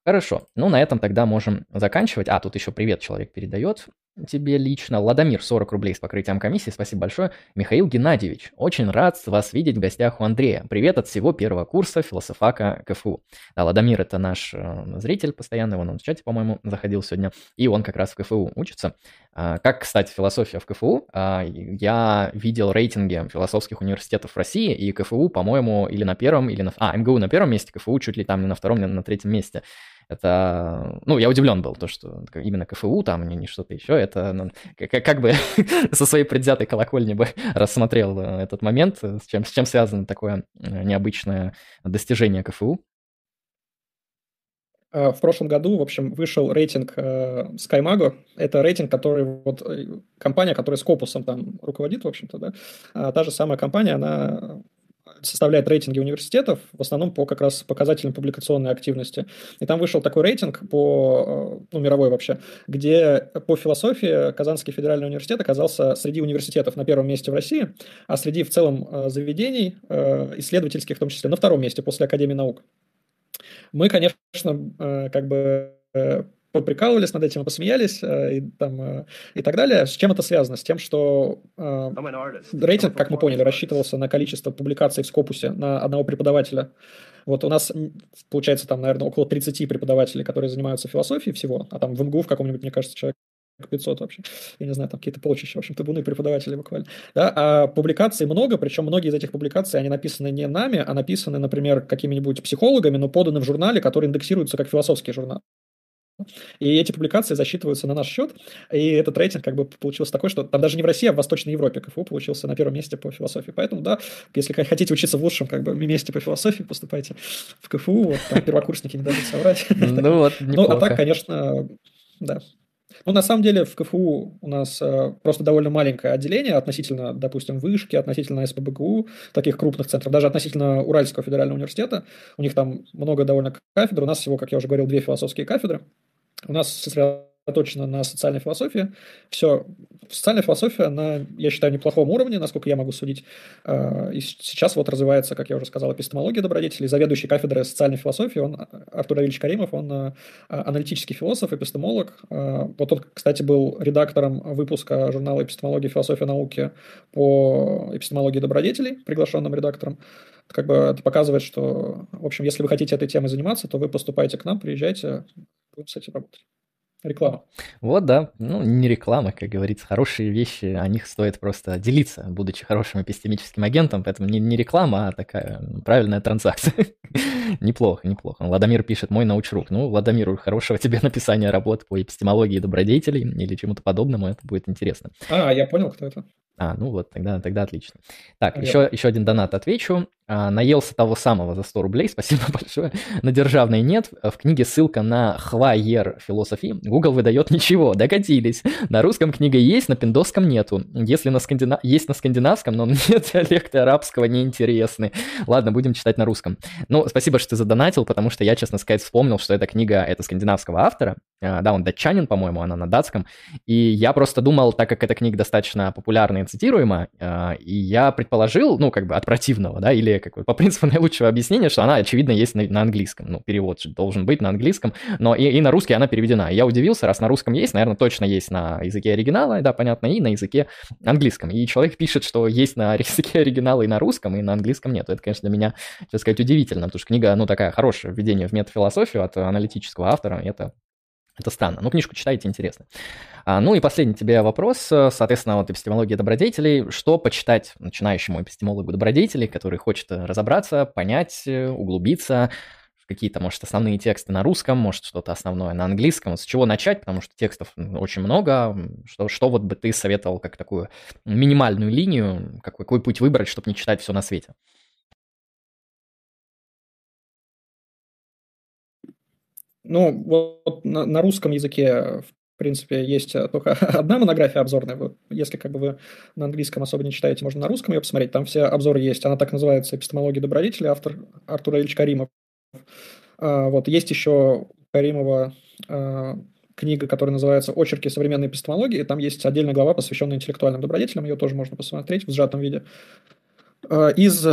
Хорошо, ну на этом тогда можем заканчивать. А, тут еще привет человек передает тебе лично. Ладомир, 40 рублей с покрытием комиссии, спасибо большое. Михаил Геннадьевич, очень рад вас видеть в гостях у Андрея. Привет от всего первого курса философака КФУ. Да, Ладомир это наш э, зритель постоянный, он в чате, по-моему, заходил сегодня, и он как раз в КФУ учится. А, как, кстати, философия в КФУ, а, я видел рейтинги философских университетов России, и КФУ, по-моему, или на первом, или на... А, МГУ на первом месте, КФУ чуть ли там не на втором, не на третьем месте. Это, ну, я удивлен был, то, что именно КФУ там, не, не что-то еще, это ну, как, как бы со своей предвзятой колокольни бы рассмотрел э, этот момент, с чем, с чем связано такое э, необычное достижение КФУ. Э, в прошлом году, в общем, вышел рейтинг SkyMago. Это рейтинг, который вот компания, которая с Копусом там руководит, в общем-то, да. А та же самая компания, она составляет рейтинги университетов, в основном по как раз показателям публикационной активности. И там вышел такой рейтинг по, э, ну, мировой вообще, где по философии Казанский федеральный университет оказался среди университетов на первом месте в России, а среди в целом э, заведений э, исследовательских, в том числе, на втором месте после Академии наук. Мы, конечно, как бы поприкалывались над этим, посмеялись э, и, там, э, и так далее. С чем это связано? С тем, что э, рейтинг, как мы поняли, рассчитывался на количество публикаций в Скопусе на одного преподавателя. Вот у нас, получается, там, наверное, около 30 преподавателей, которые занимаются философией всего, а там в МГУ в каком-нибудь, мне кажется, человек 500 вообще. Я не знаю, там какие-то полчища, в общем, табуны преподаватели буквально. Да? А публикаций много, причем многие из этих публикаций, они написаны не нами, а написаны, например, какими-нибудь психологами, но поданы в журнале, который индексируется как философский журнал. И эти публикации засчитываются на наш счет, и этот рейтинг как бы получился такой, что там даже не в России, а в Восточной Европе КФУ получился на первом месте по философии. Поэтому, да, если хотите учиться в лучшем как бы месте по философии, поступайте в КФУ, вот, там первокурсники не дадут соврать. Ну вот, Ну, а так, конечно, да, ну, на самом деле, в КФУ у нас э, просто довольно маленькое отделение относительно, допустим, Вышки, относительно СПБГУ, таких крупных центров, даже относительно Уральского федерального университета. У них там много довольно кафедр. У нас всего, как я уже говорил, две философские кафедры. У нас сосредоточено на социальной философии. Все, социальная философия на, я считаю, неплохом уровне, насколько я могу судить. А, и сейчас вот развивается, как я уже сказал, эпистемология добродетелей. Заведующий кафедрой социальной философии, он, Артур Ильич Каримов, он а, аналитический философ, эпистемолог. Вот он, кстати, был редактором выпуска журнала «Эпистемология, философия науки» по эпистемологии добродетелей, приглашенным редактором как бы это показывает, что, в общем, если вы хотите этой темой заниматься, то вы поступаете к нам, приезжайте, будем с этим работать. Реклама. Вот, да. Ну, не реклама, как говорится. Хорошие вещи, о них стоит просто делиться, будучи хорошим эпистемическим агентом. Поэтому не, не реклама, а такая правильная транзакция. неплохо, неплохо. Владимир пишет «Мой научрук». Ну, Владимиру, хорошего тебе написания работ по эпистемологии добродетелей или чему-то подобному. Это будет интересно. А, я понял, кто это. А, ну вот, тогда, тогда отлично. Так, еще, еще один донат отвечу. А, наелся того самого за 100 рублей, спасибо большое. На державной нет. В книге ссылка на Хвайер философии. Google выдает ничего, докатились. На русском книга есть, на пиндосском нету. Если на скандина... есть на скандинавском, но нет диалекта арабского неинтересны. Ладно, будем читать на русском. Ну, спасибо, что ты задонатил, потому что я, честно сказать, вспомнил, что эта книга, это скандинавского автора. А, да, он датчанин, по-моему, она на датском. И я просто думал, так как эта книга достаточно популярная и цитируема, а, и я предположил, ну, как бы от противного, да, или как бы по принципу наилучшего объяснения, что она, очевидно, есть на, на английском. Ну, перевод должен быть на английском, но и, и на русский она переведена. И я удивился, раз на русском есть, наверное, точно есть на языке оригинала, да, понятно, и на языке английском. И человек пишет, что есть на языке оригинала и на русском, и на английском нет. Это, конечно, для меня, так сказать, удивительно, потому что книга, ну, такая хорошая введение в метафилософию от аналитического автора, это это странно. Ну, книжку читайте, интересно. А, ну и последний тебе вопрос, соответственно, вот эпистемология добродетелей. Что почитать начинающему эпистемологу добродетелей, который хочет разобраться, понять, углубиться, какие-то, может, основные тексты на русском, может, что-то основное на английском. С чего начать, потому что текстов очень много. Что, что вот бы ты советовал как такую минимальную линию, какой, какой путь выбрать, чтобы не читать все на свете? Ну, вот на, на русском языке, в принципе, есть э, только одна монография обзорная. Если как бы вы на английском особо не читаете, можно на русском ее посмотреть. Там все обзоры есть. Она так называется «Эпистемология добродетели», автор Артур Ильич Каримов. А, вот есть еще Каримова а, книга, которая называется «Очерки современной эпистемологии». Там есть отдельная глава, посвященная интеллектуальным добродетелям. Ее тоже можно посмотреть в сжатом виде. А, из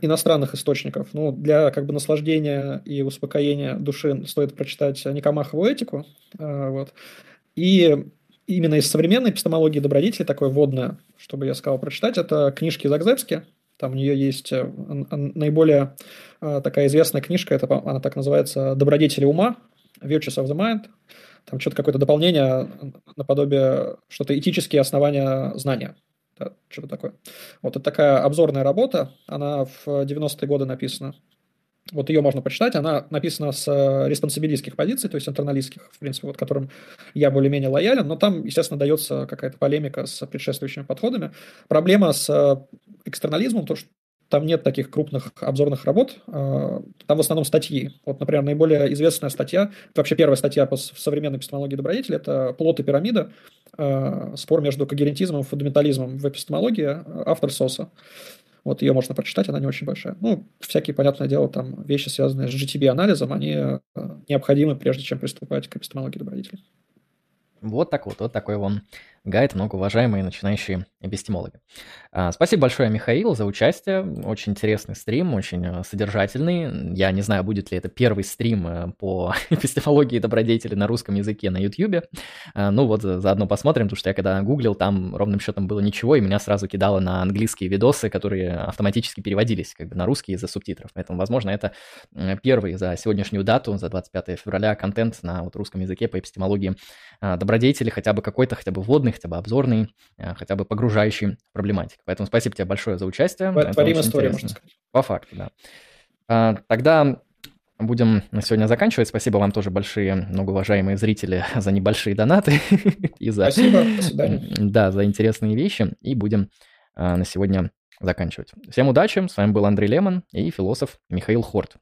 иностранных источников. Ну, для как бы наслаждения и успокоения души стоит прочитать Никомахову этику. А, вот. И именно из современной эпистемологии добродетели, такое вводное, чтобы я сказал прочитать, это книжки Загзебски. Там у нее есть э, наиболее а, такая известная книжка, это, она так называется «Добродетели ума», «Virtues of the Mind». Там что-то какое-то дополнение наподобие что-то этические основания знания что-то такое. Вот это такая обзорная работа, она в 90-е годы написана. Вот ее можно почитать, она написана с э, респонсабилистских позиций, то есть интерналистских, в принципе, вот которым я более-менее лоялен, но там, естественно, дается какая-то полемика с предшествующими подходами. Проблема с э, экстернализмом, то, что там нет таких крупных обзорных работ, а, там в основном статьи. Вот, например, наиболее известная статья, вообще первая статья по современной эпистемологии добродетели, это «Плод и пирамида. А, спор между когерентизмом и фундаментализмом в эпистемологии», автор СОСа. Вот ее можно прочитать, она не очень большая. Ну, всякие, понятное дело, там вещи, связанные с GTB-анализом, они а, необходимы, прежде чем приступать к эпистемологии добродетелей. Вот так вот, вот такой вон гайд, многоуважаемые начинающие эпистемологи. А, спасибо большое, Михаил, за участие. Очень интересный стрим, очень э, содержательный. Я не знаю, будет ли это первый стрим э, по эпистемологии добродетели на русском языке на YouTube. А, ну вот, заодно посмотрим, потому что я когда гуглил, там ровным счетом было ничего, и меня сразу кидало на английские видосы, которые автоматически переводились как бы на русский из-за субтитров. Поэтому, возможно, это первый за сегодняшнюю дату, за 25 февраля, контент на вот русском языке по эпистемологии а, добродетели, хотя бы какой-то, хотя бы вводный, хотя бы обзорный, а, хотя бы погружающий в проблематику. Поэтому спасибо тебе большое за участие. Творим историю, можно сказать. По факту, да. А, тогда будем на сегодня заканчивать. Спасибо вам тоже большие, многоуважаемые зрители, за небольшие донаты. и за, Спасибо, до свидания. Да, за интересные вещи. И будем на сегодня заканчивать. Всем удачи. С вами был Андрей Лемон и философ Михаил Хорт.